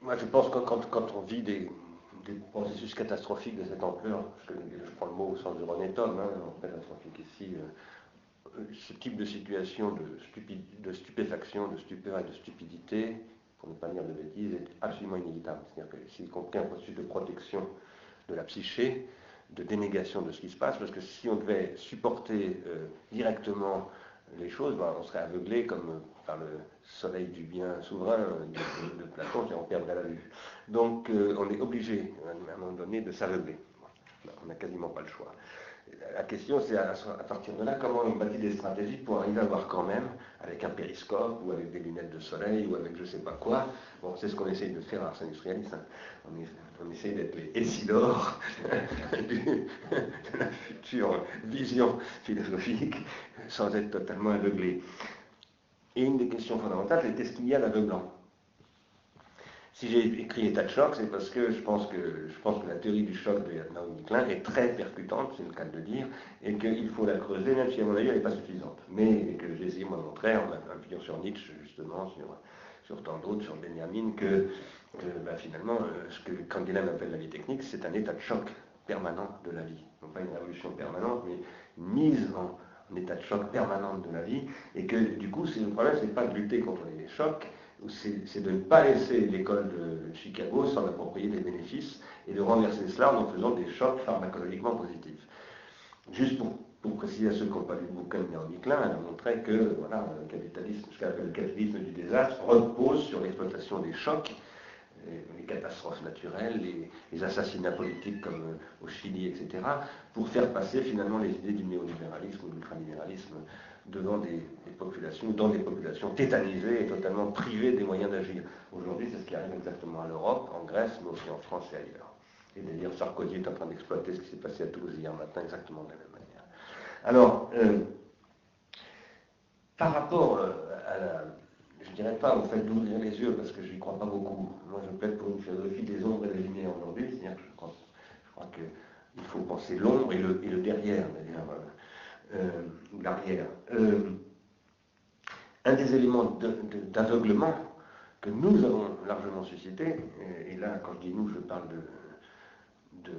moi je pense que quand, on vit des, processus catastrophiques de cette ampleur, je, prends le mot au sens de René Tom, hein, catastrophique ici, ce type de situation de, de, stupéfaction, de stupeur et de stupidité, pour ne pas dire de bêtises, est absolument inévitable. C'est-à-dire que c'est compris un processus de protection de la psyché, de dénégation de ce qui se passe, parce que si on devait supporter euh, directement les choses, ben, on serait aveuglé comme par le soleil du bien souverain de, Platon qui en perdrait la vue. Donc euh, on est obligé, à un moment donné, de s'aveugler. On n'a quasiment pas le choix la question, c'est à, partir de là, comment on bâtit des stratégies pour arriver à voir quand même, avec un périscope ou avec des lunettes de soleil ou avec je ne sais pas quoi. Bon, c'est ce qu'on essaye de faire à Ars Industrialis. Hein. On, essaye d'être les Essilor (laughs) de la future vision philosophique sans être totalement aveuglé. Et une des questions fondamentales, c'est qu'est-ce qu'il y a d'aveuglant si j'ai écrit état de choc, c'est parce que je pense que, je pense que la théorie du choc de Naomi Klein est très percutante, c'est le cas de le dire, et qu'il faut la creuser, même si à mon avis elle n'est pas suffisante. Mais que j'ai essayé de montrer, en appuyant sur Nietzsche justement, sur, sur tant d'autres, sur Benjamin, que, bah, finalement, euh, ce que Canguilhem appelle la vie technique, c'est un état de choc permanent de la vie. Non pas une révolution permanente, mais une mise en, état de choc permanente de la vie, et que du coup, le problème, c'est pas de lutter contre les chocs, c'est de ne pas laisser l'école de Chicago s'en approprier des bénéfices et de renverser cela en faisant des chocs pharmacologiquement positifs. Juste pour, préciser à ceux qui n'ont pas lu le bouquin de Naomi Klein, elle a montré que voilà, le capitalisme, ce qu'elle appelle le capitalisme du désastre, repose sur l'exploitation des chocs, les catastrophes naturelles, les, assassinats politiques comme au Chili, etc., pour faire passer finalement les idées du néolibéralisme ou de l'ultralibéralisme devant des, populations, dans des populations tétanisées et totalement privées des moyens d'agir. Aujourd'hui, c'est ce qui arrive exactement à l'Europe, en Grèce, mais aussi en France et ailleurs. Et d'ailleurs, Sarkozy est en train d'exploiter ce qui s'est passé à Toulouse hier matin exactement de la même manière. Alors, euh, par rapport euh, à la, je dirais pas au fait d'ouvrir les yeux, parce que je n'y crois pas beaucoup. Moi, je plaide pour une philosophie des ombres et des lumières aujourd'hui, c'est-à-dire que je crois, qu'il faut penser l'ombre et le, derrière, d'ailleurs. Euh, l'arrière. Euh, un des éléments d'aveuglement que nous avons largement suscité, et, là, quand je dis nous, je parle de,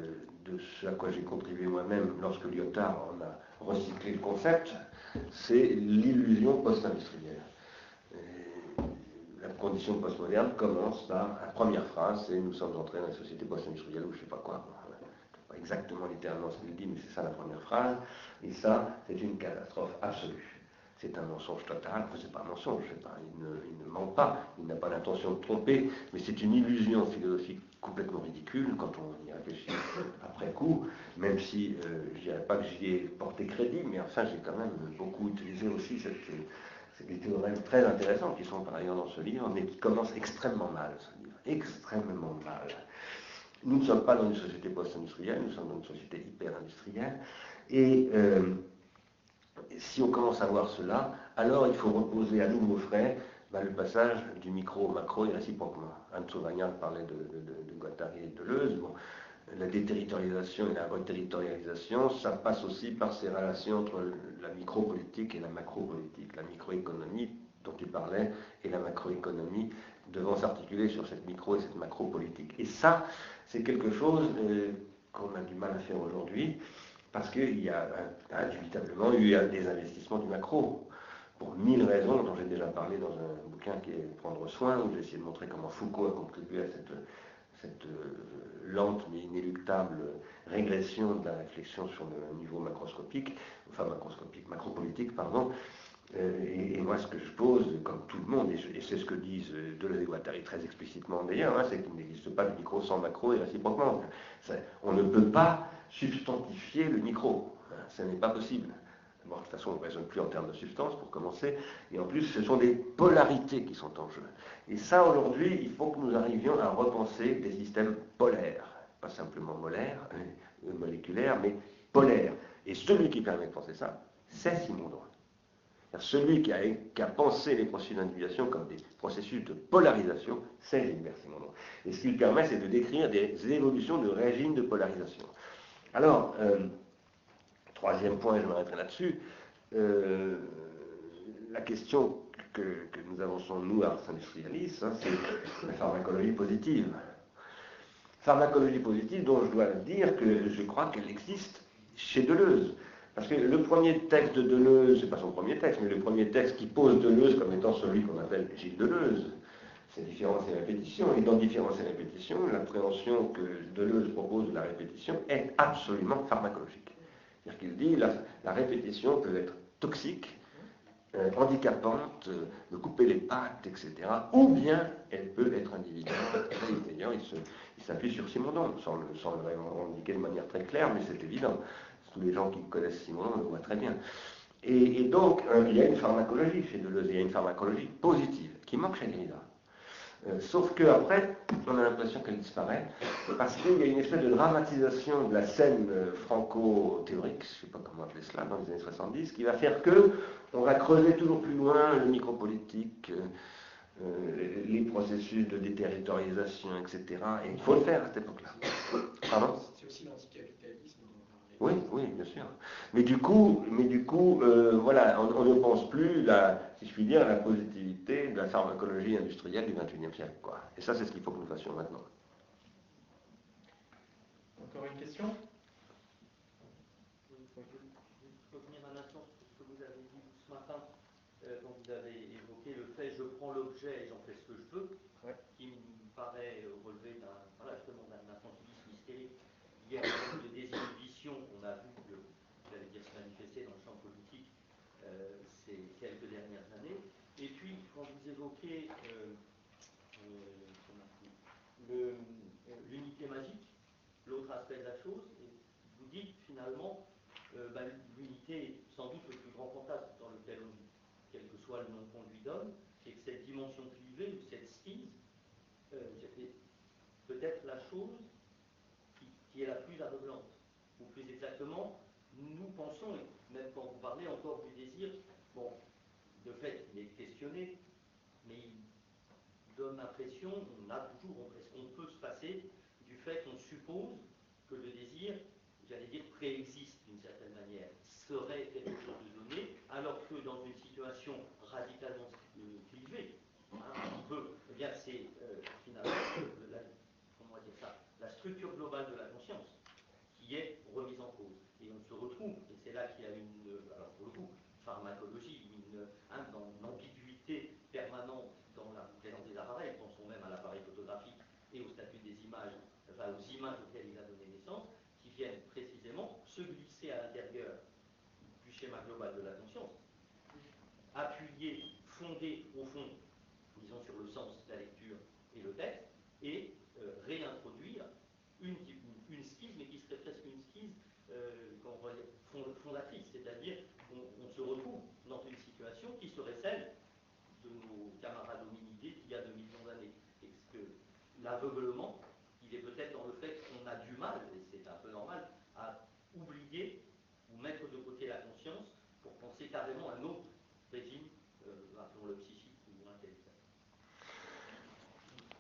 de, ce à quoi j'ai contribué moi-même lorsque Lyotard en a recyclé le concept, c'est l'illusion post-industrielle. La condition postmoderne commence par la première phrase, c'est nous sommes entrés dans une société post-industrielle ou je ne sais pas quoi exactement littéralement ce qu'il dit, mais c'est ça la première phrase. Et ça, c'est une catastrophe absolue. C'est un mensonge total, enfin, c'est pas un mensonge, pas, il, ne, ment pas, il n'a pas l'intention de tromper, mais c'est une illusion philosophique complètement ridicule quand on y réfléchit après coup, même si euh, je ne dirais pas que j'y ai porté crédit, mais enfin j'ai quand même beaucoup utilisé aussi cette, des théorèmes très intéressants qui sont par ailleurs dans ce livre, mais qui commencent extrêmement mal, ce livre, extrêmement mal. Nous ne sommes pas dans une société post-industrielle, nous sommes dans une société hyper-industrielle. Et euh, si on commence à voir cela, alors il faut reposer à nouveau frais bah, le passage du micro au macro et réciproquement. Anne Sauvagnard parlait de, de, Guattari et de Deleuze. La déterritorialisation et la reterritorialisation, ça passe aussi par ces relations entre la micro-politique et la macro-politique. La microéconomie dont tu parlais et la macroéconomie devant s'articuler sur cette micro et cette macro-politique. Et ça, c'est quelque chose euh, qu'on a du mal à faire aujourd'hui, parce qu'il y a indubitablement eu des investissements du macro, pour mille raisons dont j'ai déjà parlé dans un bouquin qui est Prendre soin, où j'ai essayé de montrer comment Foucault a contribué à cette, cette euh, lente mais inéluctable régression de la réflexion sur le niveau macroscopique, enfin macroscopique, macropolitique, pardon, euh, et, moi, ce que je pose, comme tout le monde, et, c'est ce que disent euh, Deleuze et Guattari très explicitement d'ailleurs, hein, c'est qu'il n'existe pas de micro sans macro et réciproquement. on ne peut pas substantifier le micro. Hein, ce n'est pas possible. De toute façon, on ne raisonne plus en termes de substance pour commencer. Et en plus, ce sont des polarités qui sont en jeu. Et ça, aujourd'hui, il faut que nous arrivions à repenser des systèmes polaires. Pas simplement molaires, euh, moléculaires, mais polaires. Et celui qui permet de penser ça, c'est Simon. Celui qui a, pensé les processus d'individuation comme des processus de polarisation, c'est Gilbert Simondon. Et ce qu'il permet, c'est de décrire des évolutions de régime de polarisation. Alors, euh, troisième point, je m'arrêterai là-dessus, euh, la question que, nous avançons, nous, Ars Industrialis, hein, c'est la pharmacologie positive. Pharmacologie positive dont je dois dire que je crois qu'elle existe chez Deleuze. Parce que le premier texte de Deleuze, c'est pas son premier texte, mais le premier texte qui pose Deleuze comme étant celui qu'on appelle Gilles Deleuze, c'est différence et répétition. Et dans différence et répétition, l'appréhension que Deleuze propose de la répétition est absolument pharmacologique. C'est-à-dire qu'il dit la, la répétition peut être toxique, euh, handicapante, euh, de couper les pattes, etc. Ou bien elle peut être individuelle. D'ailleurs, il s'appuie sur Simondon, sans, sans le revendiquer de manière très claire, mais c'est évident. Tous les gens qui connaissent Simondon le voient très bien. Et, donc, euh, il y a une pharmacologie chez Deleuze, il y a une pharmacologie positive, qui manque chez Derrida. Euh, sauf qu'après, on a l'impression qu'elle disparaît, parce qu'il y a une espèce de dramatisation de la scène euh, franco-théorique, je ne sais pas comment appeler cela, dans les années 70, qui va faire que on va creuser toujours plus loin le micropolitique, euh, les processus de déterritorialisation, etc. Et il faut le faire à cette époque-là. Pardon? Oui, oui, bien sûr. Mais du coup, mais du coup voilà, on, ne pense plus, la, si je puis dire, la positivité de la pharmacologie industrielle du XXIe siècle. Quoi. Et ça, c'est ce qu'il faut que nous fassions maintenant. Encore une question revenir un instant sur ce que vous avez dit ce matin, euh, quand vous avez évoqué le fait je prends l'objet et j'en fais ce que je veux, qui me paraît relever d'un voilà, justement d'un infantilisme hystérique. Il y a un de désinhibition qu'on a vu, j'allais dire, se manifester dans le champ politique euh, ces quelques dernières années. Et puis, évoquez euh, euh, l'unité magique, l'autre aspect de la chose, vous dites finalement, bah, l'unité est sans doute le plus grand fantasme dans lequel on vit, quel que soit le nom qu'on lui donne, et que cette dimension privée ou cette skise, c'est peut-être la chose qui, est la plus aveuglante, ou plus exactement, nous pensons, et même quand vous parlez encore du désir, bon, de fait, il est questionné, donne l'impression, on a toujours, on peut se passer du fait qu'on suppose que le désir, j'allais dire, préexiste d'une certaine manière, serait quelque chose de donné, alors que dans une situation radicalement clivée, hein, on peut, eh bien, c'est euh, finalement la, structure globale de la conscience qui est remise en cause. Et on se retrouve, et c'est là qu'il y a une, alors pour le coup, pharmacologie, une, hein, dans l'ambiguïté permanente dans la présence des appareils, pensons même à l'appareil photographique et au statut des images, enfin aux images auxquelles il a donné naissance, qui viennent précisément se glisser à l'intérieur du schéma global de la conscience, appuyer, fonder au fond, disons sur le sens, la lecture et le texte, et euh, réintroduire une, une, mais qui serait presque une skise euh, fondatrice, c'est-à-dire on, se retrouve dans une situation qui serait celle de nos camarades hominidés d'il y a 2 millions d'années. Que l'aveuglement, il est peut-être dans le fait qu'on a du mal, et c'est un peu normal, à oublier ou mettre de côté la conscience à un autre régime, euh, le psychique ou intellectuel.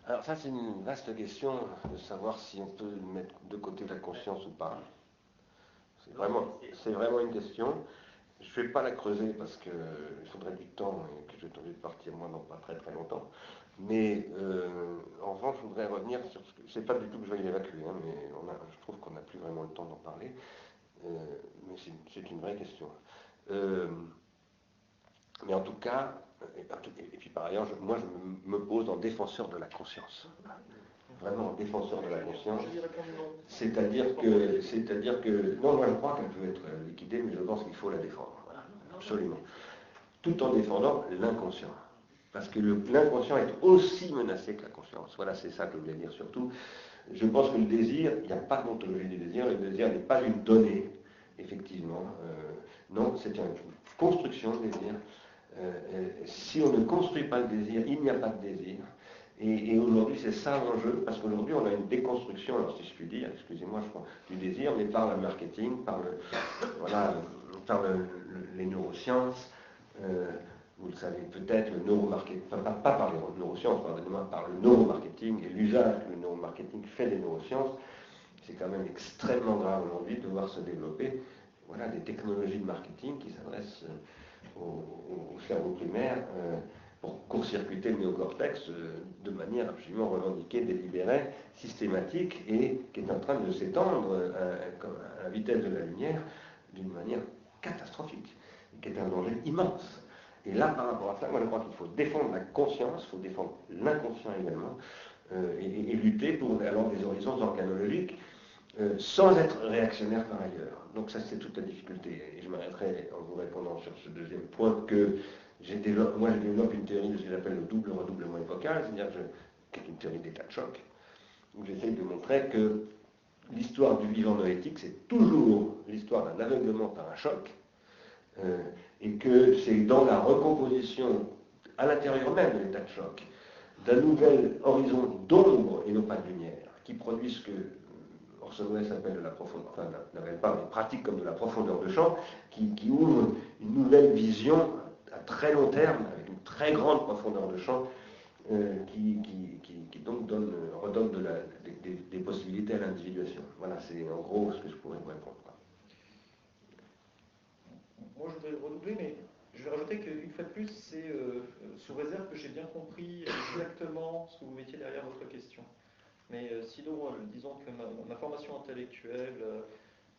Alors ça c'est une vaste question de savoir si on peut mettre de côté la conscience ou pas. C'est vraiment, vraiment une question. Je ne vais pas la creuser parce qu'il faudrait du temps et que je vais de partir moi dans pas très très longtemps. Mais euh, en revanche, je voudrais revenir sur ce que. C'est pas du tout que je vais l'évacuer, hein, mais on a, je trouve qu'on n'a plus vraiment le temps d'en parler. Euh, mais c'est une vraie question. Euh, mais en tout cas, et, puis par ailleurs, moi je me pose en défenseur de la conscience vraiment un défenseur de la conscience. C'est-à-dire que, c'est-à-dire que, non, moi je crois qu'elle peut être liquidée, mais je pense qu'il faut la défendre. absolument. Tout en défendant l'inconscient. Parce que l'inconscient est aussi menacé que la conscience. Voilà, c'est ça que je voulais dire surtout. Je pense que le désir, il n'y a pas d'ontologie du désir. Le désir n'est pas une donnée, effectivement. Euh, non, c'est une construction de désir. Euh, si on ne construit pas le désir, il n'y a pas de désir. Et, aujourd'hui, c'est ça l'enjeu, parce qu'aujourd'hui, on a une déconstruction, alors si je puis dire, excusez-moi, je crois, du désir, mais par le marketing, par, le, voilà, par les neurosciences, vous le savez peut-être, le neuromarketing, enfin pas, par les neurosciences, pardonnez-moi, par le neuromarketing et l'usage que le neuromarketing fait des neurosciences, c'est quand même extrêmement grave aujourd'hui de voir se développer voilà, des technologies de marketing qui s'adressent au, cerveau primaire pour court-circuiter le néocortex euh, de manière absolument revendiquée, délibérée, systématique et qui est en train de s'étendre euh, à, la vitesse de la lumière d'une manière catastrophique, qui est un danger immense. Et là, par rapport à ça, moi je crois qu'il faut défendre la conscience, il faut défendre l'inconscient également, euh, et, lutter pour alors des horizons organologiques sans être réactionnaire par ailleurs. Donc ça c'est toute la difficulté. Et je m'arrêterai en vous répondant sur ce deuxième point que moi, je développe une théorie de ce que j'appelle le double redoublement épocal, c'est-à-dire qui est une théorie d'état de choc, où j'essaye de montrer que l'histoire du vivant noétique, c'est toujours l'histoire d'un aveuglement par un choc, euh, et que c'est dans la recomposition à l'intérieur même de l'état de choc, d'un nouvel horizon d'ombre et non pas de lumière, qui produit ce que Orson Welles appelle de la profondeur, enfin n'appelle pas, mais pratique comme de la profondeur de champ, qui, qui ouvre une nouvelle vision à très long terme, avec une très grande profondeur de champ, euh, qui, donc donne, redonne des, possibilités à l'individuation. Voilà, c'est en gros ce que je pourrais vous répondre. Moi, je voudrais redoubler, mais je vais rajouter qu'une fois de plus, c'est euh, sous réserve que j'ai bien compris exactement ce que vous mettiez derrière votre question. Mais euh, sinon, disons que ma, formation intellectuelle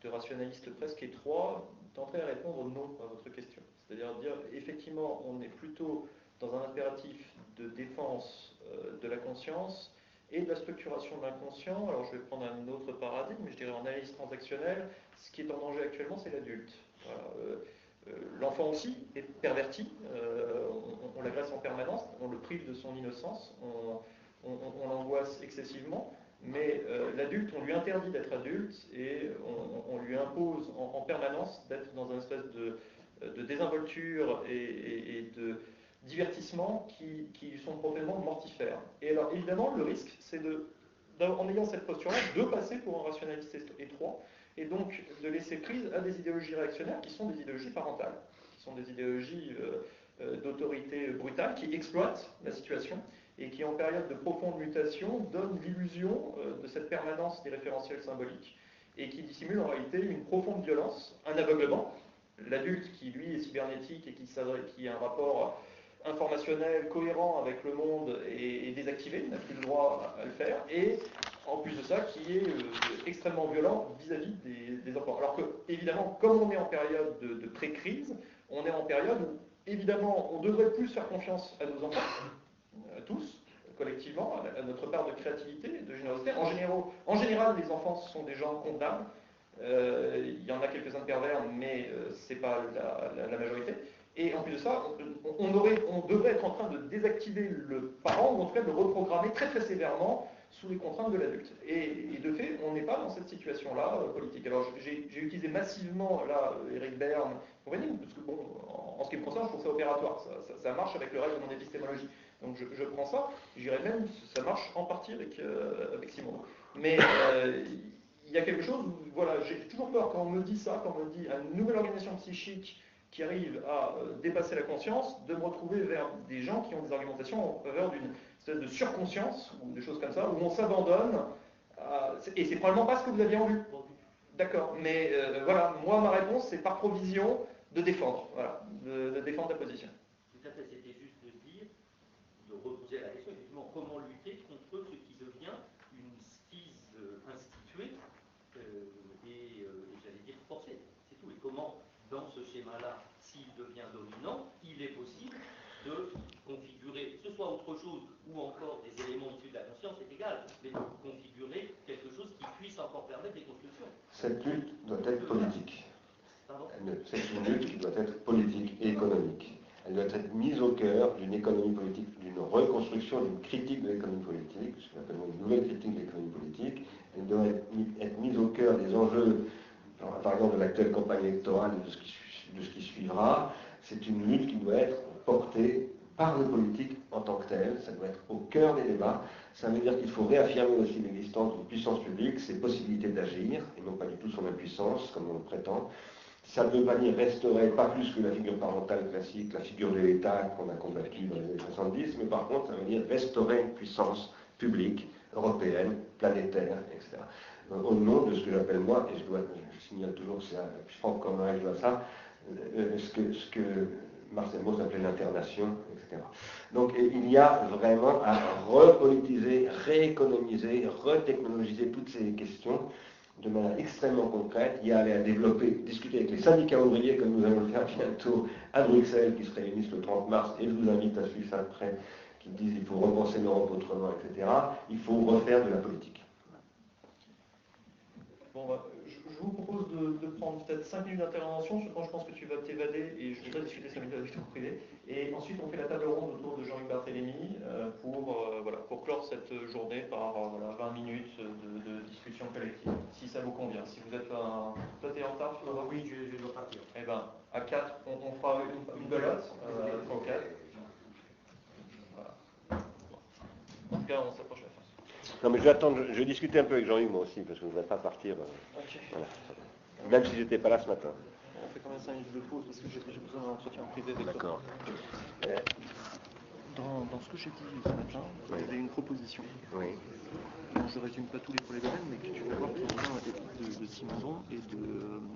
de rationaliste presque étroit tenterait à répondre non à votre question. C'est-à-dire dire, effectivement, on est plutôt dans un impératif de défense euh, de la conscience et de la structuration de l'inconscient. Alors je vais prendre un autre paradigme, je dirais en analyse transactionnelle, ce qui est en danger actuellement, c'est l'adulte. Euh, euh, l'enfant aussi est perverti, on, l'agresse en permanence, on le prive de son innocence, l'angoisse excessivement, mais l'adulte, on lui interdit d'être adulte et on, lui impose en, en permanence d'être dans un espèce de, désinvolture et, de divertissement qui, sont complètement mortifères. Et alors évidemment, le risque, c'est de, en ayant cette posture-là, de passer pour un rationaliste étroit, et donc de laisser prise à des idéologies réactionnaires qui sont des idéologies parentales, qui sont des idéologies euh, euh, d'autorité brutale, qui exploitent la situation, et qui, en période de profonde mutation, donnent l'illusion euh, de cette permanence des référentiels symboliques, et qui dissimulent en réalité une profonde violence, un aveuglement, l'adulte qui, lui, est cybernétique et qui, a un rapport informationnel cohérent avec le monde est, désactivé, n'a plus le droit à, le faire, et en plus de ça, qui est euh, extrêmement violent vis-à-vis des, enfants. Alors que, évidemment, comme on est en période de, pré-crise, on est en période où, évidemment, on devrait plus faire confiance à nos enfants, tous, collectivement, à, notre part de créativité, de générosité. En, général, les enfants sont des gens convenables, euh, il y en a quelques-uns de pervers, mais euh, ce n'est pas la, majorité. Et en plus de ça, on, devrait être en train de désactiver le parent, ou en tout cas de reprogrammer très très sévèrement sous les contraintes de l'adulte. Et, de fait, on n'est pas dans cette situation-là euh, politique. Alors j'ai utilisé massivement là Eric Berne, parce que bon, en, ce qui me concerne, je trouve ça opératoire. Ça, marche avec le reste de mon épistémologie. Donc je, prends ça, j'irais même, ça marche en partie avec, avec Simon. Mais il y a quelque chose voilà, j'ai toujours peur quand on me dit ça, quand on me dit une nouvelle organisation psychique qui arrive à euh, dépasser la conscience, de me retrouver vers des gens qui ont des argumentations en faveur d'une espèce de surconscience ou des choses comme ça, où on s'abandonne. Et c'est probablement pas ce que vous aviez envie. D'accord, mais euh, voilà, moi ma réponse c'est par provision de défendre, voilà, de, défendre ta position. Tout à fait, c'était juste de dire, de reposer la question, effectivement, comment lutter contre ce qui devient une skise instituée comment, dans ce schéma-là, s'il devient dominant, il est possible de configurer, que ce soit autre chose ou encore des éléments issus de la conscience, c'est égal, mais de configurer quelque chose qui puisse encore permettre des constructions. Cette lutte doit être politique. C'est une lutte qui doit être politique et économique. Elle doit être mise au cœur d'une économie politique, d'une reconstruction, d'une critique de l'économie politique, ce qu'on appelle une nouvelle critique de l'économie politique. Elle doit être mise au cœur des enjeux par exemple de l'actuelle campagne électorale et de ce qui, suivra, c'est une lutte qui doit être portée par les politiques en tant que telle, ça doit être au cœur des débats. Ça veut dire qu'il faut réaffirmer aussi l'existence d'une puissance publique, ses possibilités d'agir, et non pas du tout son impuissance, comme on le prétend. ça veut pas dire restaurer pas plus que la figure parentale classique, la figure de l'État qu'on a combattu dans les années 70, mais par contre, ça veut dire restaurer une puissance publique, européenne, planétaire, etc. Au nom de ce que j'appelle moi, et je, dois, signale toujours c'est Franck Commun, je dois ça, euh, ce que, ce que Marcel Mauss appelait l'internation, etc. Donc il y a vraiment à repolitiser, rééconomiser, retechnologiser toutes ces questions de manière extrêmement concrète. Il y a à développer, discuter avec les syndicats ouvriers, comme nous allons le faire bientôt à Bruxelles, qui se réunissent le 30 mars, et je vous invite à suivre ça de près, qui disent qu'il faut repenser l'Europe autrement, etc. Il faut refaire de la politique. Bon, bah, vous propose de, prendre peut-être 5 minutes d'intervention. Je pense que tu vas t'évader et je voudrais discuter 5 minutes avec toi privé. Et ensuite, on fait la table ronde autour de Jean-Luc Barthélémy euh, pour, euh, voilà, pour clore cette journée par euh, voilà, 20 minutes de, discussion collective, si ça vous convient. Si vous êtes un. Toi, t'es en retard Oui, je, dois partir. Eh bien, à 4, on, fera une, une belote. Euh, 4. Voilà. En tout cas, on s'approche. Non, mais je vais attendre, je, vais discuter un peu avec Jean-Yves moi aussi, parce que je ne voudrais pas partir. Euh, Même si j'étais pas là ce matin. On fait quand même 5 minutes de pause parce que j'ai besoin d'un entretien privé avec D'accord. Dans, dans, ce que j'ai dit ce matin, vous avez une proposition. Oui. je ne résume pas tous les problèmes, mais que tu vas voir qui vient de, de Simondon et de